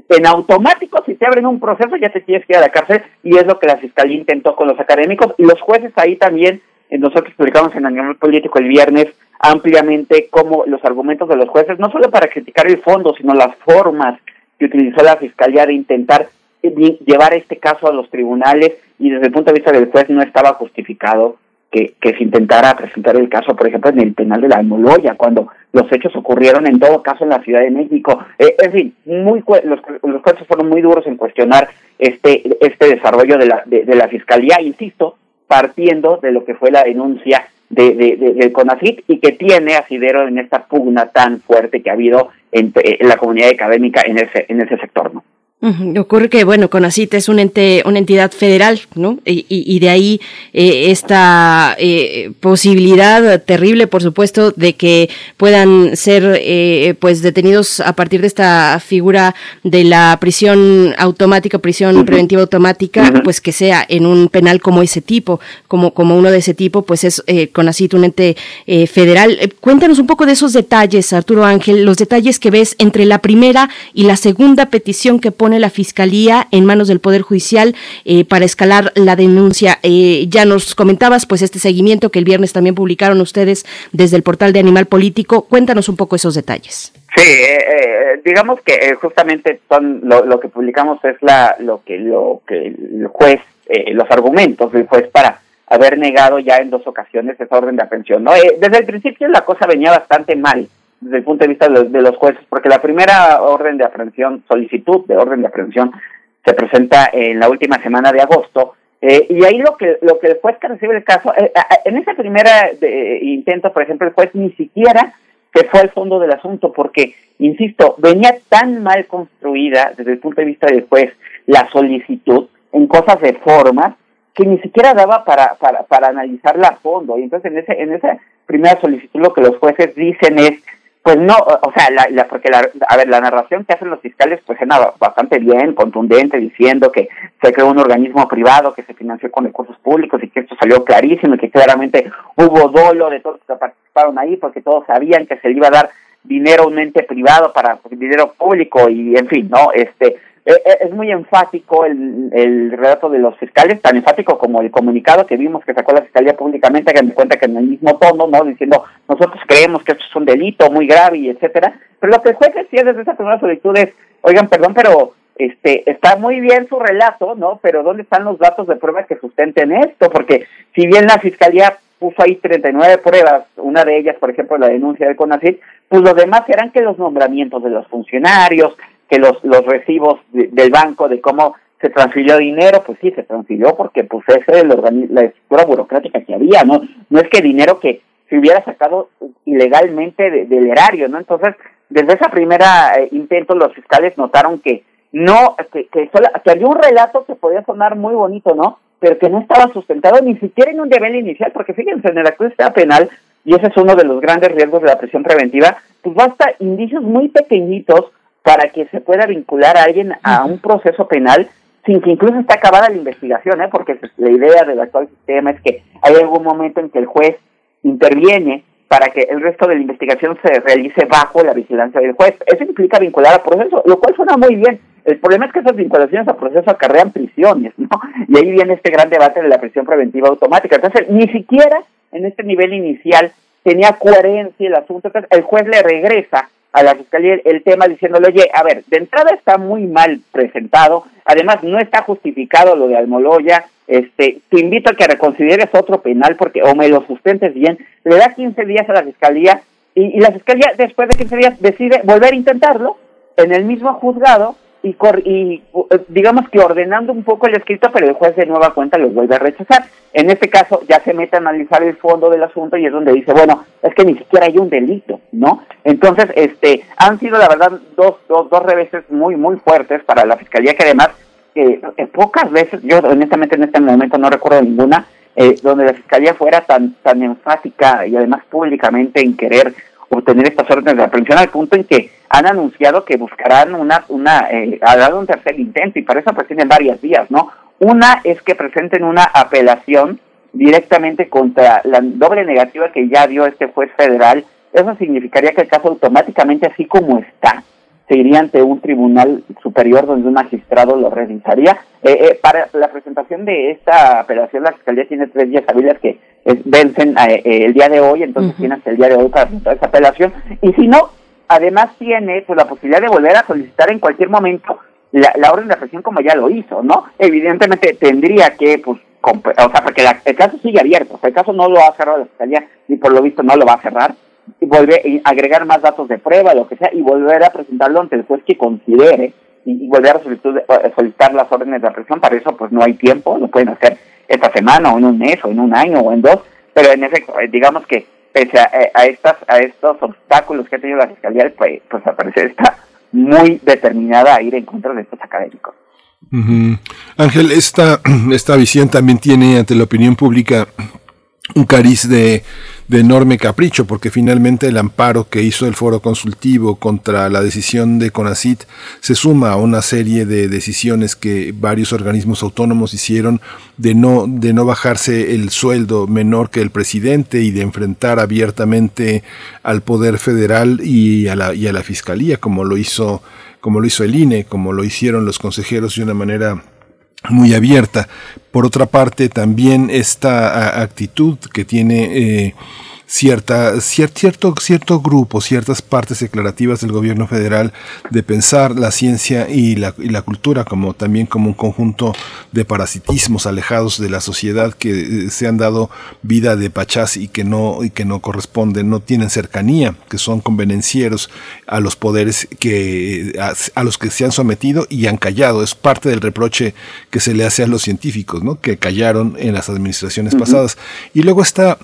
en automático si te abren un proceso ya te tienes que ir a la cárcel y es lo que la fiscalía intentó con los académicos y los jueces ahí también, nosotros publicamos en Animal Político el viernes ampliamente como los argumentos de los jueces, no solo para criticar el fondo, sino las formas que utilizó la fiscalía de intentar eh, llevar este caso a los tribunales y desde el punto de vista del juez no estaba justificado que, se intentara presentar el caso, por ejemplo, en el penal de la Almoloya, cuando los hechos ocurrieron en todo caso en la Ciudad de México. Eh, en fin, muy los, los jueces fueron muy duros en cuestionar este, este desarrollo de la, de, la Fiscalía, insisto, partiendo de lo que fue la denuncia de, de, del CONACIT y que tiene asidero en esta pugna tan fuerte que ha habido en, en la comunidad académica en ese, en ese sector. ¿no? Ocurre que, bueno, CONACIT es un ente, una entidad federal, ¿no? Y, y de ahí eh, esta eh, posibilidad terrible, por supuesto, de que puedan ser, eh, pues, detenidos a partir de esta figura de la prisión automática, prisión preventiva automática, pues que sea en un penal como ese tipo, como, como uno de ese tipo, pues es eh, CONACIT un ente eh, federal. Eh, cuéntanos un poco de esos detalles, Arturo Ángel, los detalles que ves entre la primera y la segunda petición que pone la Fiscalía en manos del Poder Judicial eh, para escalar la denuncia. Eh, ya nos comentabas pues este seguimiento que el viernes también publicaron ustedes desde el portal de Animal Político. Cuéntanos un poco esos detalles. Sí, eh, digamos que justamente son lo, que publicamos es la lo que lo que el juez los argumentos del juez para haber negado ya en dos ocasiones esa orden de aprehensión. ¿no? desde el principio la cosa venía bastante mal desde el punto de vista de los, jueces, porque la primera orden de aprehensión, solicitud de orden de aprehensión, se presenta en la última semana de agosto, eh, y ahí lo que lo que el juez que recibe el caso, eh, en ese primer intento, por ejemplo, el juez ni siquiera se fue al fondo del asunto, porque, insisto, venía tan mal construida desde el punto de vista del juez la solicitud en cosas de forma que ni siquiera daba para, para, para analizarla a fondo. Y entonces en ese en esa primera solicitud lo que los jueces dicen es pues no, o sea, la, la, porque la, a ver, la narración que hacen los fiscales pues era bastante bien, contundente, diciendo que se creó un organismo privado que se financió con recursos públicos y que esto salió clarísimo y que claramente hubo dolo de todos los que participaron ahí porque todos sabían que se le iba a dar dinero a un ente privado para dinero público y en fin, ¿no? Este, es muy enfático el, el relato de los fiscales, tan enfático como el comunicado que vimos que sacó la Fiscalía públicamente, que me cuenta que en el mismo tono, ¿no? Diciendo, nosotros creemos que esto es un delito muy grave y etcétera. Pero lo que el juez decía desde esa primera solicitud es, oigan, perdón, pero este está muy bien su relato, ¿no? Pero ¿dónde están los datos de pruebas que sustenten esto? Porque si bien la Fiscalía puso ahí 39 pruebas, una de ellas, por ejemplo, la denuncia del CONACYT, pues los demás eran que los nombramientos de los funcionarios, que los, los recibos del banco de cómo se transfirió dinero, pues sí, se transfirió porque pues esa es la estructura burocrática que había, ¿no? No es que dinero que se hubiera sacado ilegalmente del erario, ¿no? Entonces, desde esa primera eh, intento los fiscales notaron que no, que, que, que había un relato que podía sonar muy bonito, ¿no? Pero que no estaba sustentado ni siquiera en un nivel inicial, porque fíjense, en el acuerdo penal, y ese es uno de los grandes riesgos de la prisión preventiva, pues basta indicios muy pequeñitos para que se pueda vincular a alguien a un proceso penal sin que incluso esté acabada la investigación, ¿eh? porque la idea del actual sistema es que hay algún momento en que el juez interviene para que el resto de la investigación se realice bajo la vigilancia del juez. Eso implica vincular a proceso, lo cual suena muy bien. El problema es que esas vinculaciones a proceso acarrean prisiones, ¿no? Y ahí viene este gran debate de la prisión preventiva automática. Entonces, ni siquiera en este nivel inicial tenía coherencia el asunto. Entonces, el juez le regresa a la fiscalía el tema diciéndole, oye, a ver, de entrada está muy mal presentado, además no está justificado lo de Almoloya, este, te invito a que reconsideres otro penal porque o me lo sustentes bien, le da 15 días a la fiscalía y, y la fiscalía después de 15 días decide volver a intentarlo en el mismo juzgado y, y digamos que ordenando un poco el escrito, pero el juez de nueva cuenta lo vuelve a rechazar. En este caso ya se mete a analizar el fondo del asunto y es donde dice, bueno, es que ni siquiera hay un delito, ¿no? Entonces, este, han sido la verdad dos, dos, dos reveses muy, muy fuertes para la Fiscalía que además, eh, pocas veces, yo honestamente en este momento no recuerdo ninguna, eh, donde la Fiscalía fuera tan, tan enfática y además públicamente en querer obtener estas órdenes de aprehensión al punto en que han anunciado que buscarán una, una, eh, ha dado un tercer intento y para eso pues tienen varias vías, ¿no? Una es que presenten una apelación directamente contra la doble negativa que ya dio este juez federal. Eso significaría que el caso automáticamente, así como está, se iría ante un tribunal superior donde un magistrado lo revisaría. Eh, eh, para la presentación de esta apelación, la Fiscalía tiene tres días hábiles que vencen eh, el día de hoy, entonces tiene hasta el día de hoy para presentar esa apelación. Y si no, además tiene pues la posibilidad de volver a solicitar en cualquier momento la, la orden de represión como ya lo hizo, ¿no? Evidentemente tendría que, pues, o sea, porque el caso sigue abierto, o sea, el caso no lo ha cerrado la Fiscalía, ni por lo visto no lo va a cerrar, y volver agregar más datos de prueba, lo que sea, y volver a presentarlo ante el juez que considere, y, volver a eh, solicitar, las órdenes de represión, para eso pues no hay tiempo, lo pueden hacer esta semana, o en un mes, o en un año, o en dos, pero en efecto, eh, digamos que pese a, eh, a, estas, a estos obstáculos que ha tenido la Fiscalía, pues, pues al parecer está muy determinada a ir en contra de estos académicos. Ángel, esta, esta visión también tiene ante la opinión pública un cariz de, de, enorme capricho, porque finalmente el amparo que hizo el foro consultivo contra la decisión de CONACIT se suma a una serie de decisiones que varios organismos autónomos hicieron de no, de no bajarse el sueldo menor que el presidente y de enfrentar abiertamente al poder federal y a la, y a la fiscalía, como lo hizo, como lo hizo el INE, como lo hicieron los consejeros de una manera muy abierta. Por otra parte, también esta actitud que tiene eh, cierta, cierto, cierto grupo, ciertas partes declarativas del gobierno federal de pensar la ciencia y la, y la cultura como también como un conjunto de parasitismos alejados de la sociedad que eh, se han dado vida de pachás y que no, y que no corresponden, no tienen cercanía, que son convenencieros a los poderes que, a, los que se han sometido y han callado. Es parte del reproche que se le hace a los científicos, ¿no? Que callaron en las administraciones pasadas. Y luego está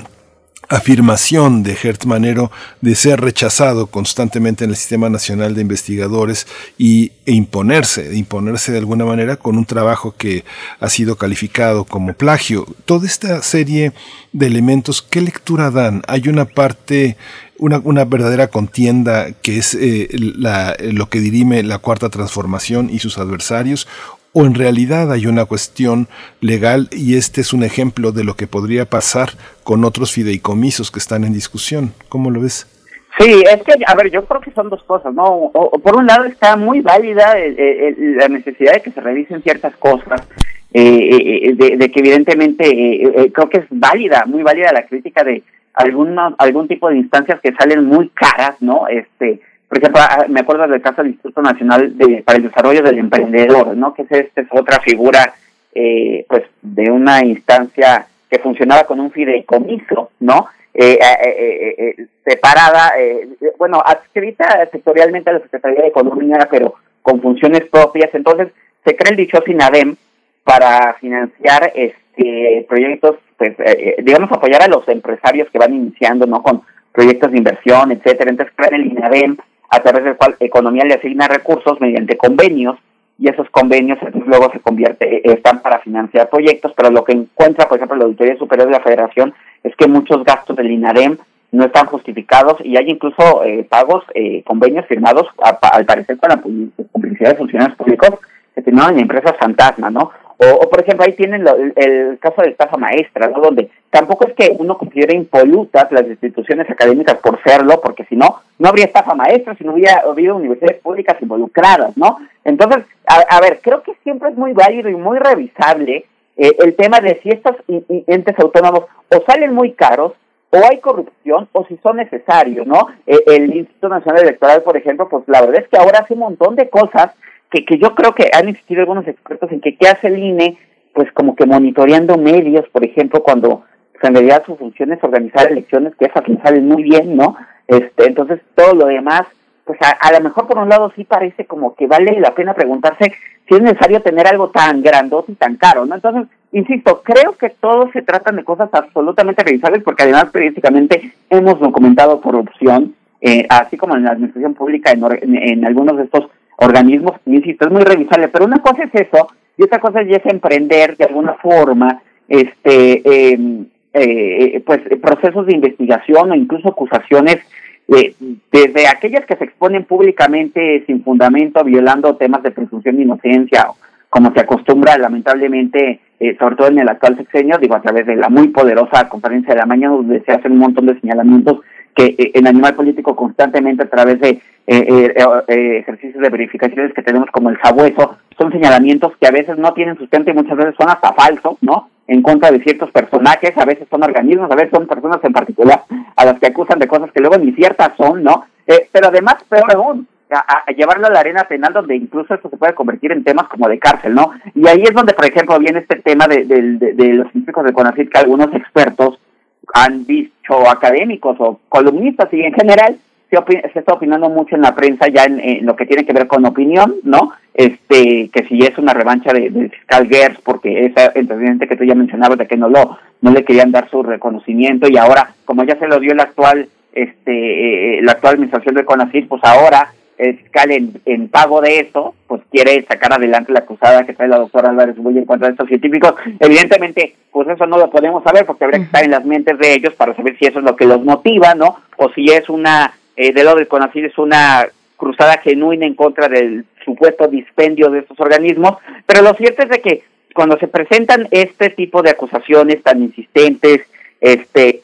afirmación de Hertz Manero de ser rechazado constantemente en el Sistema Nacional de Investigadores y, e imponerse, imponerse de alguna manera con un trabajo que ha sido calificado como plagio. Toda esta serie de elementos, ¿qué lectura dan? Hay una parte una, una, verdadera contienda que es eh, la, lo que dirime la cuarta transformación y sus adversarios, o en realidad hay una cuestión legal y este es un ejemplo de lo que podría pasar con otros fideicomisos que están en discusión. ¿Cómo lo ves? Sí, es que, a ver, yo creo que son dos cosas, ¿no? Por un lado está muy válida la necesidad de que se revisen ciertas cosas, eh, eh, de, de, que evidentemente eh, creo que es válida, muy válida la crítica de alguna, algún tipo de instancias que salen muy caras, ¿no? Este, por ejemplo, ah, me acuerdo del caso del Instituto Nacional de, para el Desarrollo del Emprendedor, ¿no? Que es, este, es otra figura, eh, pues, de una instancia que funcionaba con un fideicomiso, ¿no? Eh, eh, eh separada, bueno, adscrita sectorialmente a la Secretaría de Economía, pero con funciones propias. Entonces, se crea el dichoso INADEM para financiar este proyectos, pues, digamos, apoyar a los empresarios que van iniciando, ¿no? Con proyectos de inversión, etcétera. Entonces, crea el INADEM a través del cual Economía le asigna recursos mediante convenios y esos convenios luego se convierte, eh, están para financiar proyectos, pero lo que encuentra, por ejemplo, la Auditoría Superior de la Federación es que muchos gastos del INADEM no están justificados y hay incluso eh, pagos, eh, convenios firmados, al parecer con la publicidad de funcionarios públicos que firmaban en empresas fantasma, ¿no? O, por ejemplo, ahí tienen el, caso de estafa maestra, ¿no? Donde tampoco es que uno considere impolutas las instituciones académicas por serlo, porque si no, no habría estafa maestra, si no hubiera habido universidades públicas involucradas, ¿no? Entonces, a, ver, creo que siempre es muy válido y muy revisable eh, el tema de si estos entes autónomos o salen muy caros, o hay corrupción, o si son necesarios, ¿no? Eh, el Instituto Nacional Electoral, por ejemplo, pues la verdad es que ahora hace un montón de cosas que, que yo creo que han insistido algunos expertos en que qué hace el INE, pues como que monitoreando medios, por ejemplo, cuando pues, en realidad su función es organizar elecciones, que esas le salen muy bien, ¿no? Este, entonces todo lo demás, pues a, a lo mejor por un lado sí parece como que vale la pena preguntarse si es necesario tener algo tan grandote y tan caro, ¿no? Entonces, insisto, creo que todos se tratan de cosas absolutamente revisables porque además periodísticamente hemos documentado corrupción, eh, así como en la administración pública en, en algunos de estos organismos, insisto, es muy revisable, pero una cosa es eso y otra cosa es emprender de alguna forma este em, eh, pues procesos de investigación o incluso acusaciones eh, desde aquellas que se exponen públicamente sin fundamento, violando temas de presunción de inocencia, como se acostumbra lamentablemente, eh, sobre todo en el actual sexenio, digo, a través de la muy poderosa conferencia de la mañana, donde se hacen un montón de señalamientos que eh, en Animal Político constantemente a través de eh, eh, ejercicios de verificaciones que tenemos como el sabueso, son señalamientos que a veces no tienen sustento y muchas veces son hasta falsos, ¿no? En contra de ciertos personajes, a veces son organismos, a veces son personas en particular a las que acusan de cosas que luego ni ciertas son, ¿no? pero además, peor aún, a, llevarlo a la arena penal donde incluso esto se puede convertir en temas como de cárcel, ¿no? Y ahí es donde, por ejemplo, viene este tema de, de, los científicos de CONACYT que algunos expertos han visto académicos o columnistas y en general se, está opinando mucho en la prensa ya en, lo que tiene que ver con opinión, ¿no? Este, que si es una revancha de, del fiscal Gers, porque ese el que tú ya mencionabas de que no lo, no le querían dar su reconocimiento y ahora, como ya se lo dio el actual, este, eh, la actual administración de CONACYT, pues ahora el fiscal en, en, pago de eso, pues quiere sacar adelante la acusada que trae la doctora Álvarez Bull en contra de estos científicos. Evidentemente, pues eso no lo podemos saber porque habría que estar en las mentes de ellos para saber si eso es lo que los motiva, ¿no? O si es una eh, de lo del CONACYT es una cruzada genuina en contra del supuesto dispendio de estos organismos, pero lo cierto es de que cuando se presentan este tipo de acusaciones tan insistentes, este,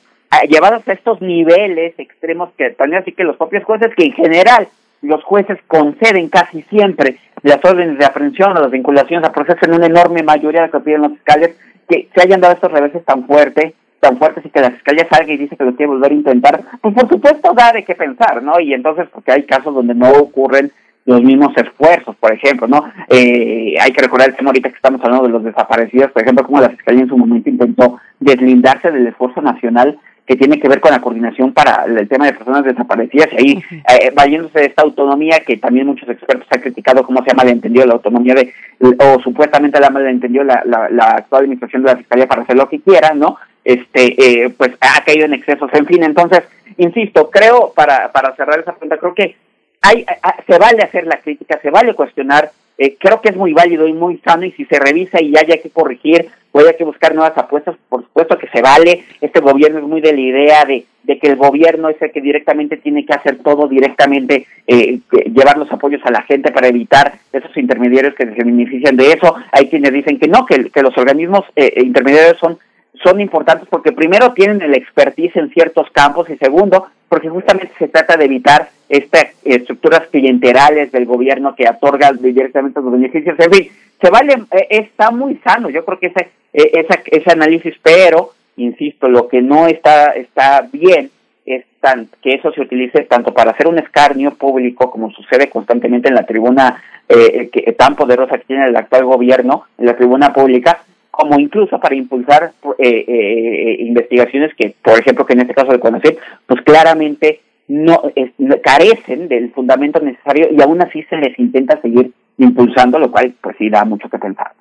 llevadas a estos niveles extremos que también así que los propios jueces que en general los jueces conceden casi siempre las órdenes de aprehensión o las vinculaciones a proceso en una enorme mayoría de lo que piden los fiscales, que se hayan dado estos reveses tan fuertes, tan fuertes y que la fiscalía salga y dice que lo quiere volver a intentar, pues por supuesto da de qué pensar, ¿no? Y entonces, porque hay casos donde no ocurren los mismos esfuerzos, por ejemplo, ¿no? Eh, hay que recordar el tema ahorita que estamos hablando de los desaparecidos, por ejemplo, como la Fiscalía en su momento intentó deslindarse del esfuerzo nacional que tiene que ver con la coordinación para el tema de personas desaparecidas y ahí eh, vayéndose de esta autonomía que también muchos expertos han criticado cómo se ha malentendido la autonomía de o supuestamente la malentendió la, la, la actual administración de la fiscalía para hacer lo que quiera no este eh, pues ha caído en excesos. En fin entonces insisto creo para para cerrar esa pregunta creo que hay se vale hacer la crítica se vale cuestionar eh, creo que es muy válido y muy sano y si se revisa y haya que corregir o haya que buscar nuevas apuestas, por supuesto que se vale. Este gobierno es muy de la idea de, de que el gobierno es el que directamente tiene que hacer todo, directamente eh, llevar los apoyos a la gente para evitar esos intermediarios que se benefician de eso. Hay quienes dicen que no, que, que los organismos eh, intermediarios son son importantes porque primero tienen el expertise en ciertos campos y segundo porque justamente se trata de evitar estas estructuras clienterales del gobierno que otorgan directamente los beneficios. En fin, se vale, eh, está muy sano, yo creo que ese, eh, esa, ese análisis, pero, insisto, lo que no está, está bien es tan, que eso se utilice tanto para hacer un escarnio público, como sucede constantemente en la tribuna eh, que, tan poderosa que tiene el actual gobierno, en la tribuna pública, como incluso para impulsar eh, eh, investigaciones que, por ejemplo, que en este caso de conocer, pues claramente no carecen del fundamento necesario y aún así se les intenta seguir impulsando, lo cual pues sí da mucho que pensar.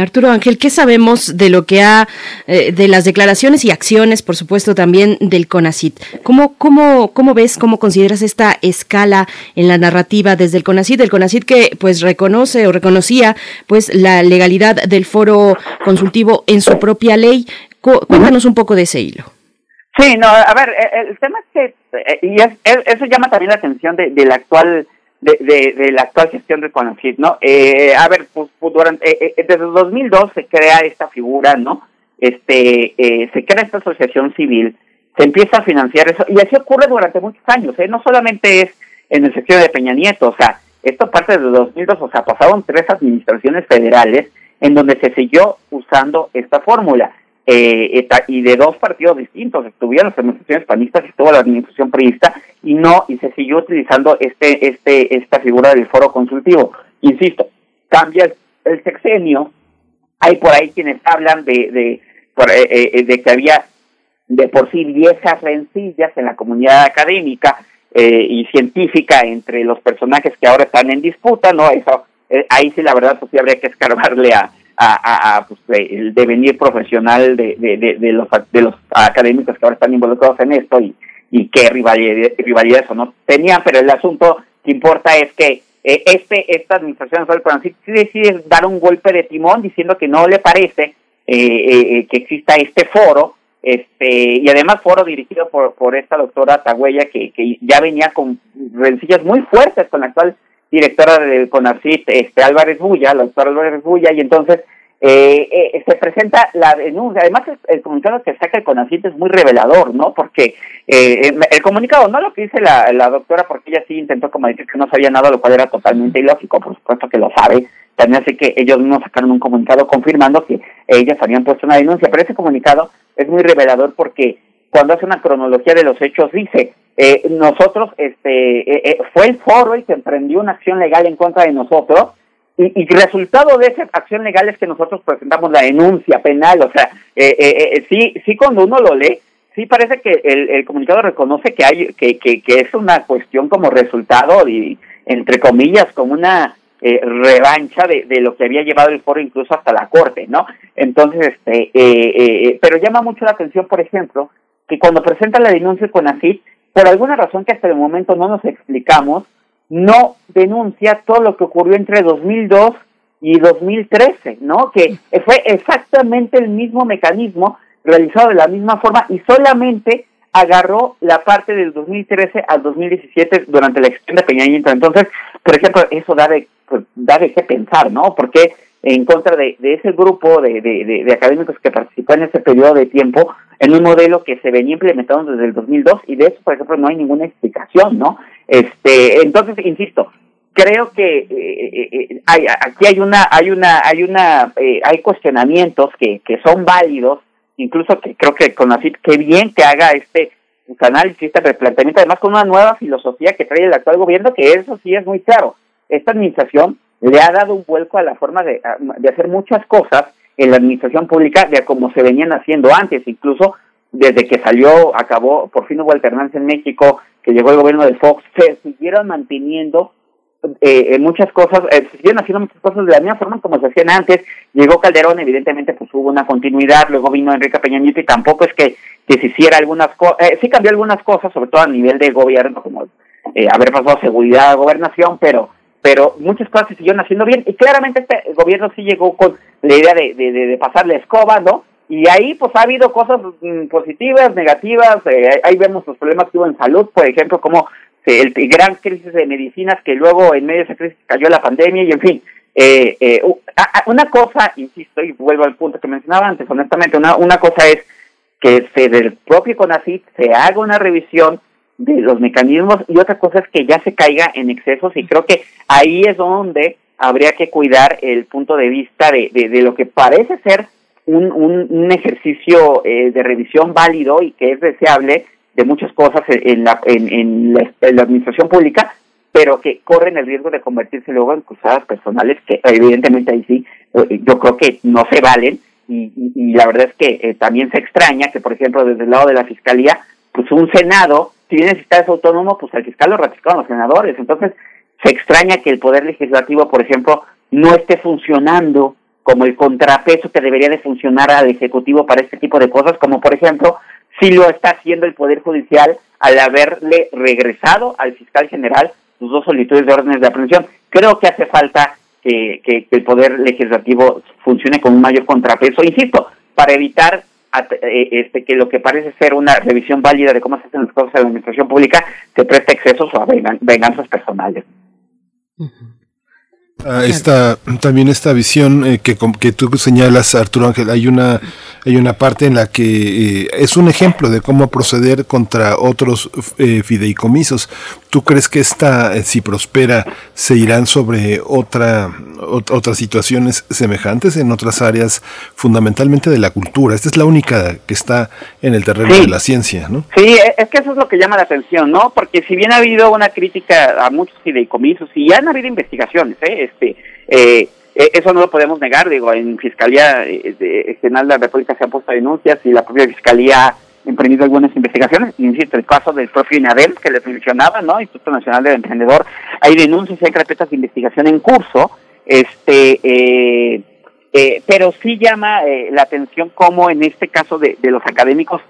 Arturo Ángel, ¿qué sabemos de lo que ha, eh, de las declaraciones y acciones, por supuesto, también del CONACIT? ¿Cómo, cómo, cómo ves, cómo consideras esta escala en la narrativa desde el CONACIT? El CONACIT que pues reconoce o reconocía pues la legalidad del foro consultivo en su propia ley. Cuéntanos un poco de ese hilo. Sí, no, a ver, el, tema es que, eh, y eso llama también la atención de, del actual de, de, la actual gestión de CONACYT, ¿no? Eh, a ver, pues, pues durante, eh, eh desde 2002 se crea esta figura, ¿no? Este, eh, se crea esta asociación civil, se empieza a financiar eso, y así ocurre durante muchos años, ¿eh? No solamente es en el sector de Peña Nieto, o sea, esto parte de 2002, o sea, pasaron tres administraciones federales en donde se siguió usando esta fórmula eh, y de dos partidos distintos, estuvieron las administraciones panistas y estuvo la administración priista y no, y se siguió utilizando este, este, esta figura del foro consultivo. Insisto, cambia el, sexenio, hay por ahí quienes hablan de, de, eh, eh, de que había de por sí viejas rencillas en la comunidad académica eh, y científica entre los personajes que ahora están en disputa, ¿no? Eso, ahí sí la verdad pues sí habría que escarbarle a, a, a, pues, el devenir profesional de, de, de, los, de los académicos que ahora están involucrados en esto y, y qué rivalidad, rivalidades o no tenían, pero el asunto que importa es que eh, este esta administración actual sí, decide dar un golpe de timón diciendo que no le parece eh, eh, que exista este foro este y además foro dirigido por, por esta doctora Tagüella que, que ya venía con rencillas muy fuertes con la actual directora del CONACYT, este, Álvarez Bulla, la doctora Álvarez Bulla, y entonces eh, eh, se presenta la denuncia. Además, el, comunicado que saca el CONACYT es muy revelador, ¿no? Porque eh, el comunicado, no lo que dice la, la doctora, porque ella sí intentó como decir que no sabía nada, lo cual era totalmente ilógico, por supuesto que lo sabe. También así que ellos mismos sacaron un comunicado confirmando que ellas habían puesto una denuncia, pero ese comunicado es muy revelador porque cuando hace una cronología de los hechos dice eh, nosotros, este, eh, eh, fue el foro y se emprendió una acción legal en contra de nosotros, y, y resultado de esa acción legal es que nosotros presentamos la denuncia penal, o sea, eh, sí, sí cuando uno lo lee, sí parece que el, el comunicado reconoce que hay, que, que, que es una cuestión como resultado y, entre comillas, como una revancha de, de lo que había llevado el foro incluso hasta la corte, ¿no? Entonces, este, pero llama mucho la atención, por ejemplo, que cuando presenta la denuncia con ACID, por alguna razón que hasta el momento no nos explicamos, no denuncia todo lo que ocurrió entre 2002 y 2013, ¿no? Que fue exactamente el mismo mecanismo realizado de la misma forma y solamente agarró la parte del 2013 al 2017 durante la gestión de Peña Nieto. Entonces, por ejemplo, eso da de, pues, da de qué pensar, ¿no? Porque en contra de, ese grupo de, de, de, académicos que participó en ese periodo de tiempo en un modelo que se venía implementando desde el 2002 y de eso, por ejemplo, no hay ninguna explicación, ¿no? Este, entonces, insisto, creo que eh, eh, eh, hay, aquí hay una, hay una, hay una, hay cuestionamientos que, que son válidos, incluso que creo que con así, qué bien que haga este pues, análisis, este replanteamiento, además con una nueva filosofía que trae el actual gobierno, que eso sí es muy claro. Esta administración le ha dado un vuelco a la forma de, de hacer muchas cosas en la administración pública de como se venían haciendo antes, incluso desde que salió, acabó, por fin hubo alternancia en México, que llegó el gobierno de Fox, se siguieron manteniendo eh, muchas cosas, eh, se siguieron haciendo muchas cosas de la misma forma como se hacían antes, llegó Calderón, evidentemente pues hubo una continuidad, luego vino Enrique Peña Nieto y tampoco es que, se hiciera algunas cosas, eh, sí cambió algunas cosas, sobre todo a nivel de gobierno, como eh, haber pasado seguridad, gobernación, pero pero muchas cosas se siguieron haciendo bien y claramente este gobierno sí llegó con la idea de, de, de pasar la escoba, ¿no? Y ahí pues ha habido cosas mm, positivas, negativas, eh, ahí vemos los problemas que hubo en salud, por ejemplo, como el, el, gran crisis de medicinas que luego en medio de esa crisis cayó la pandemia y en fin, eh, eh, una cosa, insisto, y vuelvo al punto que mencionaba antes, honestamente, una, una cosa es que se del propio CONACYT se haga una revisión de los mecanismos. Y otra cosa es que ya se caiga en excesos y creo que ahí es donde habría que cuidar el punto de vista de, de, lo que parece ser un, un, ejercicio eh, de revisión válido y que es deseable de muchas cosas en la, en, en, la, administración pública, pero que corren el riesgo de convertirse luego en cruzadas personales que evidentemente ahí sí eh, yo creo que no se valen. Y, y, y la verdad es que eh, también se extraña que por ejemplo desde el lado de la fiscalía pues un senado si bien el es autónomo, pues al fiscal lo ratificaron los senadores. Entonces, se extraña que el Poder Legislativo, por ejemplo, no esté funcionando como el contrapeso que debería de funcionar al Ejecutivo para este tipo de cosas, como por ejemplo, si lo está haciendo el Poder Judicial al haberle regresado al fiscal general sus dos solicitudes de órdenes de aprehensión. Creo que hace falta que, que el Poder Legislativo funcione con un mayor contrapeso, insisto, para evitar este, que lo que parece ser una revisión válida de cómo se hacen las cosas en la administración pública se presta excesos o a venganzas personales. Uh, esta, también esta visión eh, que, que tú señalas, Arturo Ángel, hay una, hay una parte en la que eh, es un ejemplo de cómo proceder contra otros eh, fideicomisos. ¿Tú crees que esta, si prospera, se irán sobre otra, ot otras situaciones semejantes en otras áreas, fundamentalmente de la cultura? Esta es la única que está en el terreno sí. de la ciencia, ¿no? Sí, es que eso es lo que llama la atención, ¿no? Porque si bien ha habido una crítica a muchos fideicomisos y han habido investigaciones, ¿eh? este eh, eso no lo podemos negar, digo, en Fiscalía eh, General de la República se han puesto denuncias y la propia Fiscalía emprendido algunas investigaciones, insisto, el caso del propio INADEM que les mencionaba, ¿no? Instituto Nacional del Emprendedor, hay denuncias y hay carpetas de investigación en curso, este, eh, eh, pero sí llama eh, la atención cómo en este caso de, de, los académicos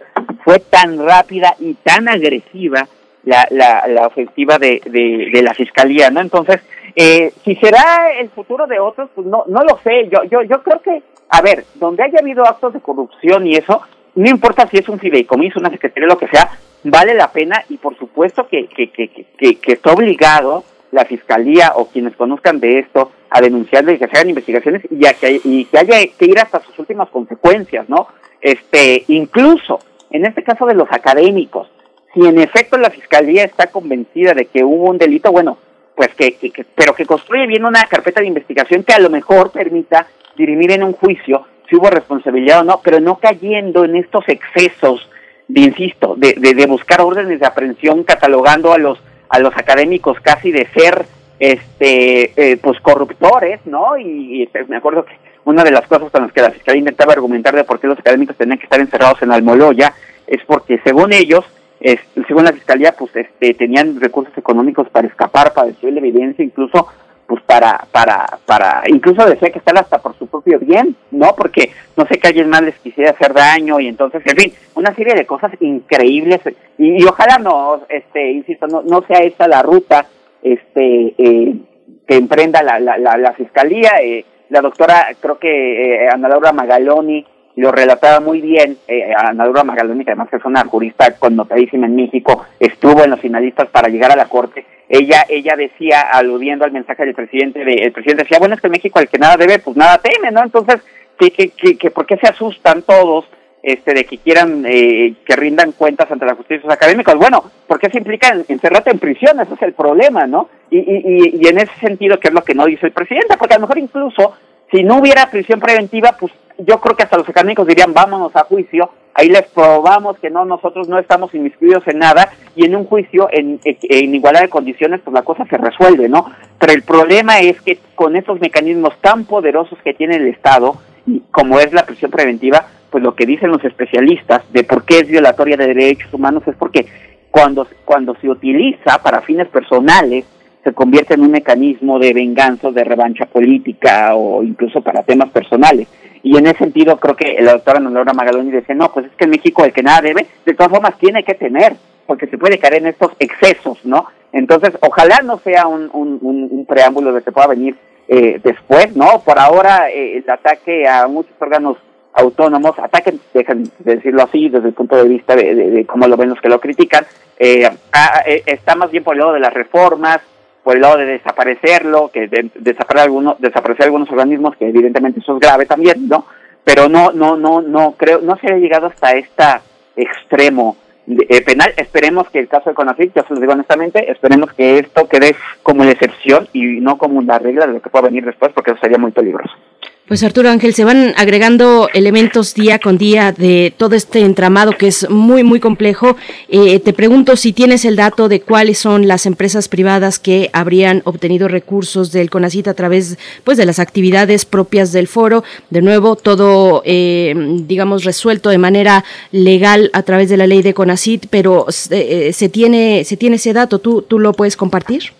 fue tan rápida y tan agresiva la, la, la ofensiva de, de, de la Fiscalía, ¿no? Entonces, eh, si será el futuro de otros, pues no, no lo sé. Yo, yo, yo creo que, a ver, donde haya habido actos de corrupción y eso, no importa si es un fideicomiso, una secretaría, lo que sea, vale la pena y por supuesto que, que, que, que, que está obligado la fiscalía o quienes conozcan de esto a denunciarle y que se hagan investigaciones y, a que, y que haya que ir hasta sus últimas consecuencias, ¿no? Este, incluso en este caso de los académicos, si en efecto la fiscalía está convencida de que hubo un delito, bueno, pues que, que, que, pero que construye bien una carpeta de investigación que a lo mejor permita dirimir en un juicio si hubo responsabilidad o no, pero no cayendo en estos excesos de insisto, de, de, buscar órdenes de aprehensión catalogando a los a los académicos casi de ser este eh, pues corruptores, ¿no? Y, este, me acuerdo que una de las cosas con las que la fiscalía intentaba argumentar de por qué los académicos tenían que estar encerrados en Almoloya es porque según ellos, según la fiscalía, pues este tenían recursos económicos para escapar, para decir la evidencia, incluso pues para, para, para, incluso decía que están hasta por su propio bien, ¿no? Porque no sé que alguien más les quisiera hacer daño y entonces, en fin, una serie de cosas increíbles y, ojalá no, este, insisto, no, no sea esta la ruta, este, eh, que emprenda la, la, la, la fiscalía, eh, la doctora, creo que eh, Ana Laura Magaloni lo relataba muy bien, eh, Ana Laura Magaloni, que además es una jurista connotadísima en México, estuvo en los finalistas para llegar a la corte, ella ella decía, aludiendo al mensaje del presidente, de, el presidente decía, bueno, es que México al que nada debe, pues nada teme, ¿no? Entonces, que, que, que, que ¿por qué se asustan todos este de que quieran eh, que rindan cuentas ante la justicia académicos? Bueno, porque se implica en, encerrarte en prisión, ese es el problema, ¿no? Y, y, y en ese sentido, que es lo que no dice el presidente, porque a lo mejor incluso si no hubiera prisión preventiva, pues yo creo que hasta los académicos dirían vámonos a juicio, ahí les probamos que no, nosotros no estamos inmiscuidos en nada y en un juicio en, en igualdad de condiciones pues la cosa se resuelve, ¿no? Pero el problema es que con estos mecanismos tan poderosos que tiene el Estado, como es la prisión preventiva, pues lo que dicen los especialistas de por qué es violatoria de derechos humanos es porque cuando, cuando se utiliza para fines personales, se convierte en un mecanismo de venganza, de revancha política o incluso para temas personales. Y en ese sentido creo que la doctora Nora Magaloni dice, no, pues es que en México el que nada debe, de todas formas tiene que tener, porque se puede caer en estos excesos, ¿no? Entonces, ojalá no sea un, un, preámbulo de que pueda venir eh, después, ¿no? Por ahora eh, el ataque a muchos órganos autónomos, ataque, dejen de decirlo así, desde el punto de vista de, de, cómo lo ven los que lo critican, eh, a, está más bien por el lado de las reformas, por el lado de desaparecerlo, que de, desaparecer algunos, desaparecer algunos organismos, que evidentemente eso es grave también, ¿no? Pero no, no, no, no creo, no se ha llegado hasta este extremo eh, penal. Esperemos que el caso de Conafit, ya se lo digo honestamente, esperemos que esto quede como la excepción y no como la regla de lo que pueda venir después, porque eso sería muy peligroso. Pues Arturo Ángel, se van agregando elementos día con día de todo este entramado que es muy, muy complejo. Eh, te pregunto si tienes el dato de cuáles son las empresas privadas que habrían obtenido recursos del CONACIT a través pues, de las actividades propias del foro. De nuevo, todo, eh, digamos, resuelto de manera legal a través de la ley de CONACIT, pero eh, se, tiene, se tiene ese dato. ¿Tú, ¿Tú lo puedes compartir?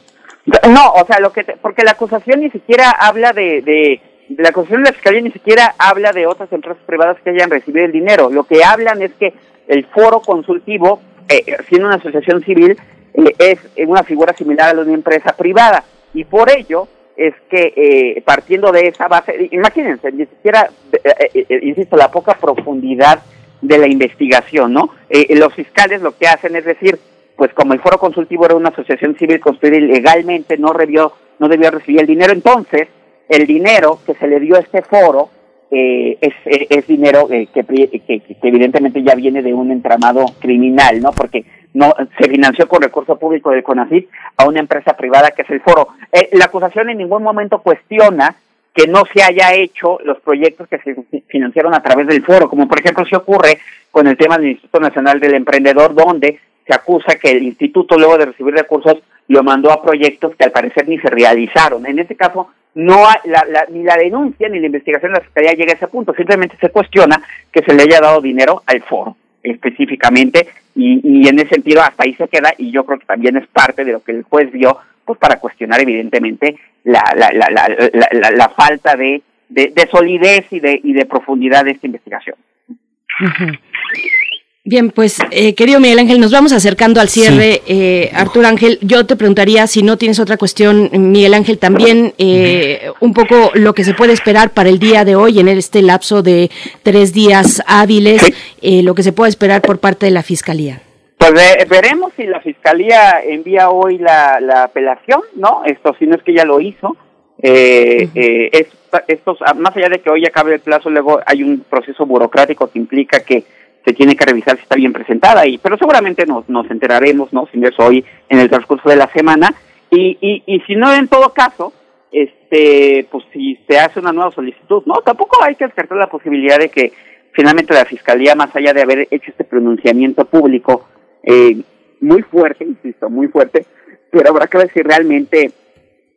No, o sea, lo que te, porque la acusación ni siquiera habla de... de la Constitución de la Fiscalía ni siquiera habla de otras empresas privadas que hayan recibido el dinero. Lo que hablan es que el foro consultivo, eh, siendo una asociación civil, eh, es una figura similar a una empresa privada. Y por ello es que, eh, partiendo de esa base, imagínense, ni siquiera, insisto, la poca profundidad de la investigación, ¿no? los fiscales lo que hacen es decir, pues como el foro consultivo era una asociación civil construida ilegalmente, no debió, no debió recibir el dinero, entonces, el dinero que se le dio a este foro eh, es, dinero eh, que, evidentemente ya viene de un entramado criminal, ¿no? Porque no se financió con recurso público del CONACYT a una empresa privada que es el foro. Eh, la acusación en ningún momento cuestiona que no se haya hecho los proyectos que se financiaron a través del foro, como por ejemplo se ocurre con el tema del Instituto Nacional del Emprendedor, donde se acusa que el instituto luego de recibir recursos lo mandó a proyectos que al parecer ni se realizaron. En este caso, no hay, la, la, ni la denuncia ni la investigación de la Fiscalía llega a ese punto, simplemente se cuestiona que se le haya dado dinero al foro específicamente y, y en ese sentido hasta ahí se queda y yo creo que también es parte de lo que el juez vio pues para cuestionar evidentemente la, la, la, la, la, falta de, de, de, solidez y de, y de profundidad de esta investigación. Bien, pues eh, querido Miguel Ángel, nos vamos acercando al cierre. Sí. Eh, Arturo Ángel, yo te preguntaría si no tienes otra cuestión, Miguel Ángel, también eh, un poco lo que se puede esperar para el día de hoy en este lapso de tres días hábiles, sí. lo que se puede esperar por parte de la Fiscalía. Pues veremos si la Fiscalía envía hoy la, la, apelación, ¿no? Esto, si no es que ya lo hizo. Eh, uh -huh. eh, es, estos, más allá de que hoy acabe el plazo, luego hay un proceso burocrático que implica que se tiene que revisar si está bien presentada, y pero seguramente nos, nos enteraremos, ¿no? Si no hoy, en el transcurso de la semana, y, y, y si no, en todo caso, este, pues si se hace una nueva solicitud, ¿no? Tampoco hay que descartar la posibilidad de que finalmente la Fiscalía, más allá de haber hecho este pronunciamiento público eh, muy fuerte, insisto, muy fuerte, pero habrá que ver si realmente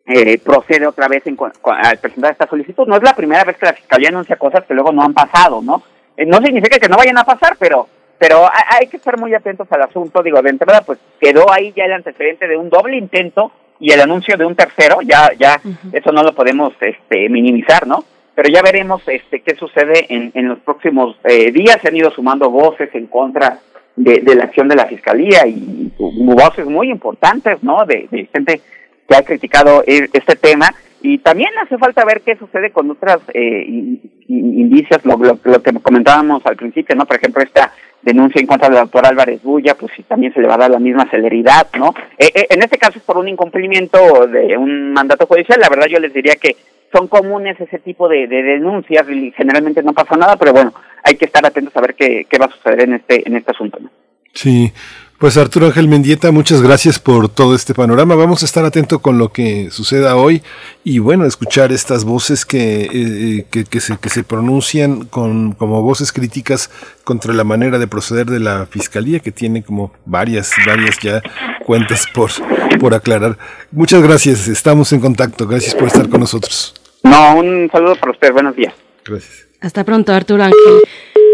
eh, procede otra vez en, al presentar esta solicitud. No es la primera vez que la Fiscalía anuncia cosas que luego no han pasado, ¿no? Eh, no significa que no vayan a pasar, pero pero hay que estar muy atentos al asunto. Digo, de entrada, pues quedó ahí ya el antecedente de un doble intento y el anuncio de un tercero, ya ya eso no lo podemos este, minimizar, ¿no? Pero ya veremos este qué sucede en, en los próximos eh, días. Se han ido sumando voces en contra de, de, la acción de la Fiscalía y, voces muy importantes, ¿no? De, de gente que ha criticado e, este tema y también hace falta ver qué sucede con otras eh, indicios, lo, lo, que comentábamos al principio, ¿no? Por ejemplo, esta denuncia en contra del doctor Álvarez Bulla, pues si también se le va a dar la misma celeridad, ¿no? Eh, eh, en este caso es por un incumplimiento de un mandato judicial, la verdad yo les diría que son comunes ese tipo de, de denuncias y generalmente no pasa nada, pero bueno, hay que estar atentos a ver qué, qué va a suceder en este, en este asunto, ¿no? Sí, pues Arturo Ángel Mendieta, muchas gracias por todo este panorama. Vamos a estar atentos con lo que suceda hoy y bueno, escuchar estas voces que, eh, que, que, se, que se pronuncian con, como voces críticas contra la manera de proceder de la Fiscalía, que tiene como varias, varias ya cuentas por, por aclarar. Muchas gracias, estamos en contacto. Gracias por estar con nosotros. No, un saludo para usted. Buenos días. Gracias. Hasta pronto, Arturo Ángel.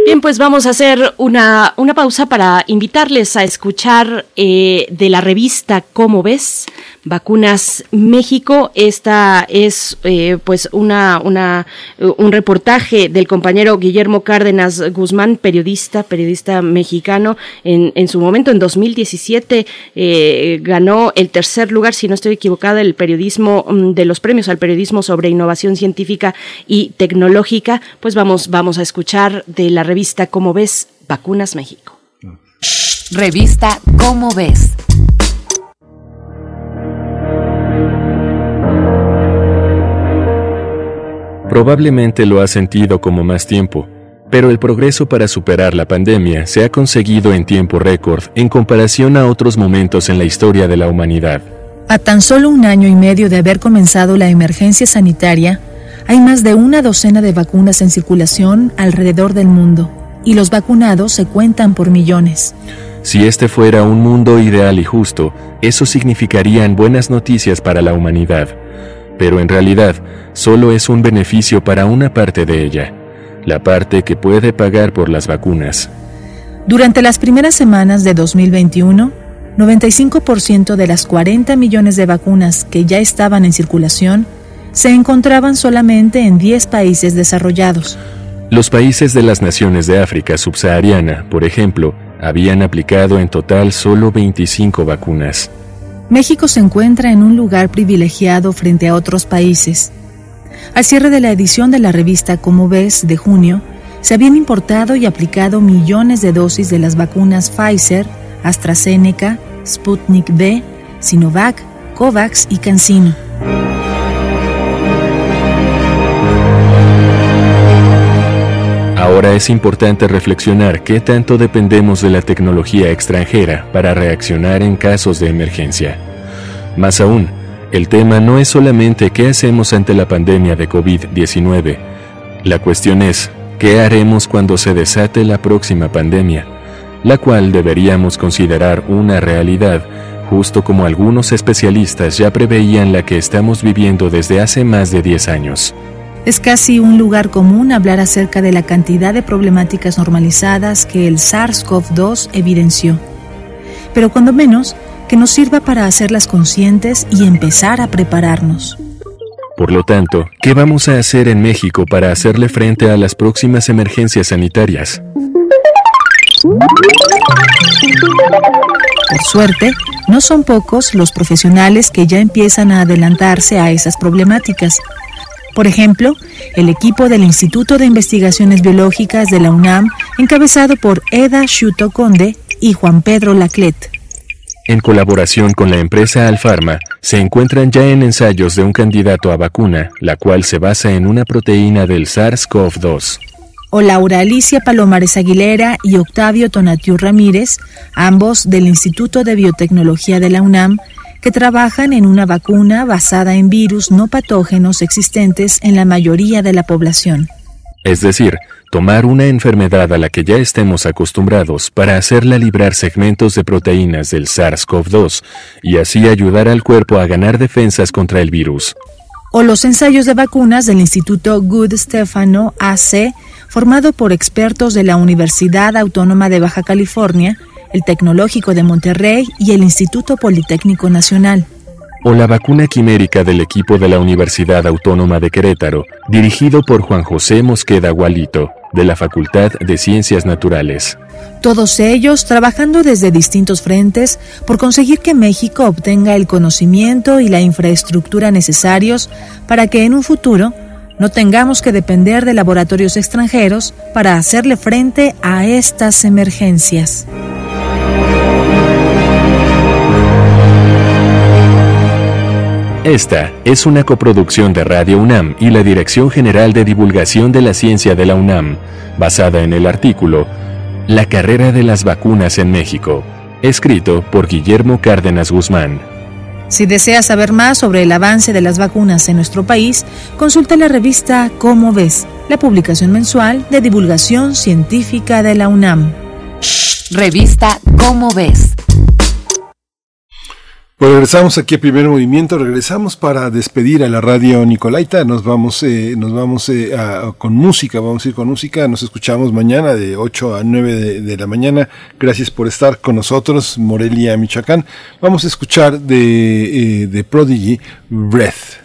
Bien, pues vamos a hacer una, una pausa para invitarles a escuchar eh, de la revista ¿Cómo ves? Vacunas México. Esta es eh, pues una, una, un reportaje del compañero Guillermo Cárdenas Guzmán, periodista, periodista mexicano. En, en su momento, en 2017, eh, ganó el tercer lugar, si no estoy equivocada, el periodismo mm, de los premios al periodismo sobre innovación científica y tecnológica. Pues vamos, vamos a escuchar de la revista Cómo ves? Vacunas México. Revista Cómo ves? Probablemente lo ha sentido como más tiempo, pero el progreso para superar la pandemia se ha conseguido en tiempo récord en comparación a otros momentos en la historia de la humanidad. A tan solo un año y medio de haber comenzado la emergencia sanitaria, hay más de una docena de vacunas en circulación alrededor del mundo, y los vacunados se cuentan por millones. Si este fuera un mundo ideal y justo, eso significarían buenas noticias para la humanidad. Pero en realidad, solo es un beneficio para una parte de ella, la parte que puede pagar por las vacunas. Durante las primeras semanas de 2021, 95% de las 40 millones de vacunas que ya estaban en circulación se encontraban solamente en 10 países desarrollados. Los países de las naciones de África subsahariana, por ejemplo, habían aplicado en total solo 25 vacunas. México se encuentra en un lugar privilegiado frente a otros países. Al cierre de la edición de la revista Como ves de junio, se habían importado y aplicado millones de dosis de las vacunas Pfizer, AstraZeneca, Sputnik V, Sinovac, COVAX y CanSino. Ahora es importante reflexionar qué tanto dependemos de la tecnología extranjera para reaccionar en casos de emergencia. Más aún, el tema no es solamente qué hacemos ante la pandemia de COVID-19. La cuestión es, ¿qué haremos cuando se desate la próxima pandemia? La cual deberíamos considerar una realidad, justo como algunos especialistas ya preveían la que estamos viviendo desde hace más de 10 años. Es casi un lugar común hablar acerca de la cantidad de problemáticas normalizadas que el SARS-CoV-2 evidenció. Pero cuando menos, que nos sirva para hacerlas conscientes y empezar a prepararnos. Por lo tanto, ¿qué vamos a hacer en México para hacerle frente a las próximas emergencias sanitarias? Por suerte, no son pocos los profesionales que ya empiezan a adelantarse a esas problemáticas por ejemplo, el equipo del Instituto de Investigaciones Biológicas de la UNAM, encabezado por Eda Shuto Conde y Juan Pedro Laclet. En colaboración con la empresa Alfarma, se encuentran ya en ensayos de un candidato a vacuna, la cual se basa en una proteína del SARS-CoV-2. O Laura Alicia Palomares Aguilera y Octavio Tonatiu Ramírez, ambos del Instituto de Biotecnología de la UNAM, que trabajan en una vacuna basada en virus no patógenos existentes en la mayoría de la población. Es decir, tomar una enfermedad a la que ya estemos acostumbrados para hacerla librar segmentos de proteínas del SARS-CoV-2 y así ayudar al cuerpo a ganar defensas contra el virus. O los ensayos de vacunas del Instituto Good Stefano AC, formado por expertos de la Universidad Autónoma de Baja California, el Tecnológico de Monterrey y el Instituto Politécnico Nacional o la vacuna quimérica del equipo de la Universidad Autónoma de Querétaro, dirigido por Juan José Mosqueda Gualito, de la Facultad de Ciencias Naturales. Todos ellos trabajando desde distintos frentes por conseguir que México obtenga el conocimiento y la infraestructura necesarios para que en un futuro no tengamos que depender de laboratorios extranjeros para hacerle frente a estas emergencias. Esta es una coproducción de Radio UNAM y la Dirección General de Divulgación de la Ciencia de la UNAM, basada en el artículo La carrera de las vacunas en México, escrito por Guillermo Cárdenas Guzmán. Si desea saber más sobre el avance de las vacunas en nuestro país, consulta la revista Cómo ves, la publicación mensual de divulgación científica de la UNAM. Revista Cómo ves pues regresamos aquí a Primer Movimiento, regresamos para despedir a la radio Nicolaita, nos vamos, eh, nos vamos eh, con música, vamos a ir con música, nos escuchamos mañana de 8 a 9 de, la mañana, gracias por estar con nosotros, Morelia, Michoacán, vamos a escuchar de, eh, de Prodigy, Breath.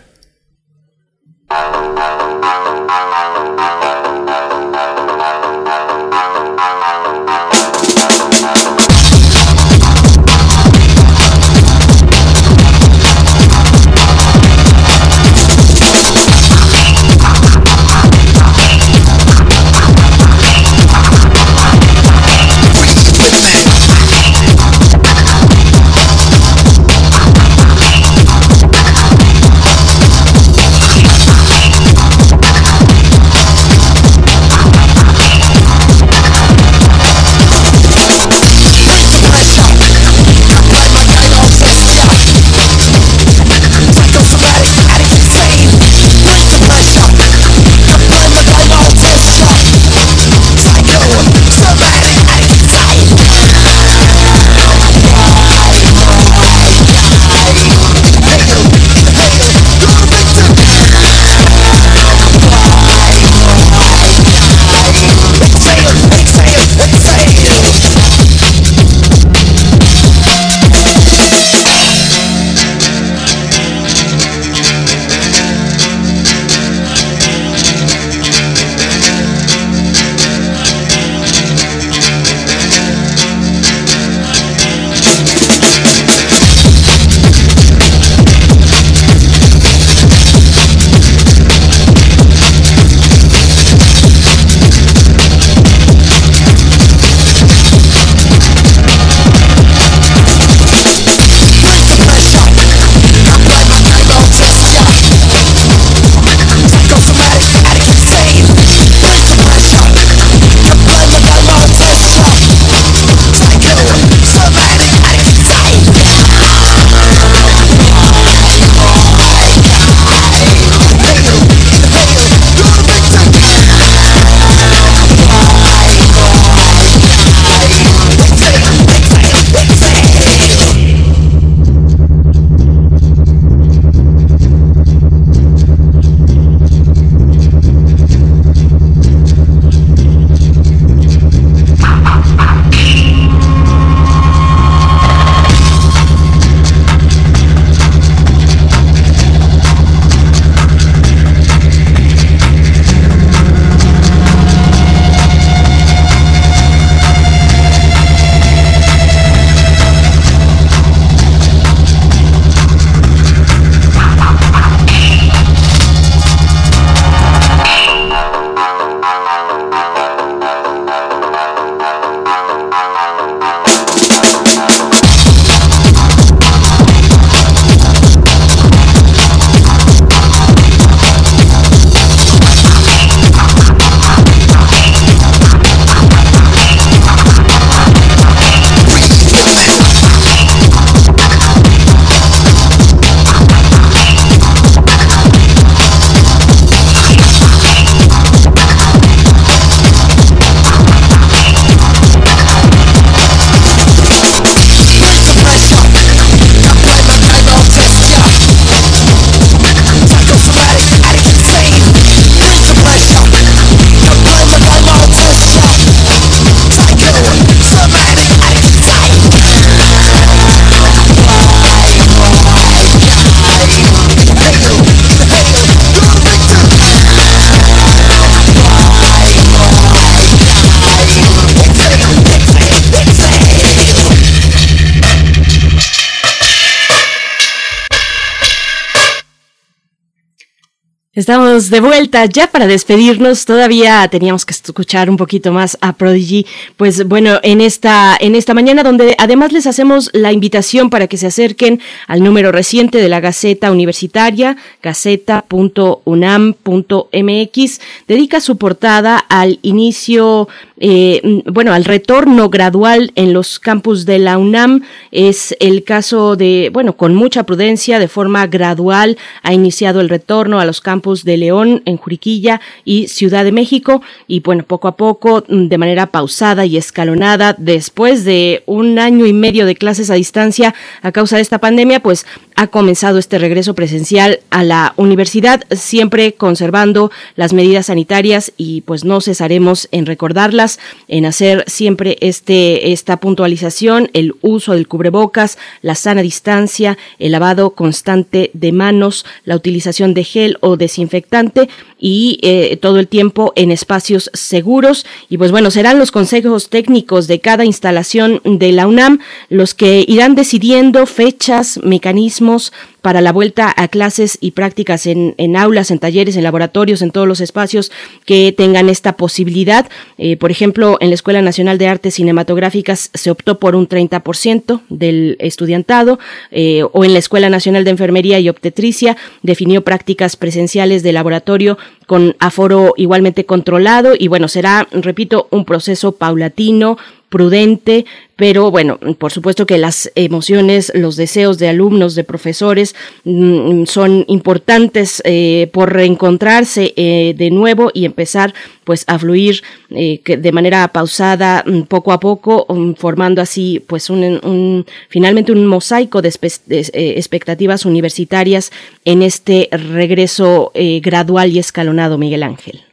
De vuelta ya para despedirnos. Todavía teníamos que escuchar un poquito más a Prodigy. Pues bueno, en esta, en esta mañana donde además les hacemos la invitación para que se acerquen al número reciente de la Gaceta Universitaria, gaceta.unam.mx. Dedica su portada al inicio eh, bueno, al retorno gradual en los campus de la UNAM. Es el caso de, bueno, con mucha prudencia, de forma gradual, ha iniciado el retorno a los campus de León, en Juriquilla y Ciudad de México. Y bueno, poco a poco, mm, de manera pausada y escalonada, después de un año y medio de clases a distancia a causa de esta pandemia, pues ha comenzado este regreso presencial a la universidad, siempre conservando las medidas sanitarias y pues no cesaremos en recordarlas, en hacer siempre este, esta puntualización, el uso del cubrebocas, la sana distancia, el lavado constante de manos, la utilización de gel o de infectante y eh, todo el tiempo en espacios seguros. Y pues bueno, serán los consejos técnicos de cada instalación de la UNAM los que irán decidiendo fechas, mecanismos para la vuelta a clases y prácticas en, aulas, en talleres, en laboratorios, en todos los espacios que tengan esta posibilidad. Eh, por ejemplo, en la Escuela Nacional de Artes Cinematográficas se optó por un 30% del estudiantado, eh, o en la Escuela Nacional de Enfermería y Obstetricia definió prácticas presenciales de laboratorio con aforo igualmente controlado y bueno, será, repito, un proceso paulatino, prudente, pero bueno, por supuesto que las emociones, los deseos de alumnos, de profesores, mm, son importantes eh, por reencontrarse eh, de nuevo y empezar pues a fluir eh, de manera pausada mm, poco a poco, mm, formando así pues un, finalmente un mosaico de, expectativas universitarias en este regreso gradual y escalonado, Miguel Ángel.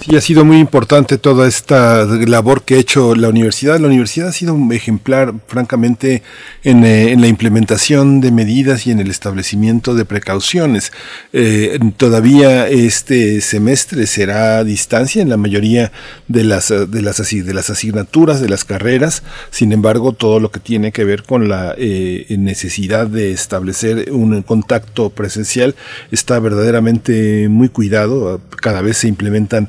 Sí, ha sido muy importante toda esta labor que ha hecho la universidad. La universidad ha sido un ejemplar, francamente, en, eh, la implementación de medidas y en el establecimiento de precauciones. Eh, todavía este semestre será a distancia en la mayoría de las, las, de las asignaturas, de las carreras. Sin embargo, todo lo que tiene que ver con la eh, necesidad de establecer un contacto presencial está verdaderamente muy cuidado. Cada vez se implementan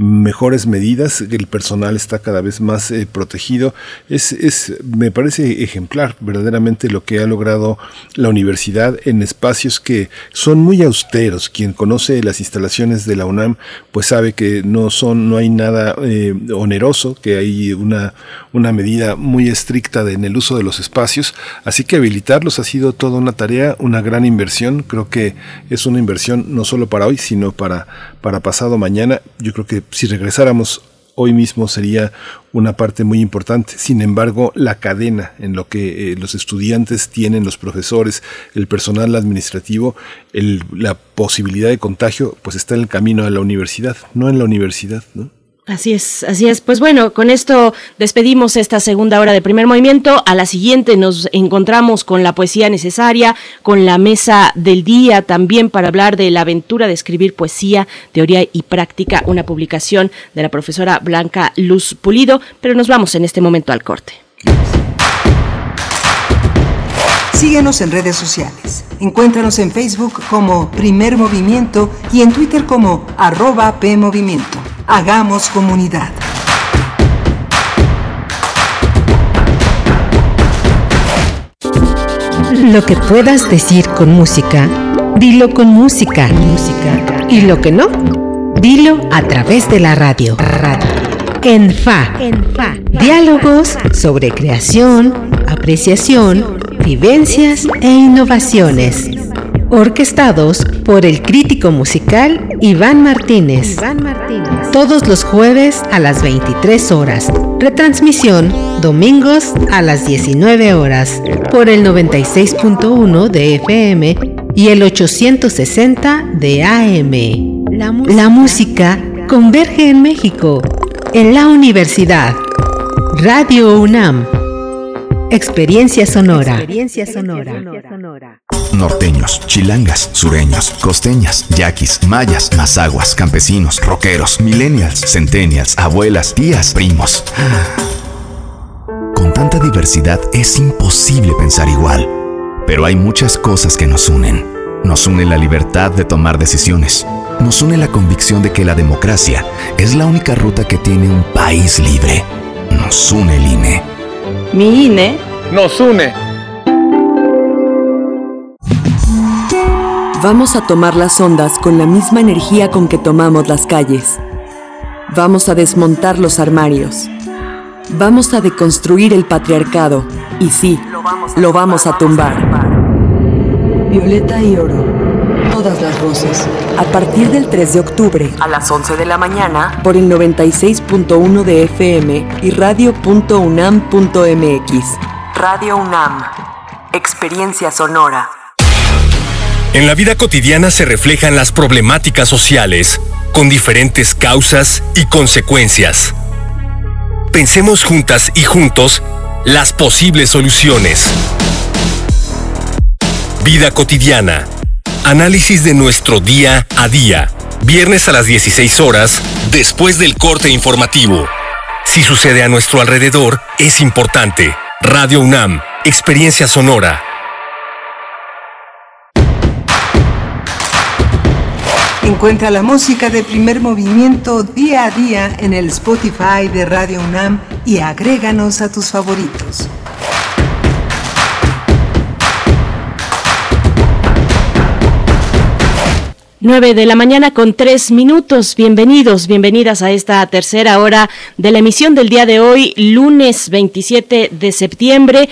mejores medidas, el personal está cada vez más eh, protegido. Es, es, me parece ejemplar verdaderamente lo que ha logrado la universidad en espacios que son muy austeros. Quien conoce las instalaciones de la UNAM, pues sabe que no son, no hay nada eh, oneroso, que hay una, una medida muy estricta en el uso de los espacios. Así que habilitarlos ha sido toda una tarea, una gran inversión. Creo que es una inversión no solo para hoy, sino para, para pasado mañana. Yo creo que si regresáramos hoy mismo sería una parte muy importante. Sin embargo, la cadena en lo que eh, los estudiantes tienen, los profesores, el personal administrativo, la posibilidad de contagio, pues está en el camino a la universidad, no en la universidad, ¿no? Así es, así es. Pues bueno, con esto despedimos esta segunda hora de primer movimiento. A la siguiente nos encontramos con la poesía necesaria, con la mesa del día también para hablar de la aventura de escribir poesía, teoría y práctica, una publicación de la profesora Blanca Luz Pulido. Pero nos vamos en este momento al corte. Síguenos en redes sociales. Encuéntranos en Facebook como Primer Movimiento y en Twitter como arroba PMovimiento. Hagamos comunidad. Lo que puedas decir con música, dilo con música. música. Y lo que no, dilo a través de la radio. radio. En FA. Diálogos sobre creación, apreciación, vivencias e innovaciones orquestados por el crítico musical Iván Martínez. Todos los jueves a las 23 horas. Retransmisión domingos a las 19 horas por el 96.1 de FM y el 860 de AM. La música converge en México, en la universidad. Radio UNAM. Experiencia sonora. Experiencia sonora. Norteños, chilangas, sureños, costeñas, yaquis, mayas, mazaguas, campesinos, rockeros, millennials, centennials, abuelas, tías, primos. Con tanta diversidad es imposible pensar igual, pero hay muchas cosas que nos unen Nos une la libertad de tomar decisiones. Nos une la convicción de que la democracia es la única ruta que tiene un país libre. Nos une el INE. Mi INE nos une. Vamos a tomar las ondas con la misma energía con que tomamos las calles. Vamos a desmontar los armarios. Vamos a deconstruir el patriarcado. Y sí, lo vamos a tumbar. Violeta y oro. Todas las voces. A partir del 3 de octubre. A las 11 de la mañana. Por el 96.1 de FM y radio.unam.mx. Radio UNAM. Experiencia sonora. En la vida cotidiana se reflejan las problemáticas sociales, con diferentes causas y consecuencias. Pensemos juntas y juntos las posibles soluciones. Vida cotidiana. Análisis de nuestro día a día. Viernes a las 16 horas, después del corte informativo. Si sucede a nuestro alrededor, es importante. Radio UNAM, Experiencia Sonora. Encuentra la música de primer movimiento día a día en el Spotify de Radio UNAM y agréganos a tus favoritos. 9 de la mañana con tres minutos. Bienvenidos, bienvenidas a esta tercera hora de la emisión del día de hoy, lunes 27 de septiembre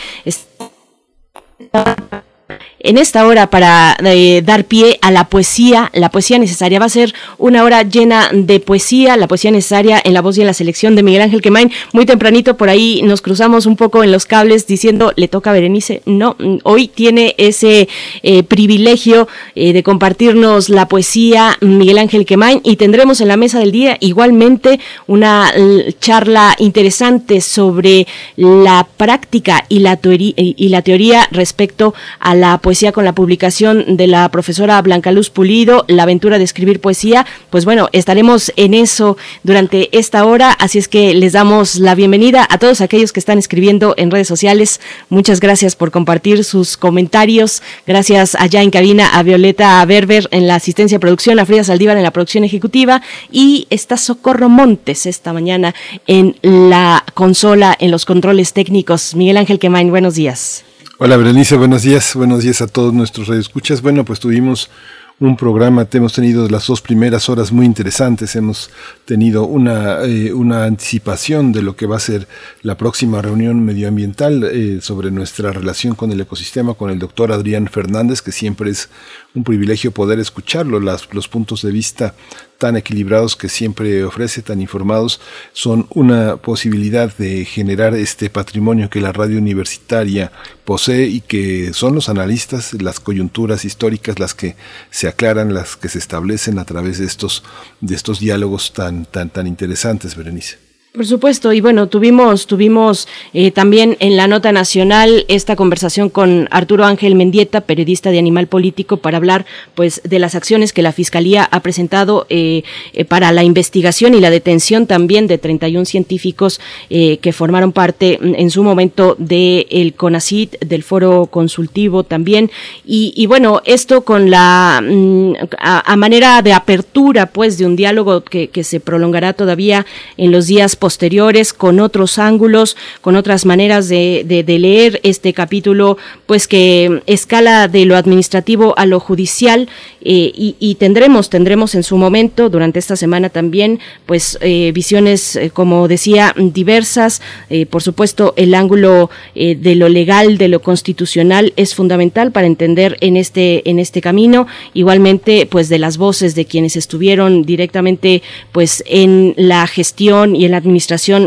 en esta hora para eh, dar pie a la poesía, la poesía necesaria. Va a ser una hora llena de poesía, la poesía necesaria en la voz y en la selección de Miguel Ángel Quemain. Muy tempranito por ahí nos cruzamos un poco en los cables diciendo, le toca a Berenice. No, hoy tiene ese eh, privilegio eh, de compartirnos la poesía Miguel Ángel Quemain y tendremos en la mesa del día igualmente una charla interesante sobre la práctica y la, y la teoría respecto a la poesía poesía con la publicación de la profesora Blanca Luz Pulido, La aventura de escribir poesía. Pues bueno, estaremos en eso durante esta hora, así es que les damos la bienvenida a todos aquellos que están escribiendo en redes sociales. Muchas gracias por compartir sus comentarios. Gracias allá en cabina a Violeta Berber en la asistencia de producción, a Frida Saldívar en la producción ejecutiva y está Socorro Montes esta mañana en la consola, en los controles técnicos. Miguel Ángel Quemain, buenos días. Hola Berenice, buenos días, buenos días a todos nuestros radioescuchas. Bueno, pues tuvimos un programa, hemos tenido las dos primeras horas muy interesantes, hemos tenido una, eh, una anticipación de lo que va a ser la próxima reunión medioambiental eh, sobre nuestra relación con el ecosistema con el doctor Adrián Fernández, que siempre es un privilegio poder escucharlo, las, los puntos de vista tan equilibrados que siempre ofrece, tan informados, son una posibilidad de generar este patrimonio que la radio universitaria posee y que son los analistas, las coyunturas históricas las que se aclaran, las que se establecen a través de estos, de estos diálogos tan, tan, tan interesantes, Berenice. Por supuesto, y bueno, tuvimos, tuvimos eh, también en la nota nacional esta conversación con Arturo Ángel Mendieta, periodista de Animal Político, para hablar pues de las acciones que la Fiscalía ha presentado eh, eh, para la investigación y la detención también de 31 científicos que formaron parte mm, en su momento del el CONACIT, del Foro Consultivo también. Y, bueno, esto con la mm, a, manera de apertura pues de un diálogo que, que se prolongará todavía en los días posteriores, con otros ángulos, con otras maneras de, de, leer este capítulo, pues que escala de lo administrativo a lo judicial eh, y, tendremos, tendremos en su momento, durante esta semana también, pues eh, visiones, eh, como decía, diversas. por supuesto, el ángulo de lo legal, de lo constitucional es fundamental para entender en este, en este camino. Igualmente, pues de las voces de quienes estuvieron directamente, pues en la gestión y en la administración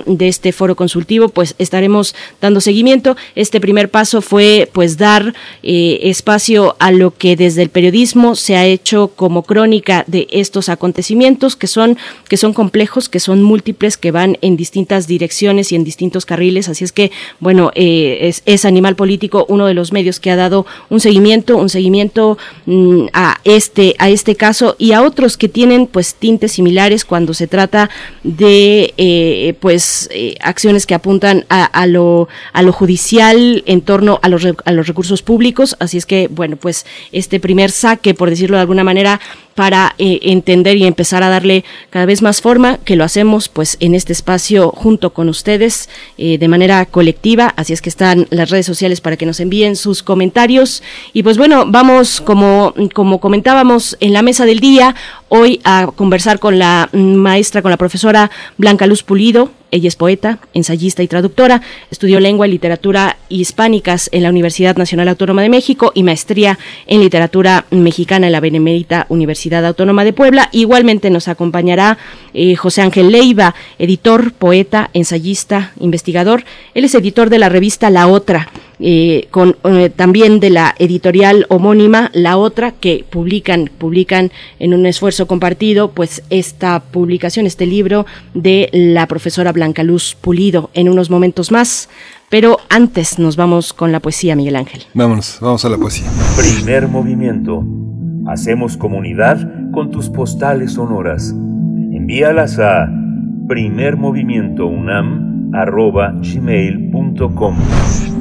de este foro consultivo, pues estaremos dando seguimiento. Este primer paso fue pues dar eh, espacio a lo que desde el periodismo se ha hecho como crónica de estos acontecimientos que son que son complejos, que son múltiples, que van en distintas direcciones y en distintos carriles. Así es que bueno eh, es, Animal Político uno de los medios que ha dado un seguimiento, un seguimiento mm, a este a este caso y a otros que tienen pues tintes similares cuando se trata de eh, eh, pues eh, acciones que apuntan a, lo, a lo judicial en torno a los, a los recursos públicos. Así es que, bueno, pues este primer saque, por decirlo de alguna manera, para eh, entender y empezar a darle cada vez más forma, que lo hacemos pues en este espacio junto con ustedes eh, de manera colectiva, así es que están las redes sociales para que nos envíen sus comentarios. Y pues bueno, vamos como, como comentábamos en la mesa del día, hoy a conversar con la maestra, con la profesora Blanca Luz Pulido, ella es poeta, ensayista y traductora. Estudió lengua y literatura hispánicas en la Universidad Nacional Autónoma de México y maestría en literatura mexicana en la Benemérita Universidad Autónoma de Puebla. Igualmente nos acompañará eh, José Ángel Leiva, editor, poeta, ensayista, investigador. Él es editor de la revista La Otra eh, con eh, también de la editorial homónima La Otra, que publican, publican en un esfuerzo compartido, pues esta publicación, este libro de la profesora Blanca Luz Pulido en unos momentos más. Pero antes nos vamos con la poesía, Miguel Ángel. Vámonos, vamos a la poesía. Primer movimiento. Hacemos comunidad con tus postales sonoras. Envíalas a primermovimientounam.gmail.com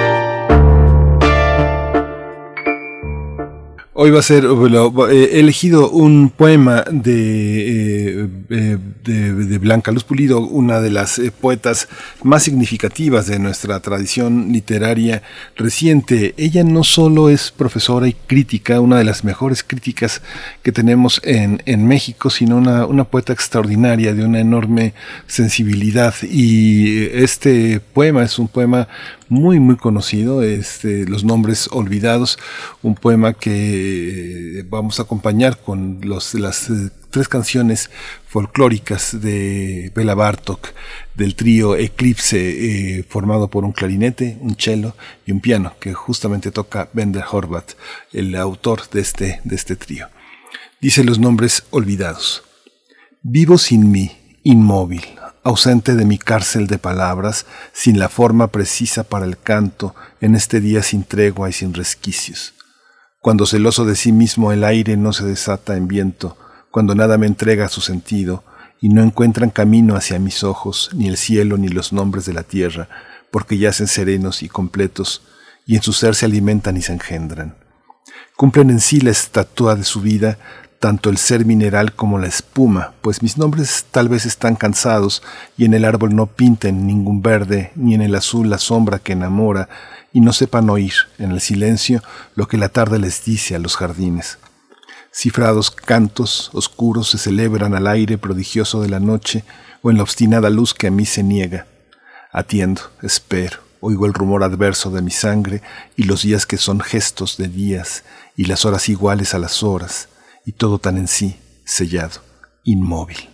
Hoy va a ser, he elegido un poema de, eh, de, Blanca Luz Pulido, una de las eh, poetas más significativas de nuestra tradición literaria reciente. Ella no solo es profesora y crítica, una de las mejores críticas que tenemos en, en México, sino una, una poeta extraordinaria, de una enorme sensibilidad. Y este poema es un poema muy muy conocido, este, Los Nombres Olvidados, un poema que eh, vamos a acompañar con los, las eh, tres canciones folclóricas de Bela Bartok, del trío Eclipse, eh, formado por un clarinete, un cello y un piano, que justamente toca Bender Horvath, el autor de este, de este trío. Dice los nombres olvidados. Vivo sin mí, inmóvil, ausente de mi cárcel de palabras, sin la forma precisa para el canto, en este día sin tregua y sin resquicios. Cuando celoso de sí mismo el aire no se desata en viento, cuando nada me entrega su sentido, y no encuentran camino hacia mis ojos, ni el cielo ni los nombres de la tierra, porque yacen serenos y completos, y en su ser se alimentan y se engendran. Cumplen en sí la estatua de su vida tanto el ser mineral como la espuma, pues mis nombres tal vez están cansados y en el árbol no pinten ningún verde, ni en el azul la sombra que enamora, y no sepan oír en el silencio lo que la tarde les dice a los jardines. Cifrados cantos oscuros se celebran al aire prodigioso de la noche o en la obstinada luz que a mí se niega. Atiendo, espero, oigo el rumor adverso de mi sangre y los días que son gestos de días y las horas iguales a las horas y todo tan en sí, sellado, inmóvil.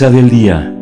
Del día.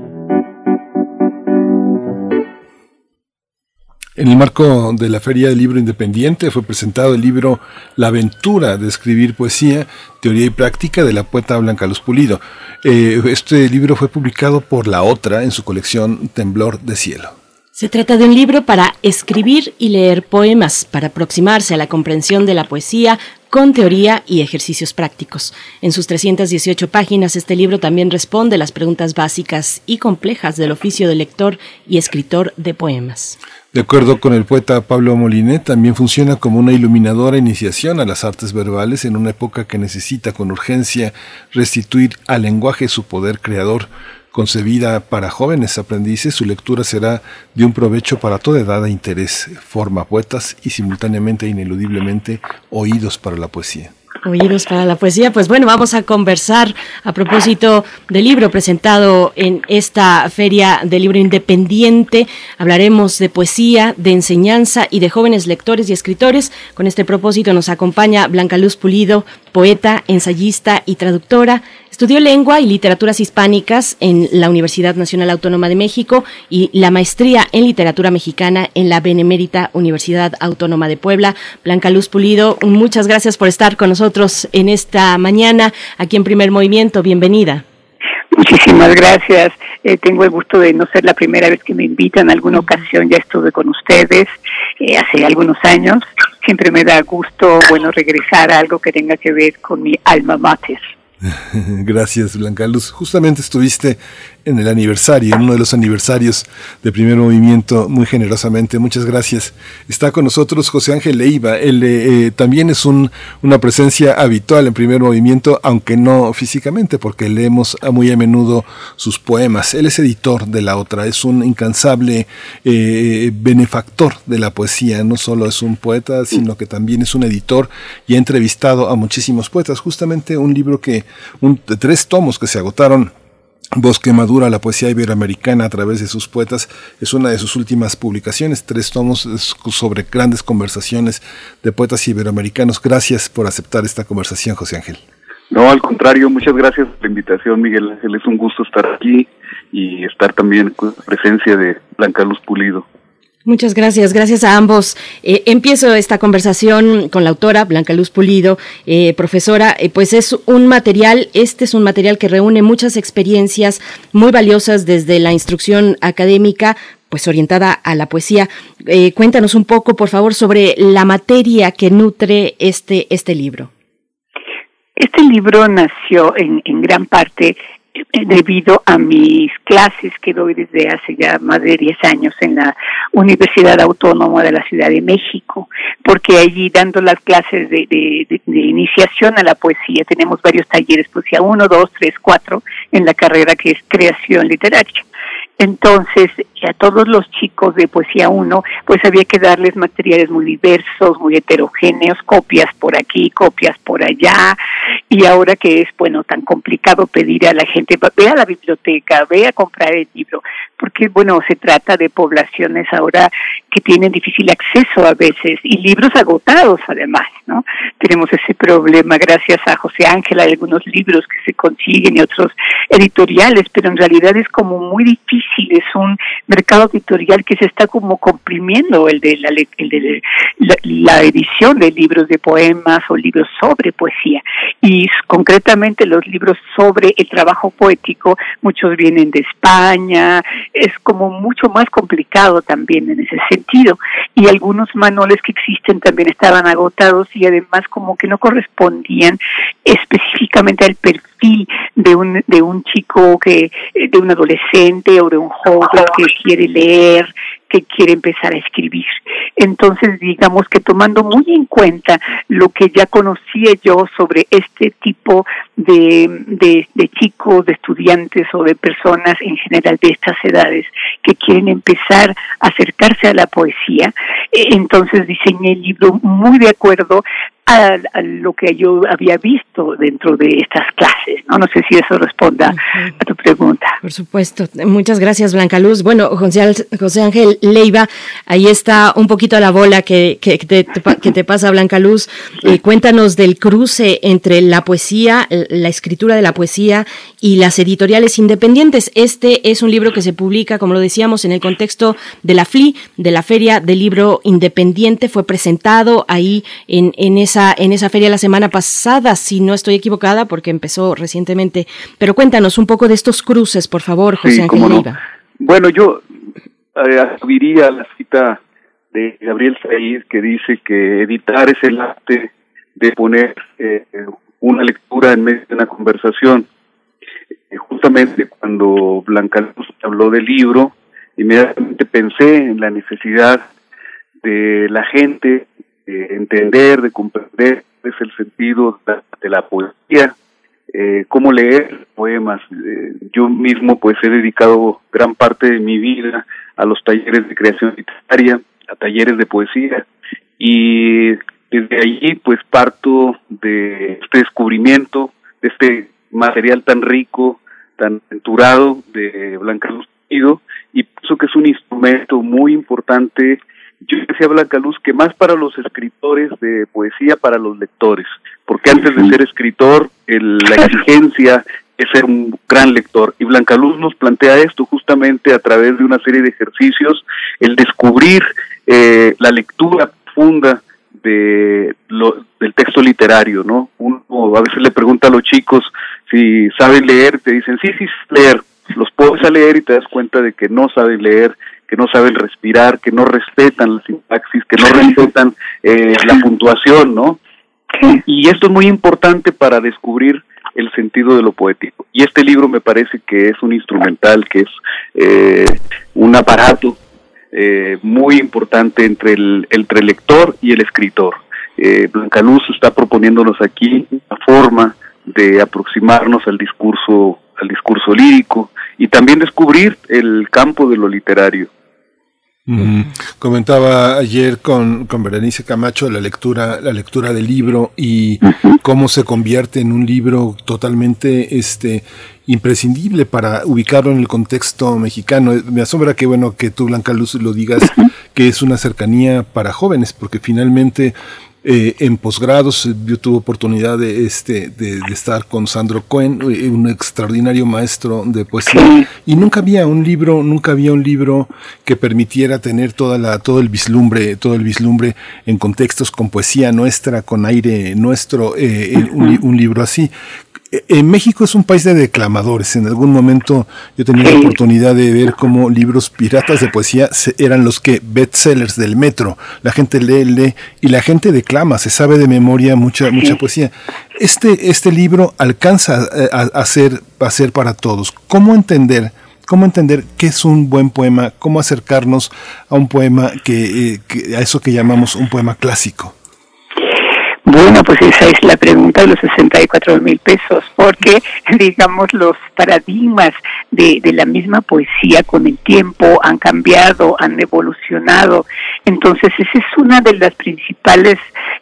En el marco de la Feria del Libro Independiente fue presentado el libro La aventura de escribir poesía, teoría y práctica de la poeta Blanca Luz Pulido. Eh, este libro fue publicado por La Otra en su colección Temblor de Cielo. Se trata de un libro para escribir y leer poemas, para aproximarse a la comprensión de la poesía con teoría y ejercicios prácticos. En sus 318 páginas, este libro también responde las preguntas básicas y complejas del oficio de lector y escritor de poemas. De acuerdo con el poeta Pablo Molinet, también funciona como una iluminadora iniciación a las artes verbales en una época que necesita con urgencia restituir al lenguaje su poder creador. Concebida para jóvenes aprendices, su lectura será de un provecho para toda edad e interés. Forma poetas y simultáneamente e ineludiblemente oídos para la poesía. Oídos para la poesía. Pues bueno, vamos a conversar a propósito del libro presentado en esta feria del libro independiente. Hablaremos de poesía, de enseñanza y de jóvenes lectores y escritores. Con este propósito nos acompaña Blanca Luz Pulido, poeta, ensayista y traductora. Estudió lengua y literaturas hispánicas en la Universidad Nacional Autónoma de México y la maestría en literatura mexicana en la Benemérita Universidad Autónoma de Puebla. Blanca Luz Pulido, muchas gracias por estar con nosotros en esta mañana aquí en Primer Movimiento. Bienvenida. Muchísimas gracias. Eh, tengo el gusto de no ser la primera vez que me invitan. En alguna ocasión ya estuve con ustedes eh, hace algunos años. Siempre me da gusto, bueno, regresar a algo que tenga que ver con mi alma mater. Gracias, Blanca Luz. Justamente estuviste en el aniversario, en uno de los aniversarios de Primer Movimiento, muy generosamente. Muchas gracias. Está con nosotros José Ángel Leiva. Él eh, eh, también es un, una presencia habitual en Primer Movimiento, aunque no físicamente, porque leemos muy a menudo sus poemas. Él es editor de La Otra, es un incansable eh, benefactor de la poesía. No solo es un poeta, sino que también es un editor y ha entrevistado a muchísimos poetas. Justamente un libro que, un, tres tomos que se agotaron Bosque Madura, la poesía iberoamericana a través de sus poetas, es una de sus últimas publicaciones, tres tomos sobre grandes conversaciones de poetas iberoamericanos. Gracias por aceptar esta conversación, José Ángel. No, al contrario, muchas gracias por la invitación, Miguel Ángel. Es un gusto estar aquí y estar también con la presencia de Blanca Luz Pulido. Muchas gracias, gracias a ambos. Eh, empiezo esta conversación con la autora Blanca Luz Pulido, eh, profesora. Eh, pues es un material, este es un material que reúne muchas experiencias muy valiosas desde la instrucción académica, pues orientada a la poesía. cuéntanos un poco, por favor, sobre la materia que nutre este este libro. Este libro nació en, en gran parte debido a mis clases que doy desde hace ya más de 10 años en la Universidad Autónoma de la Ciudad de México, porque allí dando las clases de, de, iniciación a la poesía, tenemos varios talleres, poesía 1, 2, 3, 4, en la carrera que es creación literaria. Entonces, a todos los chicos de Poesía 1, pues había que darles materiales muy diversos, muy heterogéneos, copias por aquí, copias por allá, y ahora que es, bueno, tan complicado pedir a la gente, ve a la biblioteca, ve a comprar el libro, porque, bueno, se trata de poblaciones ahora que tienen difícil acceso a veces, y libros agotados además, ¿no? Tenemos ese problema gracias a José Ángel, hay algunos libros que se consiguen y otros editoriales, pero en realidad es como muy difícil, es un mercado editorial que se está como comprimiendo el de la, el de la, edición de libros de poemas o libros sobre poesía. Y concretamente los libros sobre el trabajo poético, muchos vienen de España, es como mucho más complicado también en ese sentido. Y algunos manuales que existen también estaban agotados y además como que no correspondían específicamente al perfil de un, de un chico que, de un adolescente o de un joven que quiere leer, que quiere empezar a escribir. Entonces, digamos que tomando muy en cuenta lo que ya conocía yo sobre este tipo de, de, de, chicos, de estudiantes o de personas en general de estas edades que quieren empezar a acercarse a la poesía, entonces diseñé el libro muy de acuerdo a, lo que yo había visto dentro de estas clases. No, no sé si eso responda a tu pregunta. Por supuesto. Muchas gracias, Blanca Luz. Bueno, José, José Ángel Leiva, ahí está un poquito la bola que, que, te, que te pasa, Blanca Luz. Eh, cuéntanos del cruce entre la poesía, la escritura de la poesía y las editoriales independientes. Este es un libro que se publica, como lo decíamos, en el contexto de la FLI, de la Feria del Libro Independiente. Fue presentado ahí en, en esa en esa feria la semana pasada, si no estoy equivocada, porque empezó recientemente. Pero cuéntanos un poco de estos cruces, por favor, José Ángel Bueno, yo eh, a la cita de Gabriel Said que dice que editar es el arte de poner eh, una lectura en medio de una conversación. Eh, justamente cuando Blanca Luz habló del libro, inmediatamente pensé en la necesidad de la gente de entender, de comprender es el sentido de la poesía, eh, cómo leer poemas. Eh, yo mismo pues he dedicado gran parte de mi vida a los talleres de creación literaria, a talleres de poesía y desde allí pues parto de este descubrimiento, de este material tan rico, tan aventurado de Blanca Luz y pienso que es un instrumento muy importante yo decía Blanca Luz que más para los escritores de poesía, para los lectores, porque antes de ser escritor, la exigencia es ser un gran lector. Y Blanca Luz nos plantea esto justamente a través de una serie de ejercicios, el descubrir eh, la lectura profunda de lo, del texto literario, ¿no? Uno a veces le pregunta a los chicos si saben leer, te dicen, sí, sí, leer. Los pones a leer y te das cuenta de que no saben leer que no saben respirar, que no respetan la sintaxis, que no respetan eh, la puntuación, ¿no? Y esto es muy importante para descubrir el sentido de lo poético. Y este libro me parece que es un instrumental, que es eh, un aparato eh, muy importante entre el, entre el lector y el escritor. Eh, Blanca Luz está proponiéndonos aquí una forma de aproximarnos al discurso, al discurso lírico y también descubrir el campo de lo literario. Comentaba ayer con, con Berenice Camacho la lectura, la lectura del libro y cómo se convierte en un libro totalmente este imprescindible para ubicarlo en el contexto mexicano. Me asombra que bueno que tú Blanca Luz lo digas que es una cercanía para jóvenes porque finalmente eh, en posgrados. Yo tuve oportunidad de, este, de, estar con Sandro Cohen, eh, un extraordinario maestro de poesía, y nunca había un libro, nunca había un libro que permitiera tener toda la, todo el vislumbre, todo el vislumbre en contextos con poesía nuestra, con aire nuestro, eh, un libro así en México es un país de declamadores. En algún momento yo tenía la oportunidad de ver cómo libros piratas de poesía eran los que bestsellers del metro. La gente lee, lee y la gente declama, se sabe de memoria mucha mucha poesía. Este este libro alcanza eh, a, ser a ser para todos. ¿Cómo entender cómo entender qué es un buen poema? ¿Cómo acercarnos a un poema que, eh, que a eso que llamamos un poema clásico? Bueno, pues esa es la pregunta de los 64 mil pesos, porque, digamos, los paradigmas de, la misma poesía con el tiempo han cambiado, han evolucionado. Entonces, esa es una de las principales,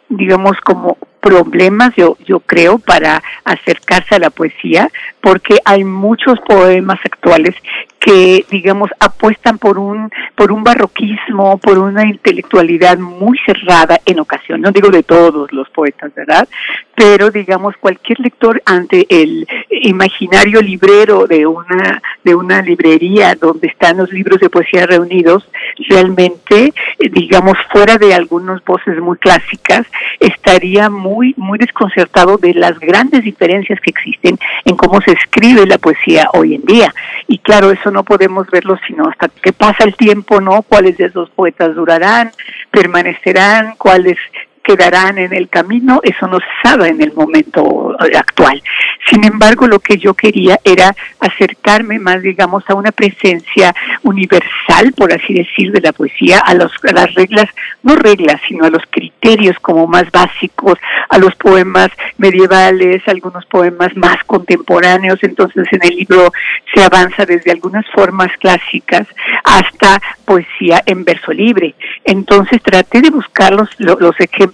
digamos, como problemas, yo, yo creo, para acercarse a la poesía, porque hay muchos poemas actuales que, digamos, apuestan por un, por un barroquismo, por una intelectualidad muy cerrada en ocasión, no digo de todos los poetas, ¿verdad? Pero, digamos, cualquier lector ante el imaginario librero de una, de una librería donde están los libros de poesía reunidos, realmente, digamos, fuera de algunas voces muy clásicas, estaría muy, muy desconcertado de las grandes diferencias que existen en cómo se escribe la poesía hoy en día. Y claro, eso no podemos verlo sino hasta que pasa el tiempo, ¿no? ¿Cuáles de esos poetas durarán, permanecerán, cuáles quedarán en el camino, eso no se sabe en el momento actual. Sin embargo, lo que yo quería era acercarme más, digamos, a una presencia universal, por así decir, de la poesía, a, los, a las reglas, no reglas, sino a los criterios como más básicos, a los poemas medievales, algunos poemas más contemporáneos. Entonces, en el libro se avanza desde algunas formas clásicas hasta poesía en verso libre. Entonces traté de buscar los, los ejemplos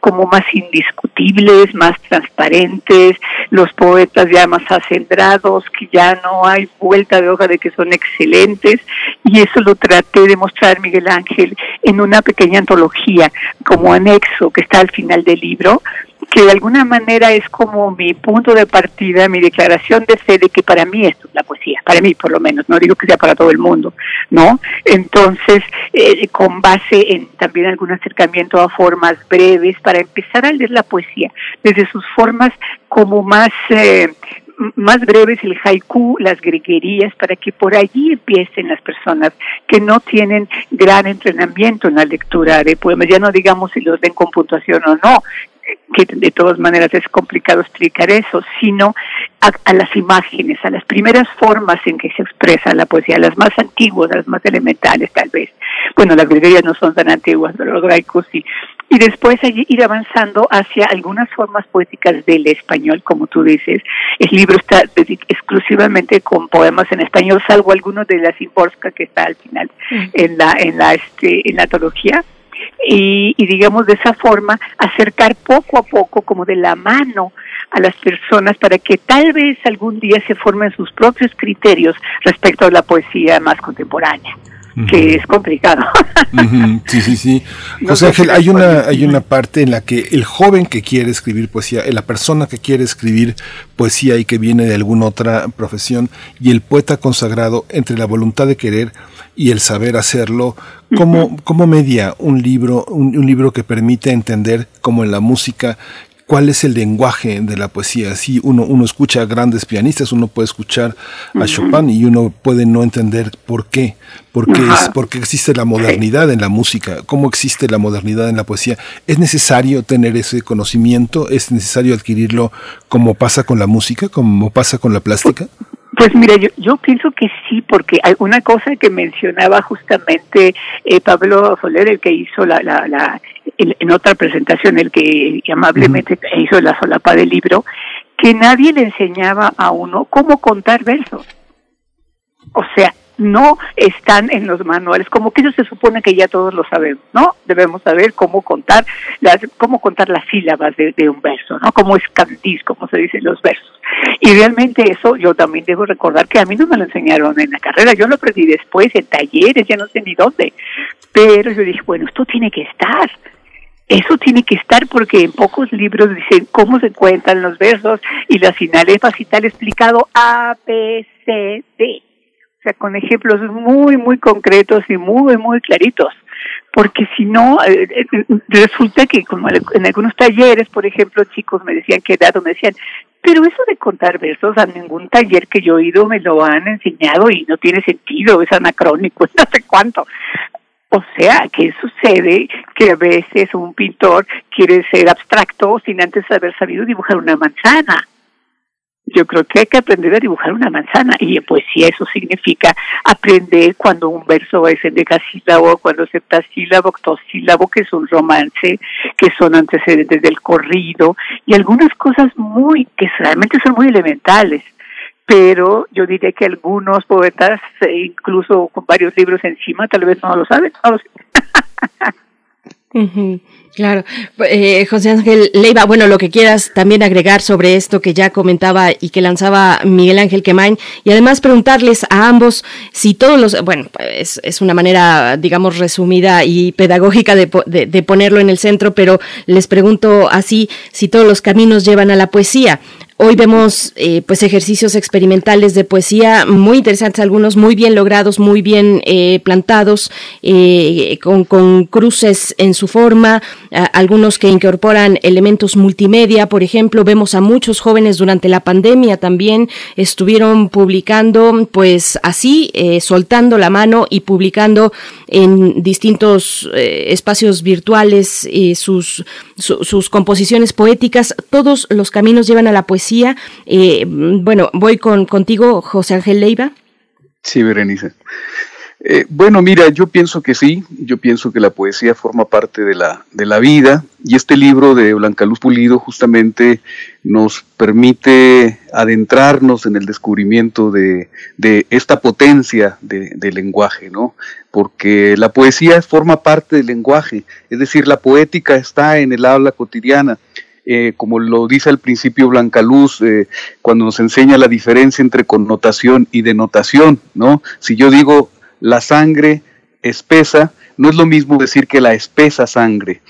como más indiscutibles, más transparentes, los poetas ya más acendrados, que ya no hay vuelta de hoja de que son excelentes, y eso lo traté de mostrar Miguel Ángel en una pequeña antología como anexo que está al final del libro, que de alguna manera es como mi punto de partida, mi declaración de fe de que para mí esto es la poesía, para mí por lo menos, no digo que sea para todo el mundo, ¿no? Entonces, eh, con base en también algún acercamiento a formas breves, para empezar a leer la poesía desde sus formas como más... Eh, más breves el haiku, las greguerías, para que por allí empiecen las personas que no tienen gran entrenamiento en la lectura de poemas, ya no digamos si los den con puntuación o no, que de todas maneras es complicado explicar eso, sino a, las imágenes, a las primeras formas en que se expresa la poesía, las más antiguas, las más elementales tal vez. Bueno, las greguerías no son tan antiguas, pero los graicos sí. Y después ir avanzando hacia algunas formas poéticas del español, como tú dices. El libro está exclusivamente con poemas en español, salvo algunos de la Simborska que está al final en la en la este en la antología y, digamos de esa forma acercar poco a poco como de la mano a las personas para que tal vez algún día se formen sus propios criterios respecto a la poesía más contemporánea que es complicado. Sí, sí, sí. José Ángel, hay una, hay una parte en la que el joven que quiere escribir poesía, la persona que quiere escribir poesía y que viene de alguna otra profesión, y el poeta consagrado entre la voluntad de querer y el saber hacerlo, ¿cómo, cómo media un libro, un, libro que permite entender, como en la música, cuál es el lenguaje de la poesía. Si uno, uno escucha a grandes pianistas, uno puede escuchar a Chopin y uno puede no entender por qué. ¿Por qué, es, por qué existe la modernidad en la música? ¿Cómo existe la modernidad en la poesía? ¿Es necesario tener ese conocimiento? ¿Es necesario adquirirlo como pasa con la música, como pasa con la plástica? Pues mira, yo, yo pienso que sí, porque hay una cosa que mencionaba justamente eh, Pablo Soler, el que hizo la, la, la en otra presentación, el que amablemente hizo la solapa del libro, que nadie le enseñaba a uno cómo contar versos. O sea, no están en los manuales, como que ellos se supone que ya todos lo sabemos, ¿no? Debemos saber cómo contar las, cómo contar las sílabas de, un verso, ¿no? Cómo es cantiz, como se dicen los versos. Y realmente eso yo también debo recordar que a mí no me lo enseñaron en la carrera, yo lo aprendí después en talleres, ya no sé ni dónde. Pero yo dije, bueno, esto tiene que estar. Eso tiene que estar porque en pocos libros dicen cómo se cuentan los versos y las finales y tal explicado A, B, C, D o sea, con ejemplos muy, muy concretos y muy, muy claritos. Porque si no, eh, resulta que como en algunos talleres, por ejemplo, chicos me decían que dado, me decían, pero eso de contar versos a ningún taller que yo he ido me lo han enseñado y no tiene sentido, es anacrónico, no sé cuánto. O sea, que sucede que a veces un pintor quiere ser abstracto sin antes haber sabido dibujar una manzana yo creo que hay que aprender a dibujar una manzana y pues si eso significa aprender cuando un verso es en decasílabo, cuando es septasílabo, octosílabo, que es un romance, que son antecedentes del corrido y algunas cosas muy que realmente son muy elementales. Pero yo diría que algunos poetas, e incluso con varios libros encima, tal vez no lo saben. No Claro, eh, José Ángel Leiva, bueno, lo que quieras también agregar sobre esto que ya comentaba y que lanzaba Miguel Ángel Quemain, y además preguntarles a ambos si todos los, bueno, es, es una manera, digamos, resumida y pedagógica de, de, ponerlo en el centro, pero les pregunto así, si todos los caminos llevan a la poesía. Hoy vemos eh, pues ejercicios experimentales de poesía muy interesantes, algunos muy bien logrados, muy bien eh, plantados, eh, con, cruces en su forma, algunos que incorporan elementos multimedia, por ejemplo, vemos a muchos jóvenes durante la pandemia también estuvieron publicando pues así, soltando la mano y publicando en distintos espacios virtuales sus composiciones poéticas. Todos los caminos llevan a la poesía eh, bueno, voy con contigo, José Ángel Leiva. Sí, Berenice. Eh, bueno, mira, yo pienso que sí, yo pienso que la poesía forma parte de la, de la vida y este libro de Blanca Luz Pulido justamente nos permite adentrarnos en el descubrimiento de, de esta potencia del de lenguaje, ¿no? Porque la poesía forma parte del lenguaje, es decir, la poética está en el habla cotidiana. Eh, como lo dice al principio Blanca Luz, eh, cuando nos enseña la diferencia entre connotación y denotación, ¿no? Si yo digo la sangre espesa, no es lo mismo decir que la espesa sangre.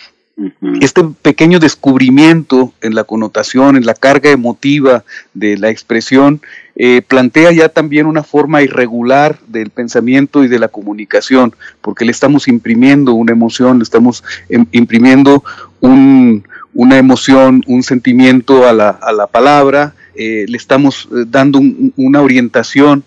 Este pequeño descubrimiento en la connotación, en la carga emotiva de la expresión, eh, plantea ya también una forma irregular del pensamiento y de la comunicación, porque le estamos imprimiendo una emoción, le estamos imprimiendo una emoción, un sentimiento a la, palabra, eh, le estamos eh, dando una orientación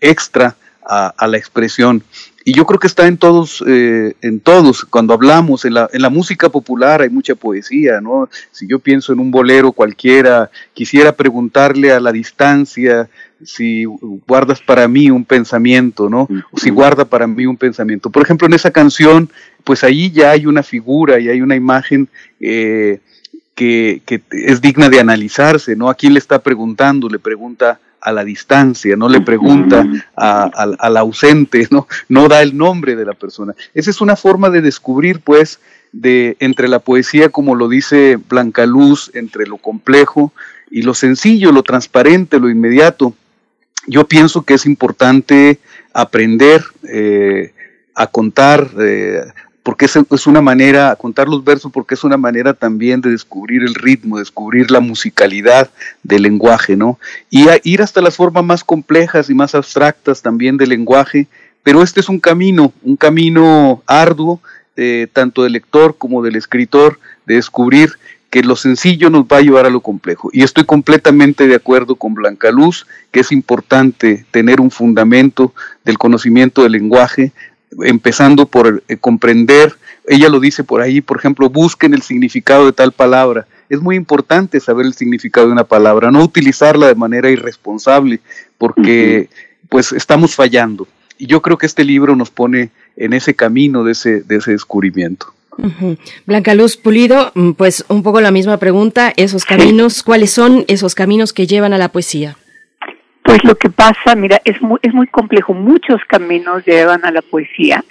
extra a, la expresión. Y yo creo que está en todos, eh, en todos, cuando hablamos, en la, en la música popular hay mucha poesía, ¿no? Si yo pienso en un bolero cualquiera, quisiera preguntarle a la distancia si guardas para mí un pensamiento, ¿no? O si guarda para mí un pensamiento. Por ejemplo, en esa canción, pues ahí ya hay una figura y hay una imagen eh, que, que es digna de analizarse, ¿no? ¿A quién le está preguntando? Le pregunta a la distancia, no le pregunta al ausente, ¿no? no da el nombre de la persona. Esa es una forma de descubrir, pues, de entre la poesía, como lo dice Blanca Luz, entre lo complejo y lo sencillo, lo transparente, lo inmediato. Yo pienso que es importante aprender eh, a contar, eh, porque es, una manera, contar los versos, porque es una manera también de descubrir el ritmo, descubrir la musicalidad del lenguaje, ¿no? Y ir hasta las formas más complejas y más abstractas también del lenguaje, pero este es un camino, un camino arduo, eh, tanto del lector como del escritor, de descubrir que lo sencillo nos va a llevar a lo complejo. Y estoy completamente de acuerdo con Blanca Luz, que es importante tener un fundamento del conocimiento del lenguaje, empezando por eh, comprender, ella lo dice por ahí, por ejemplo, busquen el significado de tal palabra. Es muy importante saber el significado de una palabra, no utilizarla de manera irresponsable, porque pues estamos fallando. Y yo creo que este libro nos pone en ese camino de ese, de ese descubrimiento. Blanca Luz Pulido, mm, pues un poco la misma pregunta, esos caminos, ¿cuáles son esos caminos que llevan a la poesía? Pues lo que pasa, mira, es muy, es muy complejo. Muchos caminos llevan a la poesía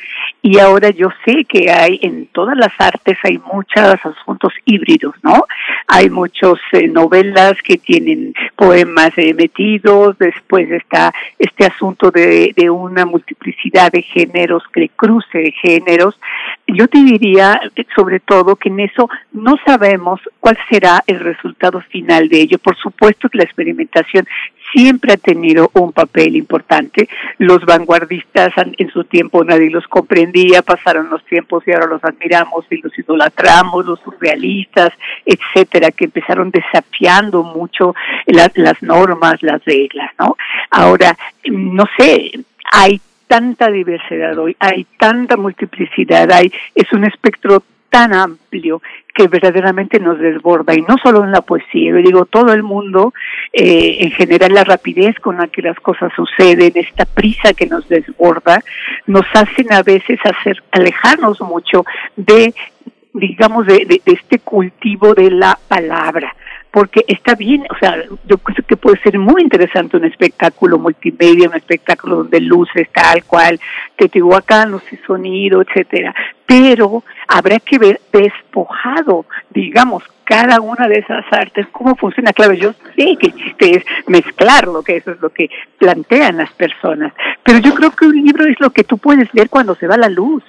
y ahora yo sé que hay en todas las artes hay muchos asuntos híbridos, ¿no? Hay muchas eh, novelas que tienen poemas eh, metidos, después está este asunto de, de una multiplicidad de géneros, que cruce de géneros. Yo te diría, eh, sobre todo, que en eso no sabemos cuál será el resultado final de ello. Por supuesto que la experimentación siempre ha tenido un papel importante. Los vanguardistas en su tiempo nadie los comprendía, pasaron los tiempos y ahora los admiramos y los idolatramos, los surrealistas, etcétera, que empezaron desafiando mucho las, las normas, las reglas, ¿no? Ahora, no sé, hay tanta diversidad hoy, hay tanta multiplicidad, hay, es un espectro tan amplio que verdaderamente nos desborda y no solo en la poesía, yo digo todo el mundo, eh, en general la rapidez con la que las cosas suceden, esta prisa que nos desborda, nos hacen a veces hacer alejarnos mucho de digamos de, de este cultivo de la palabra porque está bien, o sea, yo creo que puede ser muy interesante un espectáculo multimedia, un espectáculo donde luces tal cual, Teotihuacán, luces sonido, etcétera, pero habrá que ver despojado, digamos, cada una de esas artes, cómo funciona. Claro, yo sé que el es mezclarlo, que eso es lo que plantean las personas, pero yo creo que un libro es lo que tú puedes ver cuando se va la luz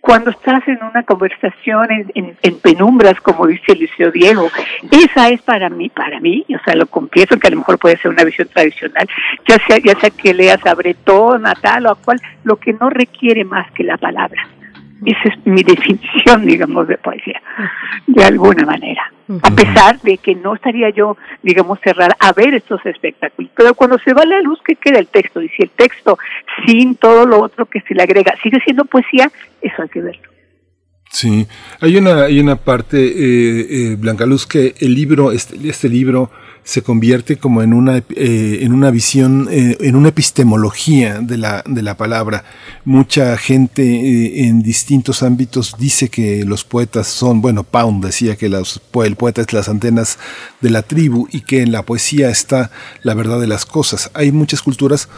cuando estás en una conversación en, en, penumbras, como dice Eliseo Diego, esa es para mí, para mí, o sea, lo confieso que a lo mejor puede ser una visión tradicional, ya sea, ya sea que leas a Bretón, a tal o a cual, lo que no requiere más que la palabra. Esa es mi definición, digamos, de poesía, de alguna manera. A pesar de que no estaría yo, digamos, cerrada a ver estos espectáculos. Pero cuando se va la luz, ¿qué queda el texto? Y si el texto, sin todo lo otro que se le agrega, sigue siendo poesía, eso hay que verlo. Sí, hay una, hay una parte, eh, eh, Blanca Luz, que el libro, este, este libro se convierte como en una, eh, en una visión, eh, en una epistemología de la, de la palabra. Mucha gente eh, en distintos ámbitos dice que los poetas son, bueno, Pound decía que el poeta es las antenas de la tribu y que en la poesía está la verdad de las cosas. Hay muchas culturas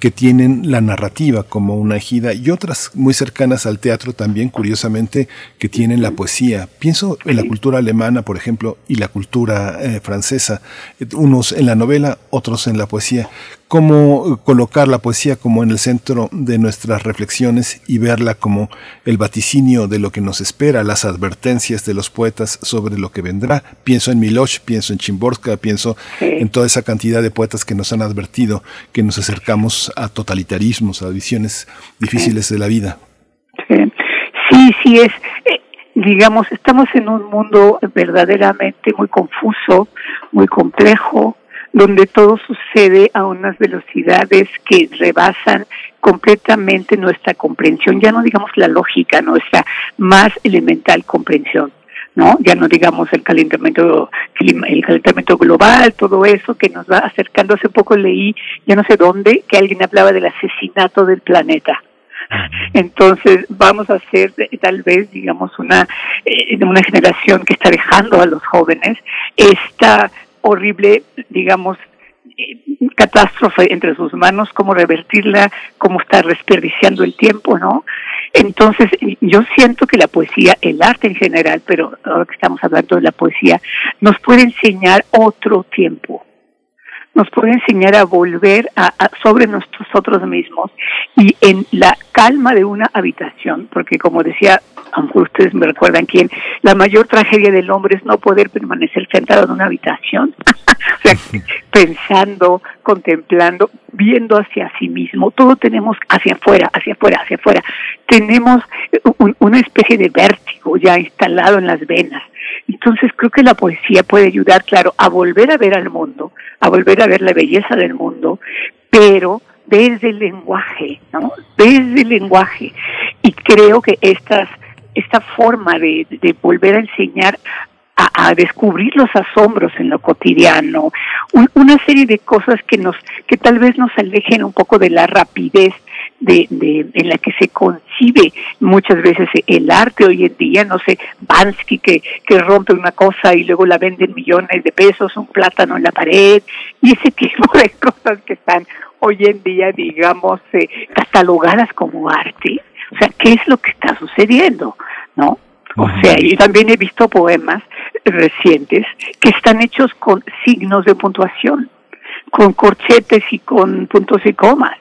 que tienen la narrativa como una ejida y otras muy cercanas al teatro también, curiosamente, que tienen la poesía. Pienso en la cultura alemana, por ejemplo, y la cultura eh, francesa, unos en la novela, otros en la poesía cómo colocar la poesía como en el centro de nuestras reflexiones y verla como el vaticinio de lo que nos espera, las advertencias de los poetas sobre lo que vendrá. Pienso en Milosh, pienso en Chimborska, pienso en toda esa cantidad de poetas que nos han advertido que nos acercamos a totalitarismos, a visiones difíciles de la vida. Sí, sí, es, eh, digamos, estamos en un mundo verdaderamente muy confuso, muy complejo, donde todo sucede a unas velocidades que rebasan completamente nuestra comprensión, ya no digamos la lógica, nuestra más elemental comprensión. ¿no? Ya no digamos el calentamiento, el calentamiento global, todo eso que nos va acercando. Hace poco leí, ya no sé dónde, que alguien hablaba del asesinato del planeta. Entonces vamos a ser tal vez, digamos, una, eh, una generación que está dejando a los jóvenes esta horrible, digamos, eh, catástrofe entre sus manos, cómo revertirla, cómo está desperdiciando el tiempo, ¿no? Entonces, yo siento que la poesía, el arte en general, pero ahora que estamos hablando de la poesía, nos puede enseñar otro tiempo, nos puede enseñar a volver a, sobre nosotros mismos y en la calma de una habitación, porque como decía, aunque ustedes me recuerdan quién, la mayor tragedia del hombre es no poder permanecer sentado en una habitación, o sea, pensando, contemplando, viendo hacia sí mismo, todo tenemos hacia afuera, hacia afuera, hacia afuera, tenemos una especie de vértigo ya instalado en las venas entonces creo que la poesía puede ayudar, claro, a volver a ver al mundo, a volver a ver la belleza del mundo, pero desde el lenguaje, ¿no? Desde el lenguaje. Y creo que estas, esta forma de, de volver a enseñar a, a, descubrir los asombros en lo cotidiano, una serie de cosas que nos, que tal vez nos alejen un poco de la rapidez de, de, en la que se concibe muchas veces el arte hoy en día, no sé, Bansky que, que rompe una cosa y luego la venden millones de pesos, un plátano en la pared, y ese tipo de cosas que están hoy en día, digamos, eh, catalogadas como arte. O sea, ¿qué es lo que está sucediendo? ¿No? O sea, yo también he visto poemas recientes que están hechos con signos de puntuación, con corchetes y con puntos y comas.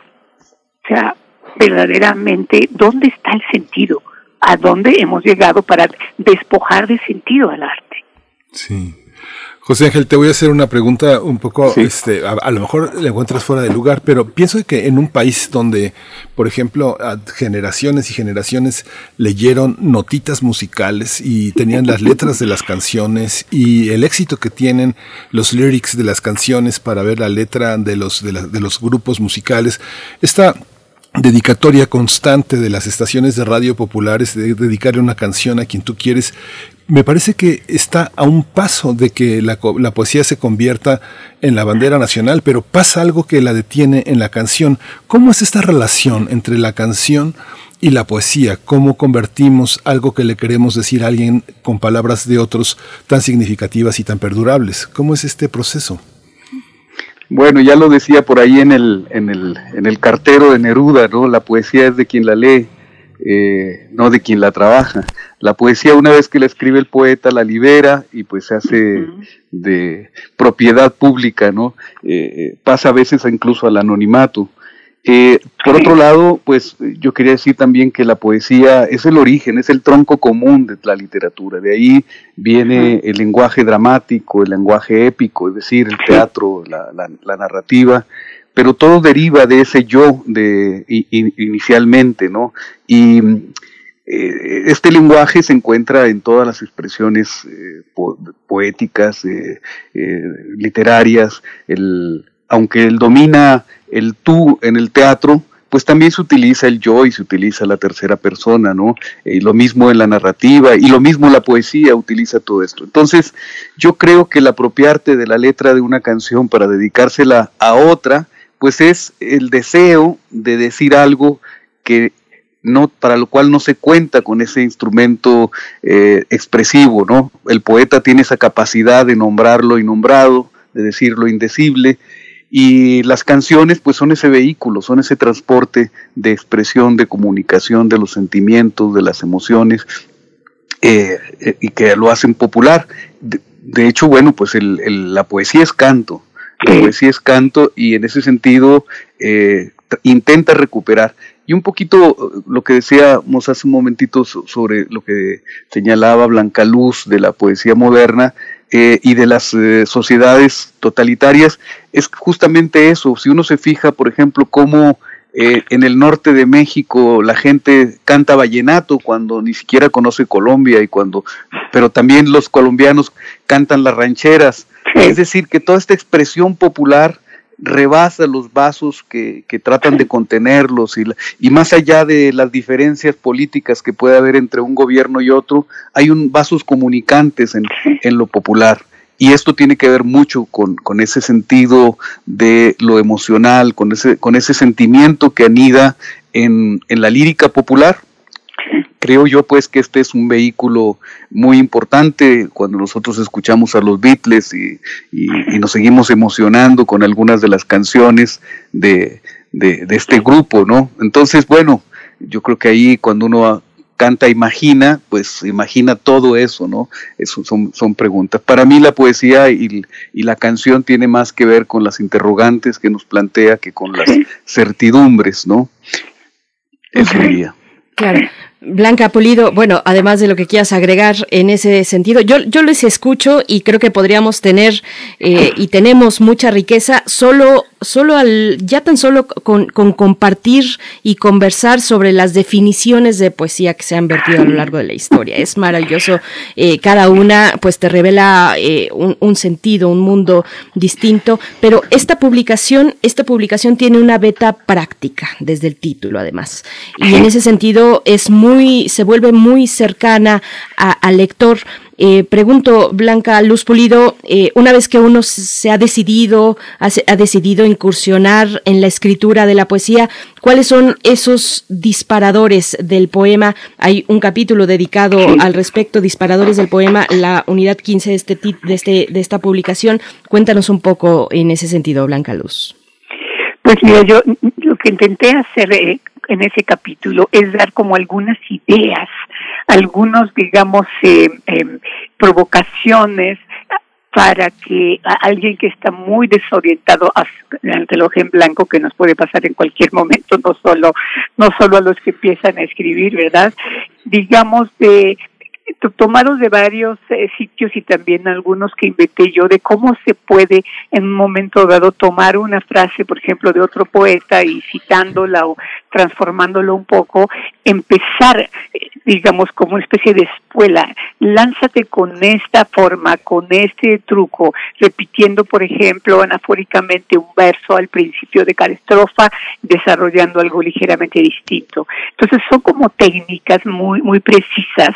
O sea, verdaderamente dónde está el sentido, a dónde hemos llegado para despojar de sentido al arte. Sí. José Ángel, te voy a hacer una pregunta un poco, este, a, lo mejor la encuentras fuera de lugar, pero pienso que en un país donde, por ejemplo, generaciones y generaciones leyeron notitas musicales y tenían las letras de las canciones y el éxito que tienen los lyrics de las canciones para ver la letra de los, de, de los grupos musicales, esta dedicatoria constante de las estaciones de radio populares, de dedicarle una canción a quien tú quieres, me parece que está a un paso de que la, la, poesía se convierta en la bandera nacional, pero pasa algo que la detiene en la canción. ¿Cómo es esta relación entre la canción y la poesía? ¿Cómo convertimos algo que le queremos decir a alguien con palabras de otros tan significativas y tan perdurables? ¿Cómo es este proceso? Bueno, ya lo decía por ahí en el, en el, en el cartero de Neruda, ¿no? La poesía es de quien la lee, eh, no de quien la trabaja. La poesía, una vez que la escribe el poeta, la libera y pues se hace de propiedad pública, ¿no? Eh, eh, pasa a veces incluso al anonimato. Eh, por otro lado, pues yo quería decir también que la poesía es el origen, es el tronco común de la literatura. De ahí viene el lenguaje dramático, el lenguaje épico, es decir, el teatro, la, la, narrativa, pero todo deriva de ese yo de inicialmente, ¿no? Y eh, este lenguaje se encuentra en todas las expresiones eh, poéticas, literarias, el, aunque él domina el tú en el teatro, pues también se utiliza el yo y se utiliza la tercera persona, ¿no? Y lo mismo en la narrativa y lo mismo la poesía utiliza todo esto. Entonces, yo creo que el apropiarte de la letra de una canción para dedicársela a otra, pues es el deseo de decir algo que no para lo cual no se cuenta con ese instrumento eh, expresivo, ¿no? El poeta tiene esa capacidad de nombrar lo innombrado, de decir lo indecible, y las canciones pues son ese vehículo, son ese transporte de expresión, de comunicación de los sentimientos, de las emociones, eh, eh, y que lo hacen popular. De, hecho, bueno, pues la poesía es canto, la poesía es canto y en ese sentido intenta recuperar. Y un poquito lo que decíamos hace un momentito sobre lo que señalaba Blanca Luz de la poesía moderna eh, y de las eh, sociedades totalitarias, es justamente eso. Si uno se fija, por ejemplo, cómo eh, en el norte de México la gente canta vallenato cuando ni siquiera conoce Colombia y cuando, pero también los colombianos cantan las rancheras. Es decir, que toda esta expresión popular rebasa los vasos que, tratan de contenerlos y, y, más allá de las diferencias políticas que puede haber entre un gobierno y otro, hay un vasos comunicantes en, en lo popular. Y esto tiene que ver mucho con, con, ese sentido de lo emocional, con ese, con ese sentimiento que anida en, en la lírica popular, creo yo pues que este es un vehículo muy importante cuando nosotros escuchamos a los Beatles y, nos seguimos emocionando con algunas de las canciones de, este grupo, ¿no? Entonces, bueno, yo creo que ahí cuando uno canta imagina, pues imagina todo eso, ¿no? Eso son, son preguntas. Para mí la poesía y, la canción tiene más que ver con las interrogantes que nos plantea que con las certidumbres, ¿no? Eso diría. Claro. Blanca Polido, bueno, además de lo que quieras agregar en ese sentido, yo, yo les escucho y creo que podríamos tener eh, y tenemos mucha riqueza solo, solo al, ya tan solo con, compartir y conversar sobre las definiciones de poesía que se han vertido a lo largo de la historia. Es maravilloso, eh, cada una pues te revela eh, un, un, sentido, un mundo distinto, pero esta publicación, esta publicación tiene una beta práctica desde el título además. Y en ese sentido es muy se vuelve muy cercana al lector. Eh, pregunto, Blanca Luz Pulido, eh, una vez que uno se ha decidido, ha, decidido incursionar en la escritura de la poesía, ¿cuáles son esos disparadores del poema? Hay un capítulo dedicado al respecto, disparadores del poema, la unidad 15 de, este, de, este, de esta publicación. Cuéntanos un poco en ese sentido, Blanca Luz. Pues mira, yo lo que intenté hacer eh, en ese capítulo es dar como algunas ideas, algunos, digamos, eh, em, provocaciones para que alguien que está muy desorientado ante el ojo en blanco que nos puede pasar en cualquier momento no solo no solo a los que empiezan a escribir verdad digamos de tomados de varios eh, sitios y también algunos que inventé yo de cómo se puede en un momento dado tomar una frase, por ejemplo, de otro poeta y citándola o transformándolo un poco, empezar, digamos, como una especie de espuela. Lánzate con esta forma, con este truco, repitiendo, por ejemplo, anafóricamente un verso al principio de cada estrofa, desarrollando algo ligeramente distinto. Entonces son como técnicas muy, muy precisas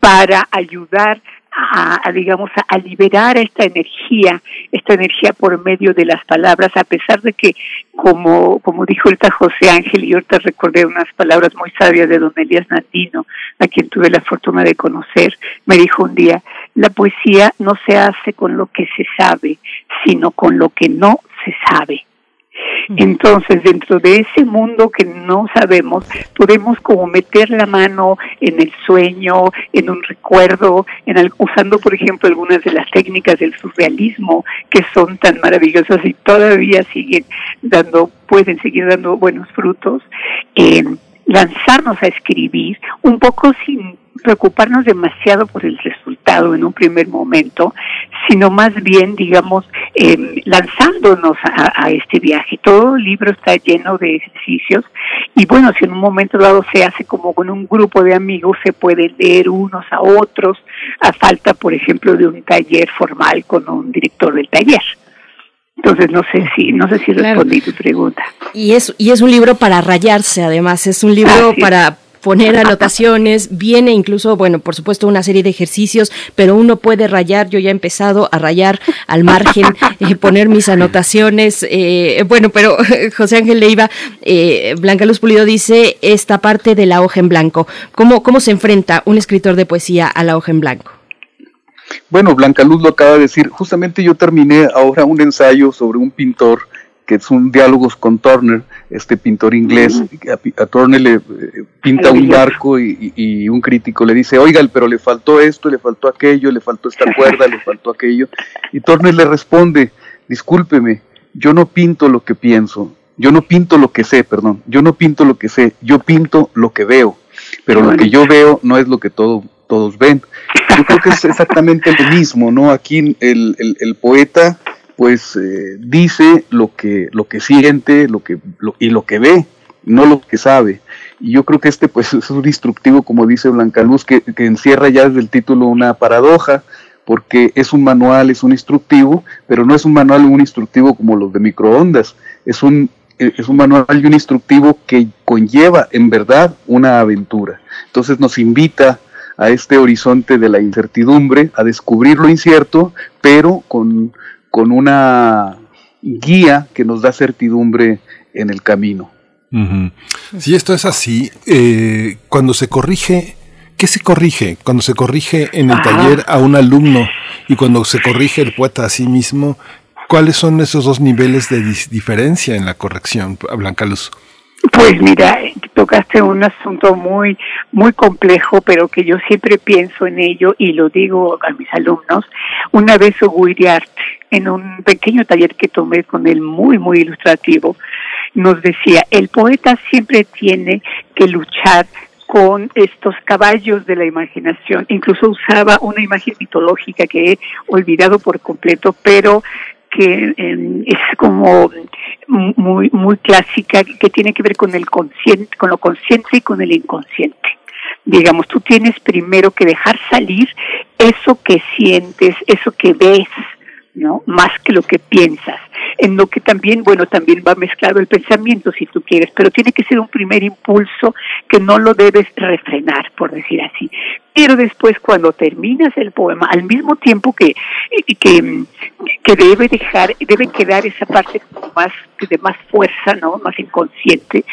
para ayudar a, digamos, a, liberar esta energía, esta energía por medio de las palabras, a pesar de que, como, como dijo ahorita José Ángel, y ahorita recordé unas palabras muy sabias de don Elías Nandino, a quien tuve la fortuna de conocer, me dijo un día, la poesía no se hace con lo que se sabe, sino con lo que no se sabe. Entonces, dentro de ese mundo que no sabemos, podemos como meter la mano en el sueño, en un recuerdo, en usando, por ejemplo, algunas de las técnicas del surrealismo que son tan maravillosas y todavía siguen dando, pueden seguir dando buenos frutos. lanzarnos a escribir un poco sin preocuparnos demasiado por el resultado en un primer momento, sino más bien, digamos, em, lanzándonos a, este viaje. Todo el libro está lleno de ejercicios y bueno, si en un momento dado se hace como con un grupo de amigos, se puede leer unos a otros, a falta, por ejemplo, de un taller formal con un director del taller. Entonces no sé si no sé si respondí tu pregunta. Y es y es un libro para rayarse, además es un libro para poner anotaciones, viene incluso, bueno, por supuesto una serie de ejercicios, pero uno puede rayar, yo ya he empezado a rayar al margen, eh, poner mis anotaciones, eh, bueno, pero José Ángel Leiva, eh, Blanca Luz Pulido dice esta parte de la hoja en blanco, ¿cómo, cómo se enfrenta un escritor de poesía a la hoja en blanco? Bueno, Blanca Luz lo acaba de decir, justamente yo terminé ahora un ensayo sobre un pintor que es un diálogos con Turner, este pintor inglés. a, Turner le eh, pinta un barco y, un crítico le dice, oiga, pero le faltó esto, le faltó aquello, le faltó esta cuerda, le faltó aquello. Y Turner le responde, discúlpeme, yo no pinto lo que pienso, yo no pinto lo que sé, perdón, yo no pinto lo que sé, yo pinto lo que veo, pero lo que yo veo no es lo que todo, todos ven. Yo creo que es exactamente lo mismo, ¿no? Aquí el, el, el poeta pues eh, dice lo que, lo que siente lo que, y lo que ve, no lo que sabe. Y yo creo que este pues es un instructivo, como dice Blanca Luz, que, encierra ya desde el título una paradoja, porque es un manual, es un instructivo, pero no es un manual un instructivo como los de microondas, es un, eh, es un manual y un instructivo que conlleva en verdad una aventura. Entonces nos invita a este horizonte de la incertidumbre, a descubrir lo incierto, pero con, con una guía que nos da certidumbre en el camino. Si esto es así, eh, cuando se corrige, ¿qué se corrige? Cuando se corrige en el taller a un alumno y cuando se corrige el poeta a sí mismo, ¿cuáles son esos dos niveles de diferencia en la corrección, Blanca Luz? Pues mira, tocaste un asunto muy, muy complejo, pero que yo siempre pienso en ello y lo digo a mis alumnos. Una vez Art, en un pequeño taller que tomé con él muy, muy ilustrativo, nos decía, el poeta siempre tiene que luchar con estos caballos de la imaginación. Incluso usaba una imagen mitológica que he olvidado por completo, pero que em, es como muy muy clásica que tiene que ver con el consciente, con lo consciente y con el inconsciente. Digamos, tú tienes primero que dejar salir eso que sientes, eso que ves, ¿no? Más que lo que piensas. En lo que también, bueno, también va mezclado el pensamiento, si tú quieres, pero tiene que ser un primer impulso que no lo debes refrenar, por decir así. Pero después, cuando terminas el poema, al mismo tiempo que, que, que debe dejar, debe quedar esa parte más, de más fuerza, ¿no? Más inconsciente,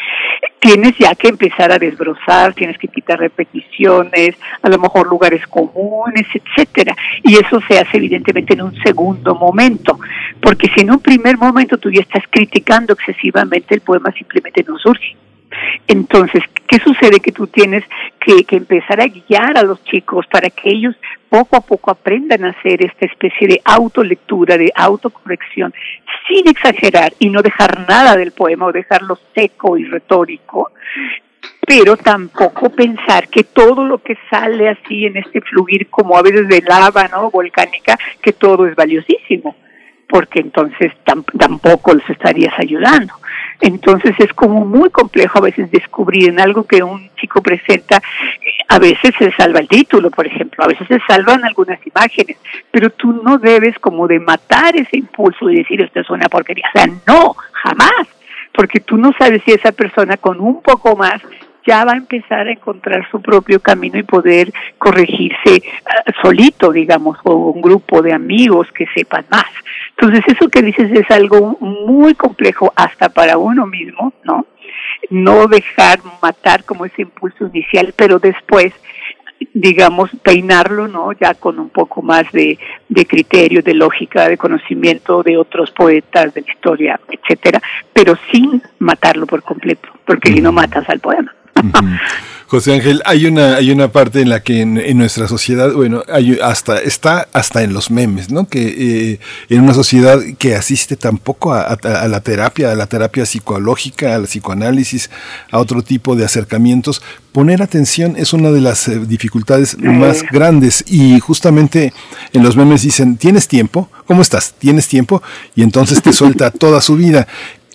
tienes ya que empezar a desbrozar, tienes que quitar repeticiones, a lo mejor lugares comunes, etcétera. Y eso se hace evidentemente en un segundo momento, porque si en un primer momento tú ya estás criticando excesivamente, el poema simplemente no surge. Entonces, ¿qué sucede? Que tú tienes que, que, empezar a guiar a los chicos para que ellos poco a poco aprendan a hacer esta especie de autolectura, de autocorrección, sin exagerar y no dejar nada del poema o dejarlo seco y retórico, pero tampoco pensar que todo lo que sale así en este fluir como a veces de lava, ¿no? Volcánica, que todo es valiosísimo porque entonces tampoco les estarías ayudando. Entonces es como muy complejo a veces descubrir en algo que un chico presenta, a veces se salva el título, por ejemplo, a veces se salvan algunas imágenes, pero tú no debes como de matar ese impulso y decir esto es una porquería. O sea, no, jamás, porque tú no sabes si esa persona con un poco más ya va a empezar a encontrar su propio camino y poder corregirse ah, solito, digamos, o un grupo de amigos que sepan más. Entonces, eso que dices es algo muy complejo hasta para uno mismo, ¿no? No dejar matar como ese impulso inicial, pero después digamos, peinarlo, ¿no? Ya con un poco más de, de criterio, de lógica, de conocimiento de otros poetas, de la historia, etcétera, pero sin matarlo por completo, porque si no matas al poema. José Ángel, hay una, hay una parte en la que en, nuestra sociedad, bueno, hay hasta, está hasta en los memes, ¿no? Que eh, en una sociedad que asiste tampoco a, la terapia, a la terapia psicológica, al psicoanálisis, a otro tipo de acercamientos, poner atención es una de las eh, dificultades más grandes y justamente en los memes dicen, ¿tienes tiempo? ¿Cómo estás? ¿Tienes tiempo? Y entonces te suelta toda su vida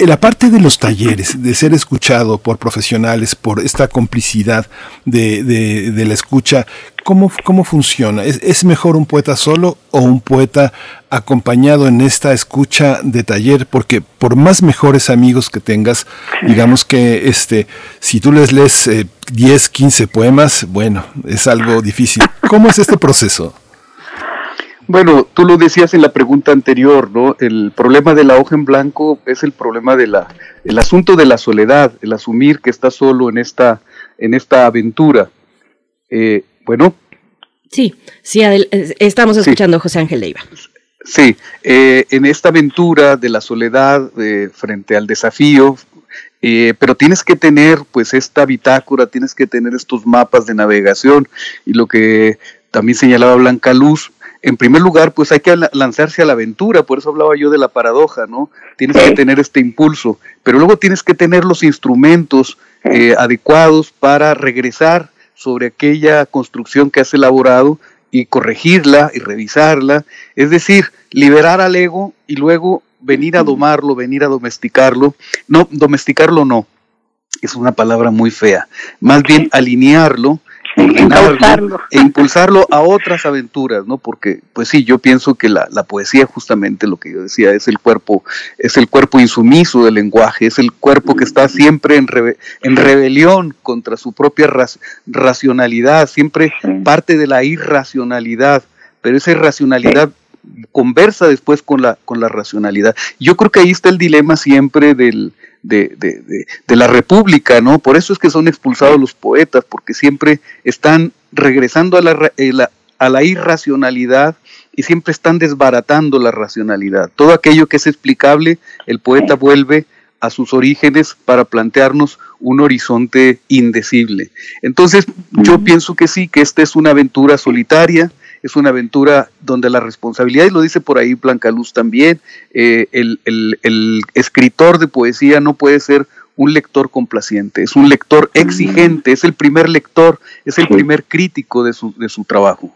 la parte de los talleres, de ser escuchado por profesionales, por esta complicidad de, de, la escucha, ¿cómo, cómo funciona? ¿Es, ¿Es, mejor un poeta solo o un poeta acompañado en esta escucha de taller? Porque por más mejores amigos que tengas, digamos que este, si tú les lees 10, eh, 15 poemas, bueno, es algo difícil. ¿Cómo es este proceso? Bueno, tú lo decías en la pregunta anterior, ¿no? El problema de la hoja en blanco es el problema de la, el asunto de la soledad, el asumir que estás solo en esta, en esta aventura. Eh, bueno. Sí, sí, eh, estamos escuchando a José Ángel Leiva. Sí, eh, en esta aventura de la soledad frente al desafío, pero tienes que tener pues esta bitácora, tienes que tener estos mapas de navegación y lo que también señalaba Blanca Luz, en primer lugar, pues hay que lanzarse a la aventura, por eso hablaba yo de la paradoja, ¿no? Tienes que tener este impulso, pero luego tienes que tener los instrumentos eh, adecuados para regresar sobre aquella construcción que has elaborado y corregirla y revisarla, es decir, liberar al ego y luego venir a domarlo, venir a domesticarlo. No, domesticarlo no, es una palabra muy fea, más bien alinearlo e impulsarlo a otras aventuras, ¿no? Porque, pues sí, yo pienso que la, poesía, justamente lo que yo decía, es el cuerpo, es el cuerpo insumiso del lenguaje, es el cuerpo que está siempre en, en rebelión contra su propia racionalidad, siempre parte de la irracionalidad, pero esa irracionalidad conversa después con la, con la racionalidad. Yo creo que ahí está el dilema siempre del, de, de, de, la República, ¿no? Por eso es que son expulsados los poetas, porque siempre están regresando a la, eh, a la irracionalidad y siempre están desbaratando la racionalidad. Todo aquello que es explicable, el poeta vuelve a sus orígenes para plantearnos un horizonte indecible. Entonces, yo pienso que sí, que esta es una aventura solitaria, es una aventura donde la responsabilidad, y lo dice por ahí Blanca Luz también, eh, el, escritor de poesía no puede ser un lector complaciente, es un lector exigente, es el primer lector, es el primer crítico de su, de su trabajo.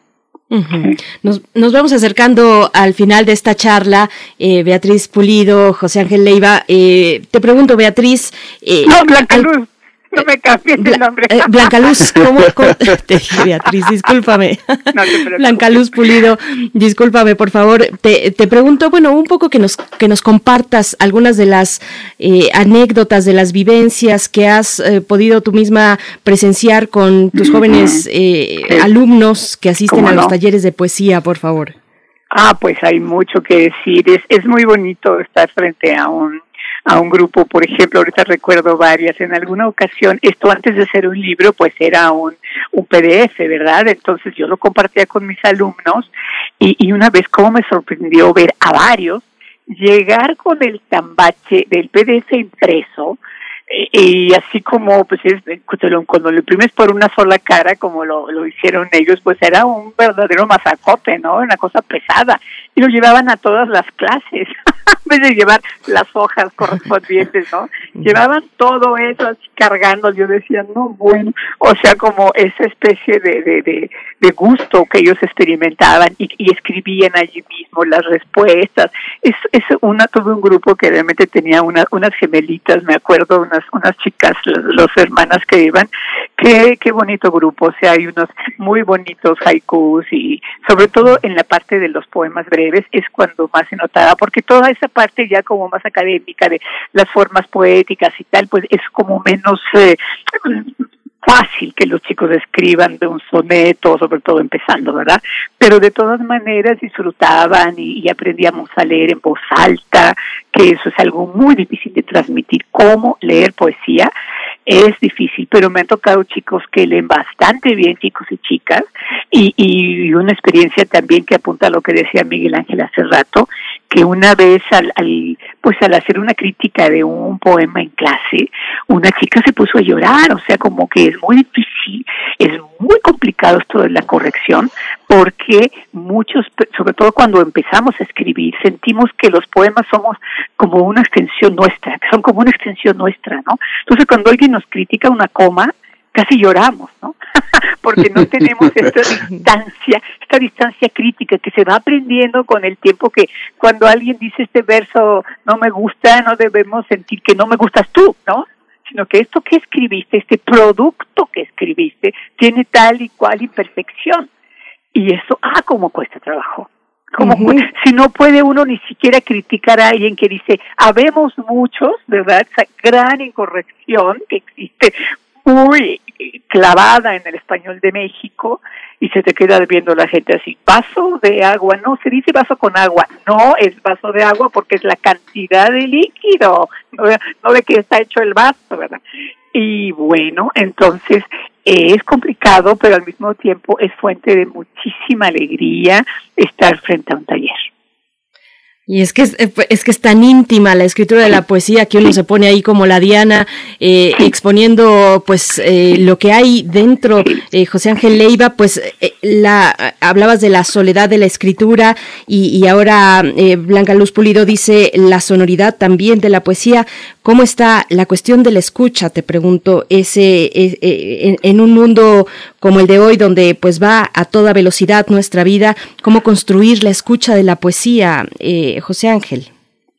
nos, nos, vamos acercando al final de esta charla. Eh, Beatriz Pulido, José Ángel Leiva. Eh, te pregunto, Beatriz. no, Blanca Luz no me cambies el nombre. Eh, Blanca Luz, ¿cómo? Te Beatriz, discúlpame. Blanca Luz Pulido, discúlpame, por favor. Te, te, pregunto, bueno, un poco que nos, que nos compartas algunas de las eh, anécdotas, de las vivencias que has eh, podido tú misma presenciar con tus jóvenes alumnos que asisten a los talleres de poesía, por favor. Ah, pues hay mucho que decir. Es, es muy bonito estar frente a un a un grupo, por ejemplo, ahorita recuerdo varias, en alguna ocasión, esto antes de ser un libro, pues era un, un PDF, ¿verdad? Entonces yo lo compartía con mis alumnos y, y una vez como me sorprendió ver a varios llegar con el tambache del PDF impreso, y así como pues es, cuando lo imprimes por una sola cara como lo, lo hicieron ellos pues era un verdadero masacote no una cosa pesada. Y lo llevaban a todas las clases en vez de llevar las hojas correspondientes no llevaban todo eso así cargando. Yo decía no bueno o sea como esa especie de, de, de, gusto que ellos experimentaban y, y, escribían allí mismo las respuestas. Es, es una todo un grupo que realmente tenía una, unas gemelitas me acuerdo unas unas, chicas, las hermanas que iban. Qué, qué bonito grupo, o sea, hay unos muy bonitos haikus y sobre todo en la parte de los poemas breves es cuando más se notaba, porque toda esa parte ya como más académica de las formas poéticas y tal, pues es como menos eh, fácil que los chicos escriban de un soneto, sobre todo empezando, ¿verdad? Pero de todas maneras disfrutaban y, aprendíamos a leer en voz alta, que eso es algo muy difícil de transmitir. ¿Cómo leer poesía? Es difícil, pero me han tocado chicos que leen bastante bien, chicos y chicas, y, y una experiencia también que apunta a lo que decía Miguel Ángel hace rato, que una vez al, al, pues al hacer una crítica de un poema en clase, una chica se puso a llorar, o sea, como que es muy difícil, es muy complicado esto de la corrección, porque muchos, sobre todo cuando empezamos a escribir, sentimos que los poemas somos como una extensión nuestra, que son como una extensión nuestra, ¿no? Entonces cuando alguien nos critica una coma, casi lloramos, ¿no? porque no tenemos esta distancia, esta distancia crítica que se va aprendiendo con el tiempo que cuando alguien dice este verso no me gusta, no debemos sentir que no me gustas tú, ¿no? Sino que esto que escribiste, este producto que escribiste, tiene tal y cual imperfección. Y eso, ah, cómo cuesta trabajo. Como si no puede uno ni siquiera criticar a alguien que dice, habemos muchos, ¿verdad? Esa gran incorrección que existe muy clavada en el español de México y se te queda viendo la gente así, vaso de agua, no, se dice vaso con agua, no es vaso de agua porque es la cantidad de líquido, no, no de que está hecho el vaso, ¿verdad? Y bueno, entonces es complicado, pero al mismo tiempo es fuente de muchísima alegría estar frente a un taller. Y es que es, eh, es, que es tan íntima la escritura de la poesía que uno se pone ahí como la Diana eh, exponiendo pues eh, lo que hay dentro. José Ángel Leiva, pues la hablabas de la soledad de la escritura y, y ahora Blanca Luz Pulido dice la sonoridad también de la poesía. ¿Cómo está la cuestión de la escucha? Te pregunto, ese en, en un mundo como el de hoy donde pues va a toda velocidad nuestra vida, cómo construir la escucha de la poesía. Eh, José Ángel.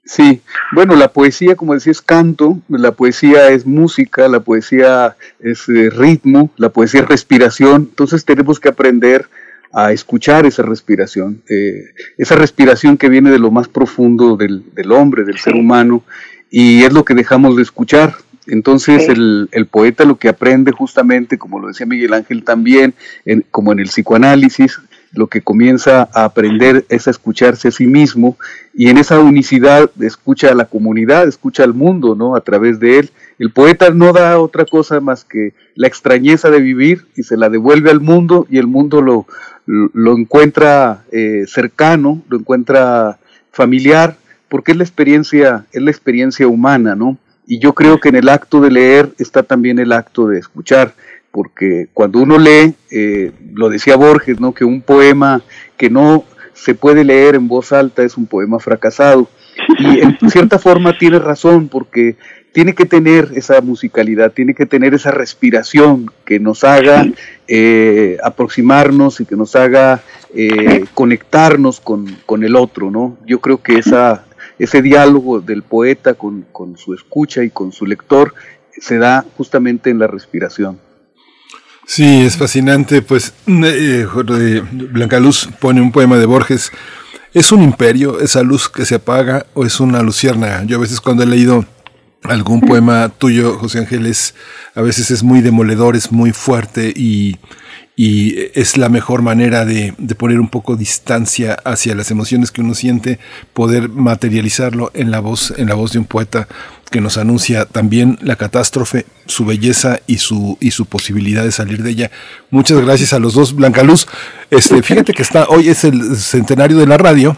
Sí, bueno, la poesía, como decía, es canto, la poesía es música, la poesía es eh, ritmo, la poesía es respiración, entonces tenemos que aprender a escuchar esa respiración, eh, esa respiración que viene de lo más profundo del, hombre, del ser humano, y es lo que dejamos de escuchar. Entonces el, poeta lo que aprende justamente, como lo decía Miguel Ángel también, como en el psicoanálisis, lo que comienza a aprender es a escucharse a sí mismo y en esa unicidad escucha a la comunidad, escucha al mundo, ¿no? A través de él. El poeta no da otra cosa más que la extrañeza de vivir y se la devuelve al mundo y el mundo lo, lo, encuentra eh, cercano, lo encuentra familiar, porque es la experiencia, es la experiencia humana, ¿no? Y yo creo que en el acto de leer está también el acto de escuchar porque cuando uno lee, eh, lo decía Borges, ¿no? que un poema que no se puede leer en voz alta es un poema fracasado. Y en cierta forma tiene razón, porque tiene que tener esa musicalidad, tiene que tener esa respiración que nos haga eh, aproximarnos y que nos haga eh, conectarnos con, con, el otro, ¿no? Yo creo que esa, ese diálogo del poeta con, con su escucha y con su lector se da justamente en la respiración. Sí, es fascinante. Pues eh, Blanca Luz pone un poema de Borges. ¿Es un imperio esa luz que se apaga o es una lucierna? Yo a veces cuando he leído algún poema tuyo, José Ángeles, a veces es muy demoledor, es muy fuerte y y es la mejor manera de, poner un poco distancia hacia las emociones que uno siente, poder materializarlo en la voz, en la voz de un poeta que nos anuncia también la catástrofe, su belleza y su, y su posibilidad de salir de ella. Muchas gracias a los dos, Blanca Luz. Este, fíjate que está, hoy es el centenario de la radio.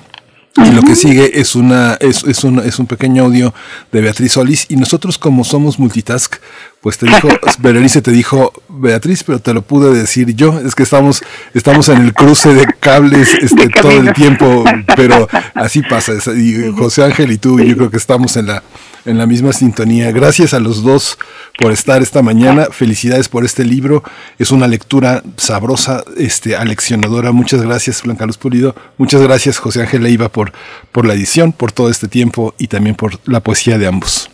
Y lo que sigue es una es, es, un, es un pequeño audio de Beatriz Solís y nosotros como somos multitask, pues te dijo, Berenice te dijo, Beatriz, pero te lo pude decir yo, es que estamos, estamos en el cruce de cables este, todo el tiempo, pero así pasa. Y José Ángel y tú, yo creo que estamos en la, en la misma sintonía. Gracias a los dos por estar esta mañana. Felicidades por este libro. Es una lectura sabrosa, este, aleccionadora. Muchas gracias, Blanca Luz Pulido. Muchas gracias, José Ángel Leiva, por, la edición, por todo este tiempo y también por la poesía de ambos.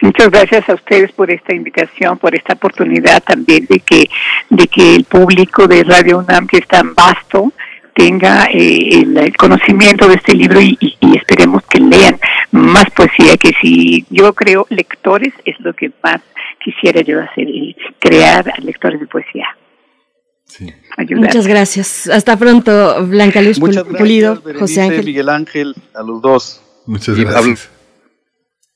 Muchas gracias a ustedes por esta invitación, por esta oportunidad también de que, de que el público de Radio UNAM, que es tan vasto, tenga eh, el, conocimiento de este libro y, esperemos que lean más poesía, que si yo creo lectores es lo que más quisiera yo hacer, crear lectores de poesía. Muchas gracias. Hasta pronto, Blanca Luz Pulido, José Ángel. Miguel Ángel, a los dos. Muchas gracias.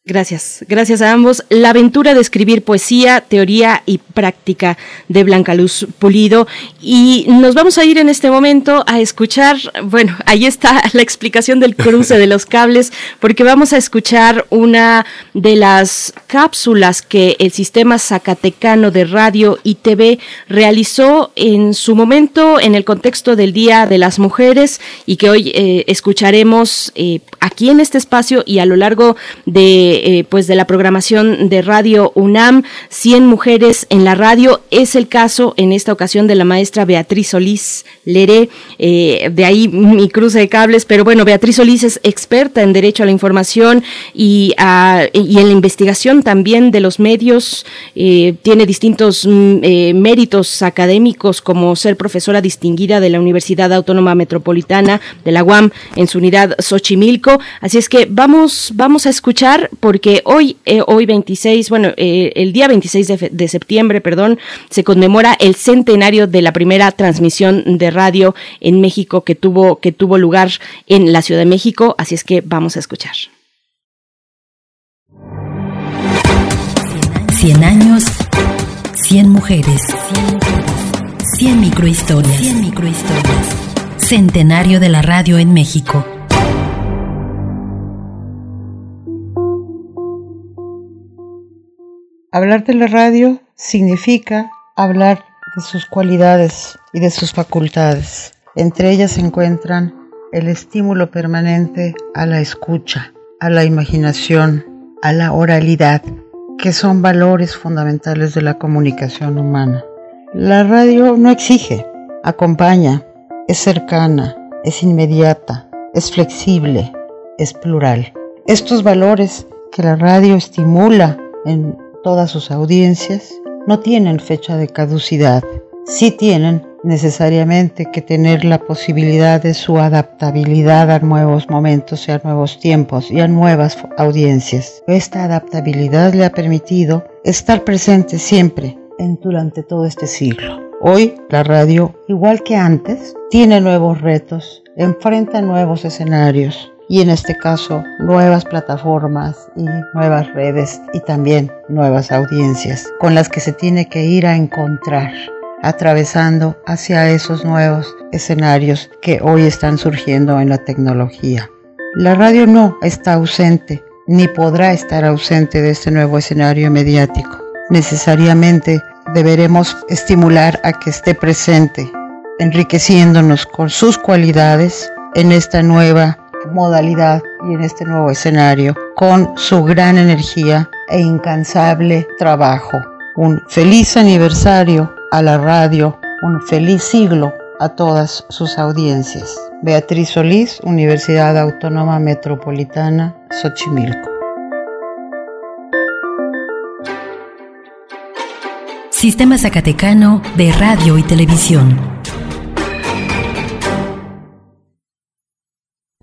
Gracias, gracias a ambos. La aventura de escribir poesía, teoría y práctica de Blanca Luz Pulido. Y nos vamos a ir en este momento a escuchar, bueno, ahí está la explicación del cruce de los cables, porque vamos a escuchar una de las cápsulas que el sistema zacatecano de radio y TV realizó en su momento en el contexto del Día de las Mujeres y que hoy eh, escucharemos eh, aquí en este espacio y a lo largo de de, pues de la programación de Radio UNAM, 100 mujeres en la radio. Es el caso en esta ocasión de la maestra Beatriz Solís Leré, de ahí mi cruce de cables, pero bueno, Beatriz Solís es experta en Derecho a la Información y, y en la investigación también de los medios, tiene distintos mm, méritos académicos como ser profesora distinguida de la Universidad Autónoma Metropolitana de la UAM en su unidad Xochimilco. Así es que vamos, vamos a escuchar porque hoy, eh, hoy 26, bueno, eh, el día 26 de, septiembre, perdón, se conmemora el centenario de la primera transmisión de radio en México que tuvo, que tuvo lugar en la Ciudad de México. Así es que vamos a escuchar. 100 años, 100 mujeres, 100 microhistorias. 100 microhistorias. Centenario de la radio en México. Hablar de la radio significa hablar de sus cualidades y de sus facultades. Entre ellas se encuentran el estímulo permanente a la escucha, a la imaginación, a la oralidad, que son valores fundamentales de la comunicación humana. La radio no exige, acompaña, es cercana, es inmediata, es flexible, es plural. Estos valores que la radio estimula en todas sus audiencias no tienen fecha de caducidad, sí tienen necesariamente que tener la posibilidad de su adaptabilidad a nuevos momentos y a nuevos tiempos y a nuevas audiencias. Esta adaptabilidad le ha permitido estar presente siempre durante todo este siglo. Hoy la radio, igual que antes, tiene nuevos retos, enfrenta nuevos escenarios y en este caso nuevas plataformas y nuevas redes y también nuevas audiencias con las que se tiene que ir a encontrar atravesando hacia esos nuevos escenarios que hoy están surgiendo en la tecnología. La radio no está ausente ni podrá estar ausente de este nuevo escenario mediático necesariamente deberemos estimular a que esté presente, enriqueciéndonos con sus cualidades en esta nueva modalidad y en este nuevo escenario, con su gran energía e incansable trabajo. Un feliz aniversario a la radio, un feliz siglo a todas sus audiencias. Beatriz Solís, Universidad Autónoma Metropolitana, Xochimilco. Sistema Zacatecano de Radio y Televisión.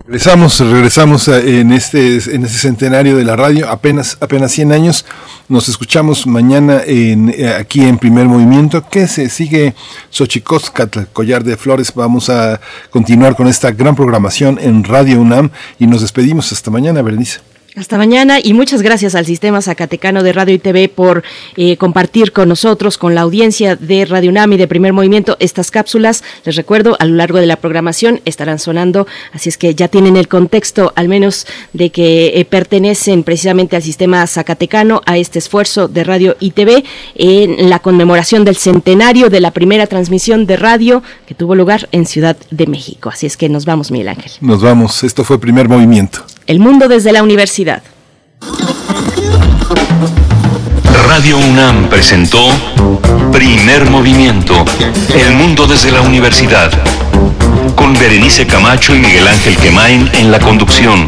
Regresamos, regresamos en este, en este centenario de la radio, apenas, apenas 100 años. Nos escuchamos mañana en, eh, aquí en Primer Movimiento, que se sigue Xochicoscatl, Collar de Flores. Vamos a continuar con esta gran programación en Radio UNAM y nos despedimos hasta mañana, Berenice. Hasta mañana y muchas gracias al Sistema Zacatecano de Radio y TV por eh, compartir con nosotros, con la audiencia de Radio UNAM y de Primer Movimiento, estas cápsulas. Les recuerdo, a lo largo de la programación estarán sonando, así es que ya tienen el contexto, al menos, de que eh, pertenecen precisamente al Sistema Zacatecano, a este esfuerzo de Radio y TV en la conmemoración del centenario de la primera transmisión de radio que tuvo lugar en Ciudad de México. Así es que nos vamos, Miguel Ángel. Nos vamos, esto fue Primer Movimiento. El mundo desde la Radio UNAM presentó Primer Movimiento, El mundo desde la universidad, con Berenice Camacho y Miguel Ángel Quemain en la conducción.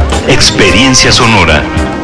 Experiencia sonora.